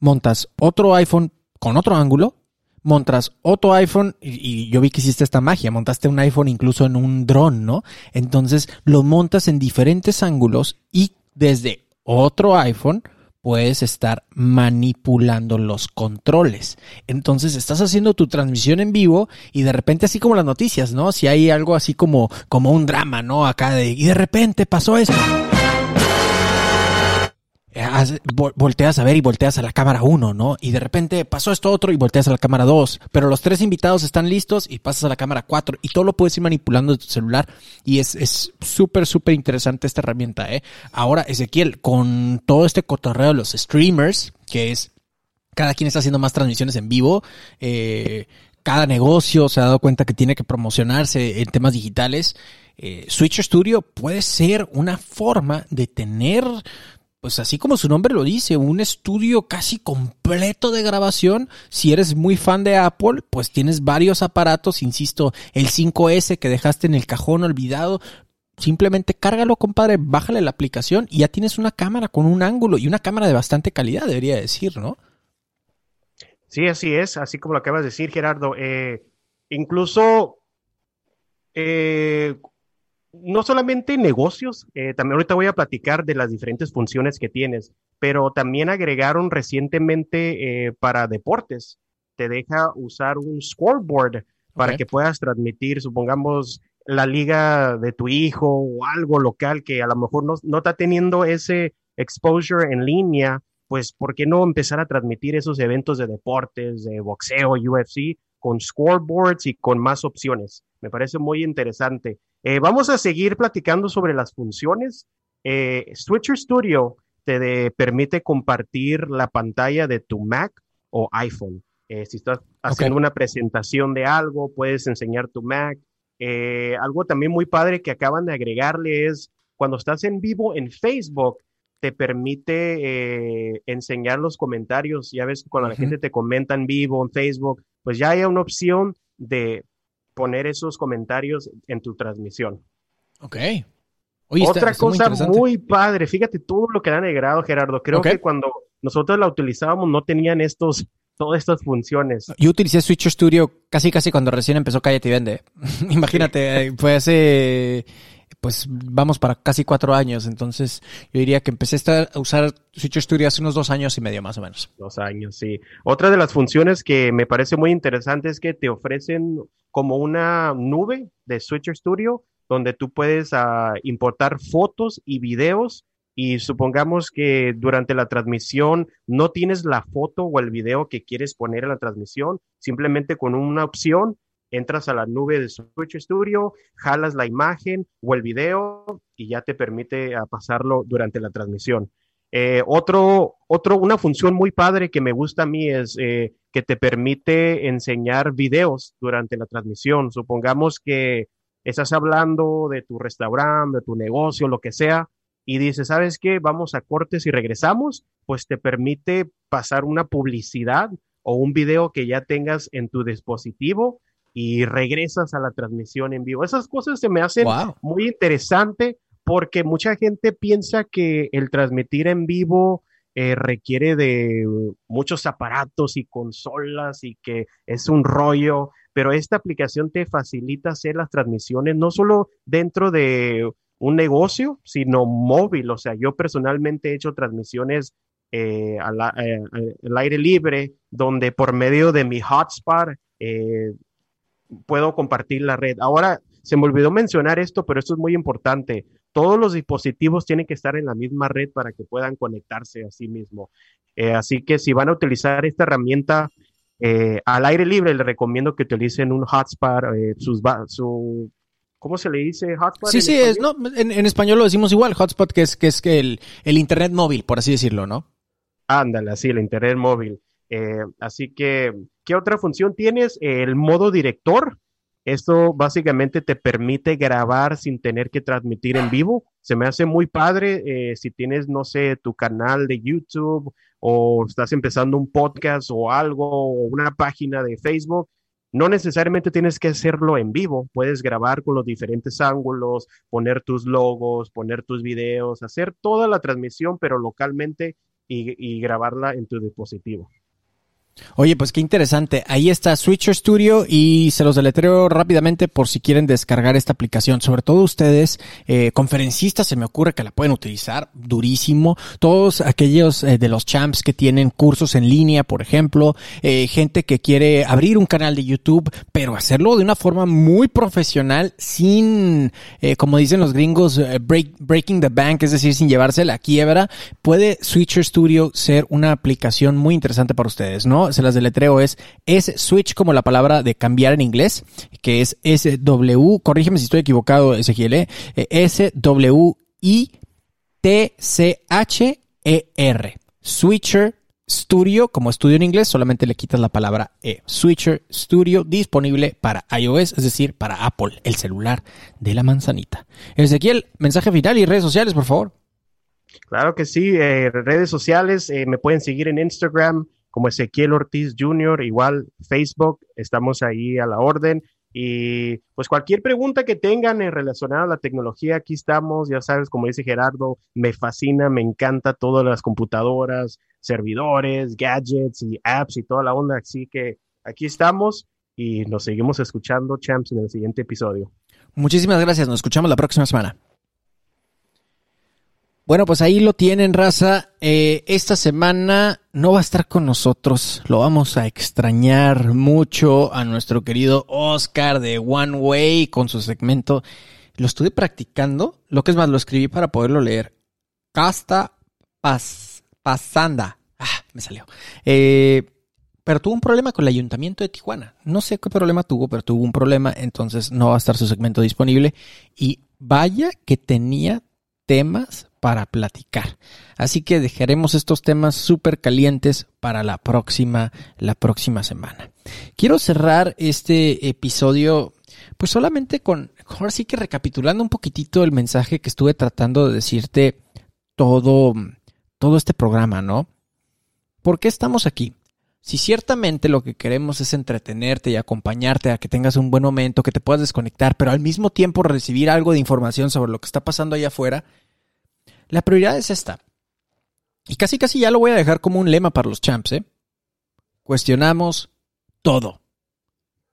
montas otro iPhone con otro ángulo, montas otro iPhone y, yo vi que hiciste esta magia, montaste un iPhone incluso en un dron, ¿no? Entonces lo montas en diferentes ángulos y desde otro iPhone puedes estar manipulando los controles. Entonces estás haciendo tu transmisión en vivo y de repente así como las noticias, ¿no? Si hay algo así como como un drama, ¿no? Acá de y de repente pasó eso volteas a ver y volteas a la cámara 1, ¿no? Y de repente pasó esto otro y volteas a la cámara 2. Pero los tres invitados están listos y pasas a la cámara 4 y todo lo puedes ir manipulando de tu celular. Y es súper, súper interesante esta herramienta, ¿eh? Ahora, Ezequiel, con todo este cotorreo de los streamers, que es cada quien está haciendo más transmisiones en vivo, eh, cada negocio se ha dado cuenta que tiene que promocionarse en temas digitales. Eh, Switch Studio puede ser una forma de tener pues así como su nombre lo dice, un estudio casi completo de grabación. Si eres muy fan de Apple, pues tienes varios aparatos, insisto, el 5S que dejaste en el cajón olvidado. Simplemente cárgalo, compadre, bájale la aplicación y ya tienes una cámara con un ángulo y una cámara de bastante calidad, debería decir, ¿no? Sí, así es, así como lo acabas de decir, Gerardo. Eh, incluso eh, no solamente negocios, eh, también ahorita voy a platicar de las diferentes funciones que tienes, pero también agregaron recientemente eh, para deportes. Te deja usar un scoreboard para que puedas transmitir, supongamos, la liga de tu hijo o algo local que a lo mejor no, no está teniendo ese exposure en línea, pues ¿por qué no empezar a transmitir esos eventos de deportes, de boxeo, UFC, con scoreboards y con más opciones? Me parece muy interesante. Eh, vamos a seguir platicando sobre las funciones. Eh, Switcher Studio te permite compartir la pantalla de tu Mac o iPhone. Eh, si estás haciendo una presentación de algo, puedes enseñar tu Mac. algo también muy padre que acaban de agregarle es cuando estás en vivo en Facebook, te permite enseñar los comentarios. Ya ves, cuando la gente te comenta en vivo en Facebook, pues ya hay una opción de poner esos comentarios en tu transmisión. Ok. Otra cosa muy, padre, fíjate todo lo que han agregado, Gerardo. Creo que cuando nosotros la utilizábamos no tenían estos, todas estas funciones. Yo utilicé Switch Studio casi casi cuando recién empezó Cállate y Vende. Imagínate, fue hace pues vamos para casi cuatro años, entonces yo diría que empecé a usar Switch Studio hace unos dos años y medio más o menos. Dos años, sí. Otra de las funciones que me parece muy interesante es que te ofrecen como una nube de Switch Studio donde tú puedes ah, importar fotos y videos y supongamos que durante la transmisión no tienes la foto o el video que quieres poner en la transmisión, simplemente con una opción entras a la nube de Switch Studio, jalas la imagen o el video y ya te permite ah, pasarlo durante la transmisión. Eh, otro, otro, una función muy padre que me gusta a mí es eh, que te permite enseñar videos durante la transmisión. Supongamos que estás hablando de tu restaurante, de tu negocio, lo que sea, y dices, ¿sabes qué? Vamos a cortes y regresamos, pues te permite pasar una publicidad o un video que ya tengas en tu dispositivo y regresas a la transmisión en vivo. Esas cosas se me hacen muy interesante porque mucha gente piensa que el transmitir en vivo eh, requiere de muchos aparatos y consolas y que es un rollo, pero esta aplicación te facilita hacer las transmisiones no solo dentro de un negocio, sino móvil. O sea, yo personalmente he hecho transmisiones eh, al, eh, al, aire libre, donde por medio de mi hotspot puedo compartir la red. Ahora, se me olvidó mencionar esto, pero esto es muy importante. Todos los dispositivos tienen que estar en la misma red para que puedan conectarse a sí mismo. Eh, así que si van a utilizar esta herramienta eh, al aire libre, les recomiendo que utilicen un hotspot, eh, sus, su, ¿cómo se le dice hotspot? Sí, sí, es, no, en, español lo decimos igual, hotspot, que es, que es el, el internet móvil, por así decirlo, ¿no? Ándale, así, el internet móvil. así que ¿Qué otra función tienes? El modo director. Esto básicamente te permite grabar sin tener que transmitir en vivo. Se me hace muy padre eh, si tienes, no sé, tu canal de YouTube o estás empezando un podcast o algo, o una página de Facebook. No necesariamente tienes que hacerlo en vivo, puedes grabar con los diferentes ángulos, poner tus logos, poner tus videos, hacer toda la transmisión, pero localmente y, y grabarla en tu dispositivo. Oye, pues qué interesante. Ahí está Switcher Studio y se los deletreo rápidamente por si quieren descargar esta aplicación. Sobre todo ustedes, eh, conferencistas, se me ocurre que la pueden utilizar durísimo. Todos aquellos eh, de los champs que tienen cursos en línea, por ejemplo, eh, gente que quiere abrir un canal de YouTube, pero hacerlo de una forma muy profesional, sin, eh, como dicen los gringos, eh, break, breaking the bank, es decir, sin llevarse la quiebra. Puede Switcher Studio ser una aplicación muy interesante para ustedes, ¿no? Se las deletreo es, es switch como la palabra de cambiar en inglés, que es S-W, corrígeme si estoy equivocado, Ezequiel, ¿eh? S-W-I-T-C-H-E-R. Switcher Studio, como estudio en inglés, solamente le quitas la palabra E. Switcher Studio disponible para iOS, es decir, para Apple, el celular de la manzanita. Ezequiel, mensaje final y redes sociales, por favor. Claro que sí, eh, redes sociales, eh, me pueden seguir en Instagram como Ezequiel Ortiz Jr., igual Facebook, estamos ahí a la orden. Y pues cualquier pregunta que tengan en relacionada a la tecnología, aquí estamos, ya sabes, como dice Gerardo, me fascina, me encanta todas las computadoras, servidores, gadgets y apps y toda la onda, así que aquí estamos y nos seguimos escuchando, champs, en el siguiente episodio. Muchísimas gracias, nos escuchamos la próxima semana. Bueno, pues ahí lo tienen, raza. Eh, esta semana no va a estar con nosotros. Lo vamos a extrañar mucho a nuestro querido Oscar de One Way con su segmento. Lo estuve practicando. Lo que es más, lo escribí para poderlo leer. Casta pas, Pasanda. Ah, me salió. Eh, pero tuvo un problema con el ayuntamiento de Tijuana. No sé qué problema tuvo, pero tuvo un problema. Entonces no va a estar su segmento disponible. Y vaya que tenía temas para platicar. Así que dejaremos estos temas súper calientes para la próxima, la próxima semana. Quiero cerrar este episodio, pues solamente con, ahora sí que recapitulando un poquitito el mensaje que estuve tratando de decirte todo, todo este programa, ¿no? ¿Por qué estamos aquí? Si ciertamente lo que queremos es entretenerte y acompañarte a que tengas un buen momento, que te puedas desconectar, pero al mismo tiempo recibir algo de información sobre lo que está pasando allá afuera, la prioridad es esta. Y casi casi ya lo voy a dejar como un lema para los champs, ¿eh? Cuestionamos todo.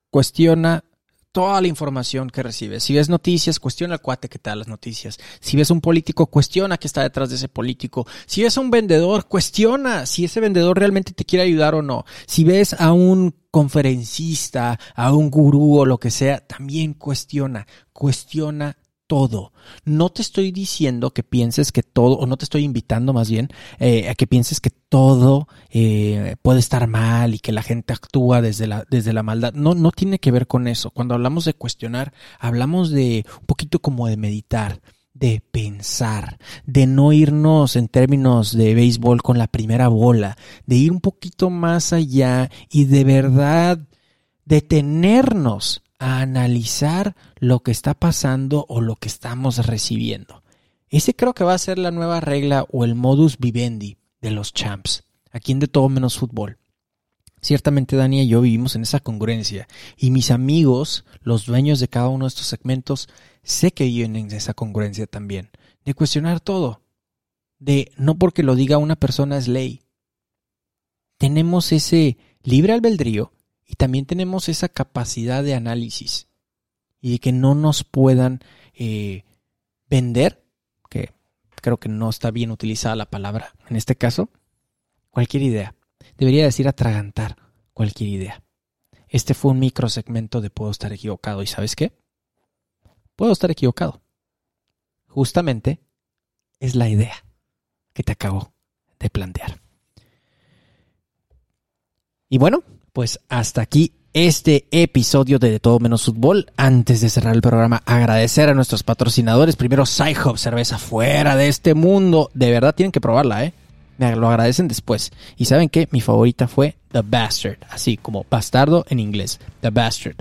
Cuestiona toda la información que recibes. Si ves noticias, cuestiona al cuate que te da las noticias. Si ves un político, cuestiona qué está detrás de ese político. Si ves a un vendedor, cuestiona si ese vendedor realmente te quiere ayudar o no. Si ves a un conferencista, a un gurú o lo que sea, también cuestiona. Cuestiona todo. No te estoy diciendo que pienses que todo, o no te estoy invitando más bien eh, a que pienses que todo eh, puede estar mal y que la gente actúa desde la, desde la maldad. No, no tiene que ver con eso. Cuando hablamos de cuestionar, hablamos de un poquito como de meditar de pensar, de no irnos en términos de béisbol con la primera bola, de ir un poquito más allá y de verdad detenernos a analizar lo que está pasando o lo que estamos recibiendo. Ese creo que va a ser la nueva regla o el modus vivendi de los champs, aquí en De Todo Menos Fútbol. Ciertamente Dani y yo vivimos en esa congruencia y mis amigos, los dueños de cada uno de estos segmentos, sé que viven en esa congruencia también, de cuestionar todo, de no porque lo diga una persona es ley. Tenemos ese libre albedrío y también tenemos esa capacidad de análisis y de que no nos puedan eh, vender, que creo que no está bien utilizada la palabra en este caso, cualquier idea. Debería decir atragantar cualquier idea. Este fue un micro segmento de puedo estar equivocado. ¿Y sabes qué? Puedo estar equivocado. Justamente es la idea que te acabo de plantear. Y bueno, pues hasta aquí este episodio de De Todo Menos Fútbol. Antes de cerrar el programa, agradecer a nuestros patrocinadores. Primero, Sci-Hub, cerveza fuera de este mundo. De verdad tienen que probarla, ¿eh? Me lo agradecen después. Y saben que mi favorita fue The Bastard, así como bastardo en inglés. The Bastard.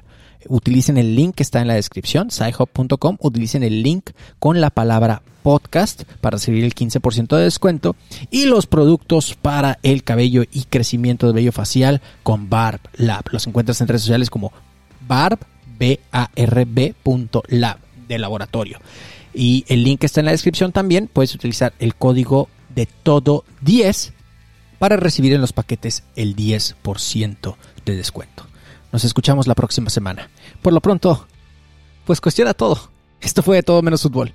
Utilicen el link que está en la descripción, sci-hub.com, utilicen el link con la palabra podcast para recibir el 15% de descuento y los productos para el cabello y crecimiento de vello facial con Barb Lab. Los encuentras en redes sociales como Barb, b a r lab de laboratorio. Y el link está en la descripción también. Puedes utilizar el código de todo 10 para recibir en los paquetes el 10% de descuento. Nos escuchamos la próxima semana. Por lo pronto, pues cuestiona todo. Esto fue de todo menos fútbol.